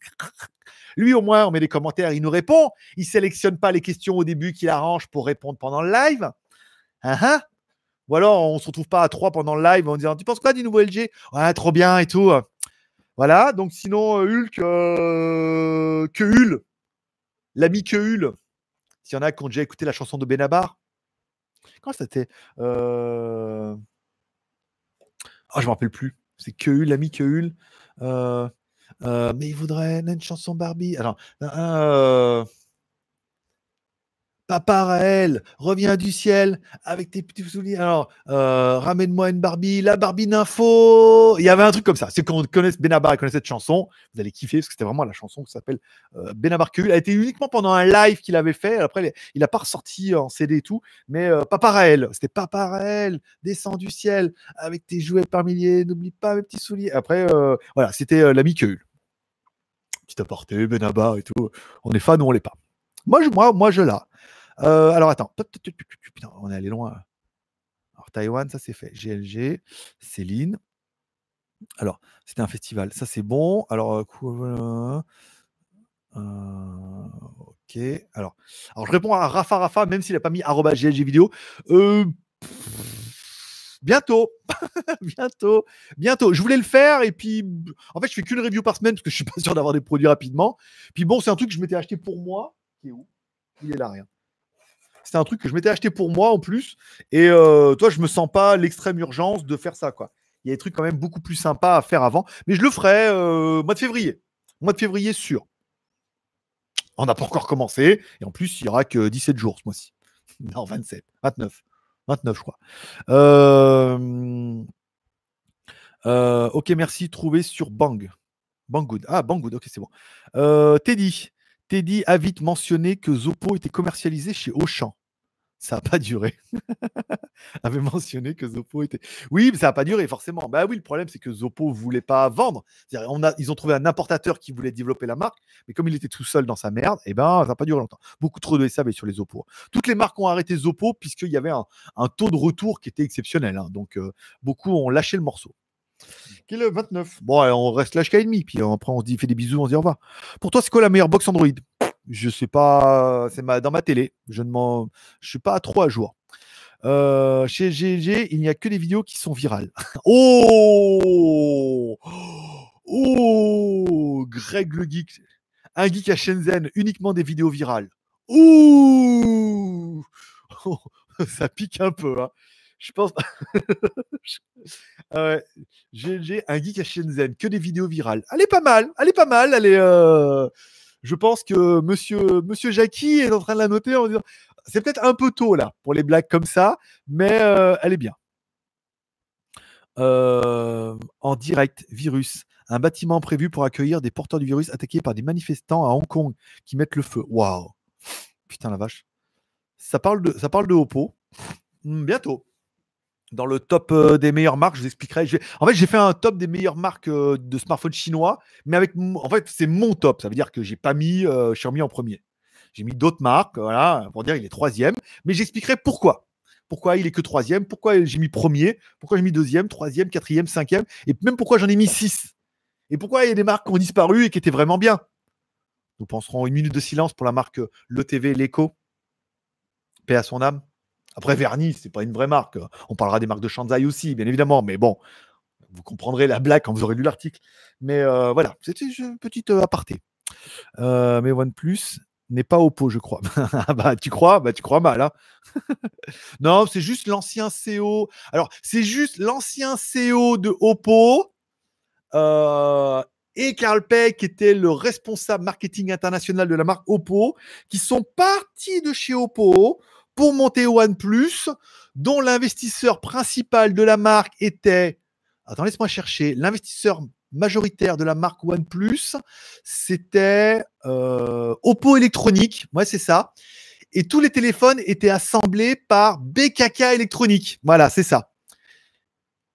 <laughs> lui, au moins, on met des commentaires, il nous répond. Il sélectionne pas les questions au début qu'il arrange pour répondre pendant le live. Ah. Ou alors, on se retrouve pas à trois pendant le live en disant, tu penses quoi du nouveau LG Ouais, trop bien et tout. Voilà, donc sinon, euh, Hulk, euh, que Hulk L'ami Keul, s'il y en a qui ont déjà écouté la chanson de Benabar. Comment c'était euh... oh, Je ne me rappelle plus. C'est Keul, l'ami Keul. Euh... Euh... mais il voudrait une chanson Barbie. Alors, euh... Papa Raël, reviens du ciel avec tes petits souliers. Alors, euh, ramène-moi une Barbie, la Barbie d'info. Il y avait un truc comme ça. C'est qu'on connaisse Benabar et connaît cette chanson, vous allez kiffer parce que c'était vraiment la chanson qui s'appelle euh, Benabar Elle a été uniquement pendant un live qu'il avait fait. Après, il n'a pas ressorti en CD et tout. Mais euh, Papa Raël, c'était Papa Raël, descends du ciel avec tes jouets par milliers. N'oublie pas mes petits souliers. Après, voilà, c'était l'ami Keul. Petit apporté, Benabar et tout. On est fan ou on l'est pas. Moi, moi, je l'ai. Euh, alors attends, on est allé loin. Alors Taïwan, ça c'est fait. GLG, Céline. Alors, c'était un festival, ça c'est bon. Alors, euh, euh, ok. Alors, je réponds à Rafa Rafa, même s'il n'a pas mis GLG vidéo. bientôt, <laughs> bientôt, bientôt. Je voulais le faire et puis, en fait, je fais qu'une review par semaine parce que je suis pas sûr d'avoir des produits rapidement. Puis bon, c'est un truc que je m'étais acheté pour moi. Qui est où? Il est là, rien. C'est un truc que je m'étais acheté pour moi en plus. Et euh, toi, je me sens pas l'extrême urgence de faire ça. quoi. Il y a des trucs quand même beaucoup plus sympas à faire avant. Mais je le ferai euh, mois de février. Mois de février, sûr. On n'a pas encore commencé. Et en plus, il n'y aura que 17 jours ce mois-ci. <laughs> Non, 27, 29. 29, je crois. Euh, ok, merci. Trouvé sur Bang. Banggood. Ah, Banggood, ok, c'est bon. Teddy. Teddy a vite mentionné que Zopo était commercialisé chez Auchan. Ça n'a pas duré. <laughs> avait mentionné que Zopo était. Oui, mais ça n'a pas duré, forcément. Bah oui, le problème, c'est que Zopo ne voulait pas vendre. On a, ils ont trouvé un importateur qui voulait développer la marque, mais comme il était tout seul dans sa merde, eh ben, ça n'a pas duré longtemps. Beaucoup trop de SAV sur les Zopo. Toutes les marques ont arrêté Zopo puisqu'il y avait un, taux de retour qui était exceptionnel. Hein. Donc, euh, beaucoup ont lâché le morceau. Qui est le 29. Bon, on reste là jusqu'à demi, puis après on se dit, fait des bisous, on se dit au revoir. Pour toi, c'est quoi la meilleure box Android? Je sais pas, c'est ma, dans ma télé. Je ne m'en, je suis pas trop à jour. Euh, chez GG, il n'y a que des vidéos qui sont virales. <laughs> oh Oh Greg le geek. Un geek à Shenzhen, uniquement des vidéos virales. Ouh <laughs> Ça pique un peu. Hein. Je pense. <laughs> ah J'ai un geek à Shenzhen, que des vidéos virales. Elle est pas mal, elle est pas mal. Elle est, euh, Je pense que monsieur, monsieur Jackie est en train de la noter en disant c'est peut-être un peu tôt là pour les blagues comme ça, mais euh, elle est bien. Euh, en direct, virus. Un bâtiment prévu pour accueillir des porteurs du virus attaqués par des manifestants à Hong Kong qui mettent le feu. Waouh! Putain la vache. Ça parle de, ça parle de Oppo. Hmm, bientôt dans le top euh, des meilleures marques. Je vous expliquerai. En fait, j'ai fait un top des meilleures marques euh, de smartphones chinois, mais avec, en fait, c'est mon top. Ça veut dire que j'ai pas mis euh, Xiaomi en premier. J'ai mis d'autres marques, voilà, pour dire il est troisième. Mais j'expliquerai pourquoi. Pourquoi il est que troisième? Pourquoi j'ai mis premier? Pourquoi j'ai mis deuxième, troisième, quatrième, cinquième? Et même pourquoi j'en ai mis six? Et pourquoi il y a des marques qui ont disparu et qui étaient vraiment bien? Nous penserons une minute de silence pour la marque Le TV, l'Eco. Paix à son âme. Après, Vernis, c'est pas une vraie marque. On parlera des marques de Shanzai aussi, bien évidemment. Mais bon, vous comprendrez la blague quand vous aurez lu l'article. Mais euh, voilà, c'était une petite euh, aparté. Euh, mais OnePlus n'est pas Oppo, je crois. Ah <laughs> bah, tu crois? Bah, tu crois mal. Hein <laughs> non, c'est juste l'ancien CEO. Alors, c'est juste l'ancien CEO de Oppo. et Carl Peck, qui était le responsable marketing international de la marque Oppo, qui sont partis de chez Oppo pour monter OnePlus, dont l'investisseur principal de la marque était, attends, laisse-moi chercher, l'investisseur majoritaire de la marque OnePlus, c'était euh, Oppo Électronique, ouais, c'est ça. Et tous les téléphones étaient assemblés par BKK Électronique. Voilà, c'est ça.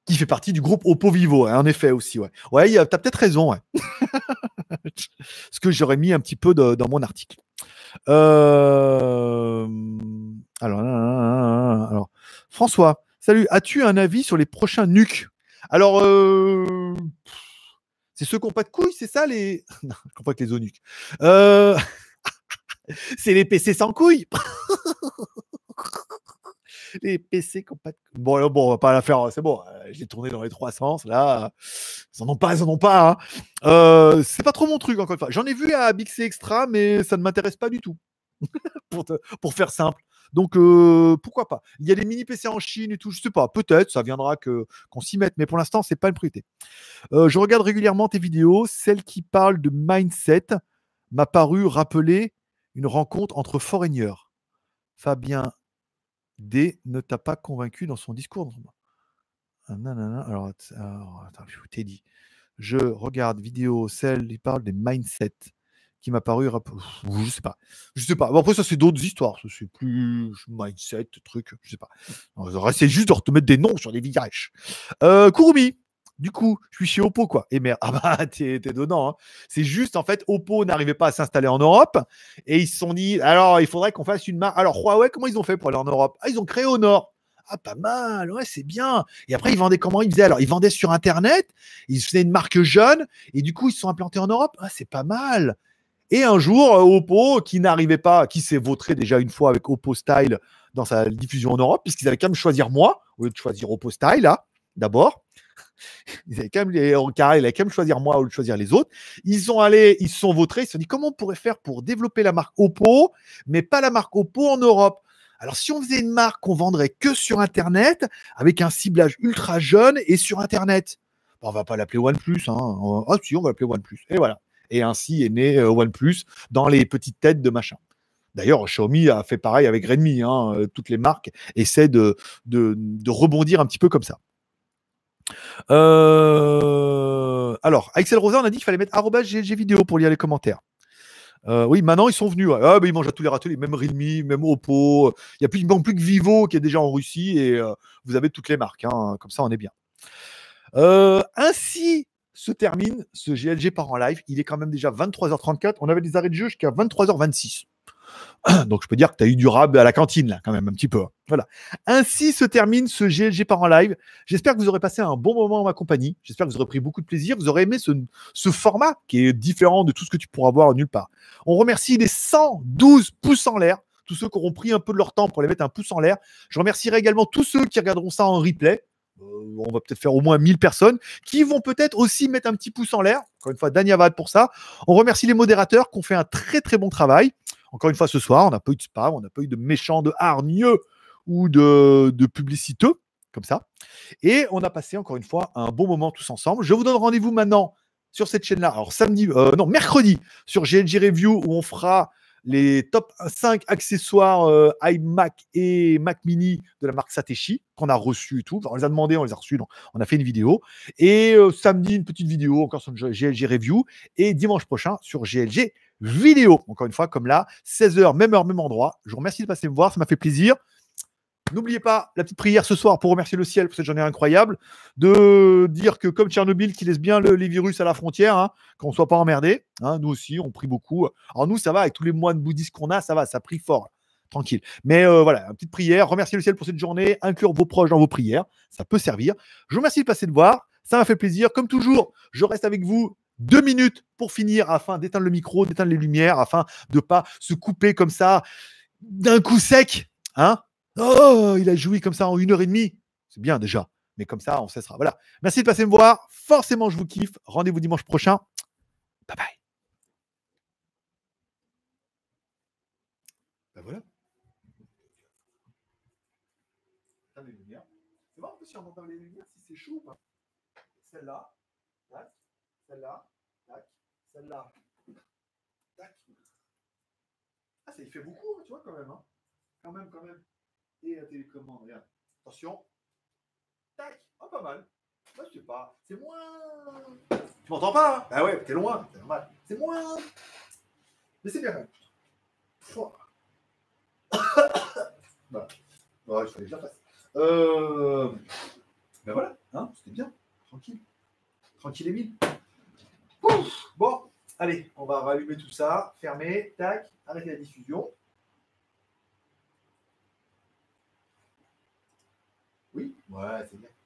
Qui fait partie du groupe Oppo Vivo, hein, en effet aussi. Ouais, ouais tu as peut-être raison. Ouais. <laughs> Ce que j'aurais mis un petit peu dans mon article. Euh... Alors, alors, François, salut. As-tu un avis sur les prochains nuques Alors, euh, c'est ceux qui n'ont pas de couilles, c'est ça les. <laughs> Non, je comprends que les eunuques. Euh, <laughs> c'est les PC sans couilles. <laughs> les PC qui n'ont pas de couilles. Bon, bon, on va pas la faire, c'est bon. Euh, j'ai tourné dans les trois sens, là. Ils n'en ont pas, ils n'en ont pas. Hein. c'est pas trop mon truc, encore une fois. J'en ai vu à Bixé Extra, mais ça ne m'intéresse pas du tout. pour faire simple. Donc euh, pourquoi pas Il y a des mini PC en Chine et tout, je sais pas, peut-être, ça viendra que qu'on s'y mette, mais pour l'instant, c'est pas une priorité. Euh, je regarde régulièrement tes vidéos, celle qui parle de mindset m'a paru rappeler une rencontre entre foreigners. Fabien D ne t'a pas convaincu dans son discours. Ah, alors, attends, je t'ai dit. Je regarde vidéo, celle, il parle des mindsets qui m'a paru. Je sais pas. Je sais pas. après, ça, c'est d'autres histoires. C'est plus mindset, truc. Je sais pas. C'est juste de te mettre des noms sur des villages. Euh. Du coup, je suis chez Oppo, quoi. Et merde, ah bah, <laughs> t'es, donnant. Hein. C'est juste, en fait, Oppo n'arrivait pas à s'installer en Europe. Et ils se sont dit, alors, il faudrait qu'on fasse une marque. Alors, Huawei, comment ils ont fait pour aller en Europe? Ah, ils ont créé Honor. Ah, pas mal, ouais, c'est bien. Et après, ils vendaient comment ils faisaient? Alors, ils vendaient sur Internet, ils faisaient une marque jeune, et du coup, ils se sont implantés en Europe. Ah, c'est pas mal. Et un jour, euh, Oppo, qui n'arrivait pas, qui s'est vautré déjà une fois avec Oppo Style dans sa diffusion en Europe, puisqu'ils avaient quand même choisir moi, au lieu de choisir Oppo Style, là, d'abord. <laughs> Ils avaient quand même, les, quand même choisir moi au lieu de choisir les autres. Ils sont allés, ils se sont vautrés, ils se sont dit comment on pourrait faire pour développer la marque Oppo, mais pas la marque Oppo en Europe? Alors, si on faisait une marque qu'on vendrait que sur Internet, avec un ciblage ultra jeune et sur Internet, on on va pas l'appeler OnePlus. Hein. Ah, si, on va l'appeler OnePlus. Et voilà. Et ainsi est né euh, OnePlus dans les petites têtes de machin. D'ailleurs, Xiaomi a fait pareil avec Redmi. Hein. Euh, toutes les marques essaient de, de, rebondir un petit peu comme ça. Euh, alors, Axel Rosa, on a dit qu'il fallait mettre vidéo pour lire les commentaires. oui, maintenant ils sont venus. Ah, ils mangent à tous les râteliers, même Redmi, même Oppo. Il n'y a plus, plus que Vivo qui est déjà en Russie et vous avez toutes les marques. Hein. Comme ça, on est bien. ainsi se termine ce GLG par en live. Il est quand même déjà 23h34. On avait des arrêts de jeu jusqu'à 23h26. <clears throat> Donc je peux dire que tu as eu du rab à la cantine, là, quand même, un petit peu. Voilà. Ainsi se termine ce GLG par en live. J'espère que vous aurez passé un bon moment en ma compagnie. J'espère que vous aurez pris beaucoup de plaisir. Vous aurez aimé ce, ce format qui est différent de tout ce que tu pourras voir nulle part. On remercie les 112 pouces en l'air tous ceux qui auront pris un peu de leur temps pour les mettre un pouce en l'air. Je remercierai également tous ceux qui regarderont ça en replay. Euh, on va peut-être faire au moins 1000 personnes qui vont peut-être aussi mettre un petit pouce en l'air. Encore une fois, Danyavad pour ça. On remercie les modérateurs qui ont fait un très très bon travail. Encore une fois, ce soir, on n'a pas eu de spam, on n'a pas eu de méchants, de hargneux ou de, de publiciteux, comme ça. Et on a passé encore une fois un bon moment tous ensemble. Je vous donne rendez-vous maintenant sur cette chaîne-là. Alors samedi, euh, non, mercredi sur GLG Review où on fera les top 5 accessoires euh, iMac et Mac Mini de la marque Satechi qu'on a reçu et tout. on les a demandé, on les a reçus, donc on a fait une vidéo. Et euh, samedi, une petite vidéo encore sur GLG Review. Et dimanche prochain sur GLG Vidéo. Encore une fois, comme là, 16h, même heure, même endroit. Je vous remercie de passer me voir, ça m'a fait plaisir. N'oubliez pas la petite prière ce soir pour remercier le ciel pour cette journée incroyable. De dire que comme Tchernobyl qui laisse bien les virus à la frontière, hein, qu'on ne soit pas emmerdé. Hein, nous aussi, on prie beaucoup. Alors nous, ça va, avec tous les moines bouddhistes qu'on a, ça va, ça prie fort. Tranquille. Mais euh, voilà, une petite prière. Remercier le ciel pour cette journée. Inclure vos proches dans vos prières. Ça peut servir. Je vous remercie de passer de voir. Ça m'a fait plaisir. Comme toujours, je reste avec vous deux minutes pour finir afin d'éteindre le micro, d'éteindre les lumières, afin de ne pas se couper comme ça d'un coup sec. Hein Oh, il a joué comme ça en une heure et demie. C'est bien déjà. Mais comme ça, on cessera. Voilà. Merci de passer me voir. Forcément, je vous kiffe. Rendez-vous dimanche prochain. Bye bye. Ben voilà. les lumières. C'est bon, si on entend les lumières, si c'est chaud ou pas. Celle-là. Celle-là. Celle-là. Ah, ça y fait beaucoup, hein, tu vois, quand même. Hein. Quand même, quand même et la télécommande. Regarde. Attention. Tac. Oh, pas mal. Moi, je sais pas. C'est moins. Tu m'entends pas hein? Bah ouais, t'es loin. C'est normal. C'est moins. Mais c'est bien. bah. <coughs> Ouais, je fasse. Euh... Ben voilà. Hein C'était bien. Tranquille. Tranquille et mille. Bon. Allez, on va rallumer tout ça. Fermer. Tac. Arrêter la diffusion. 我今天。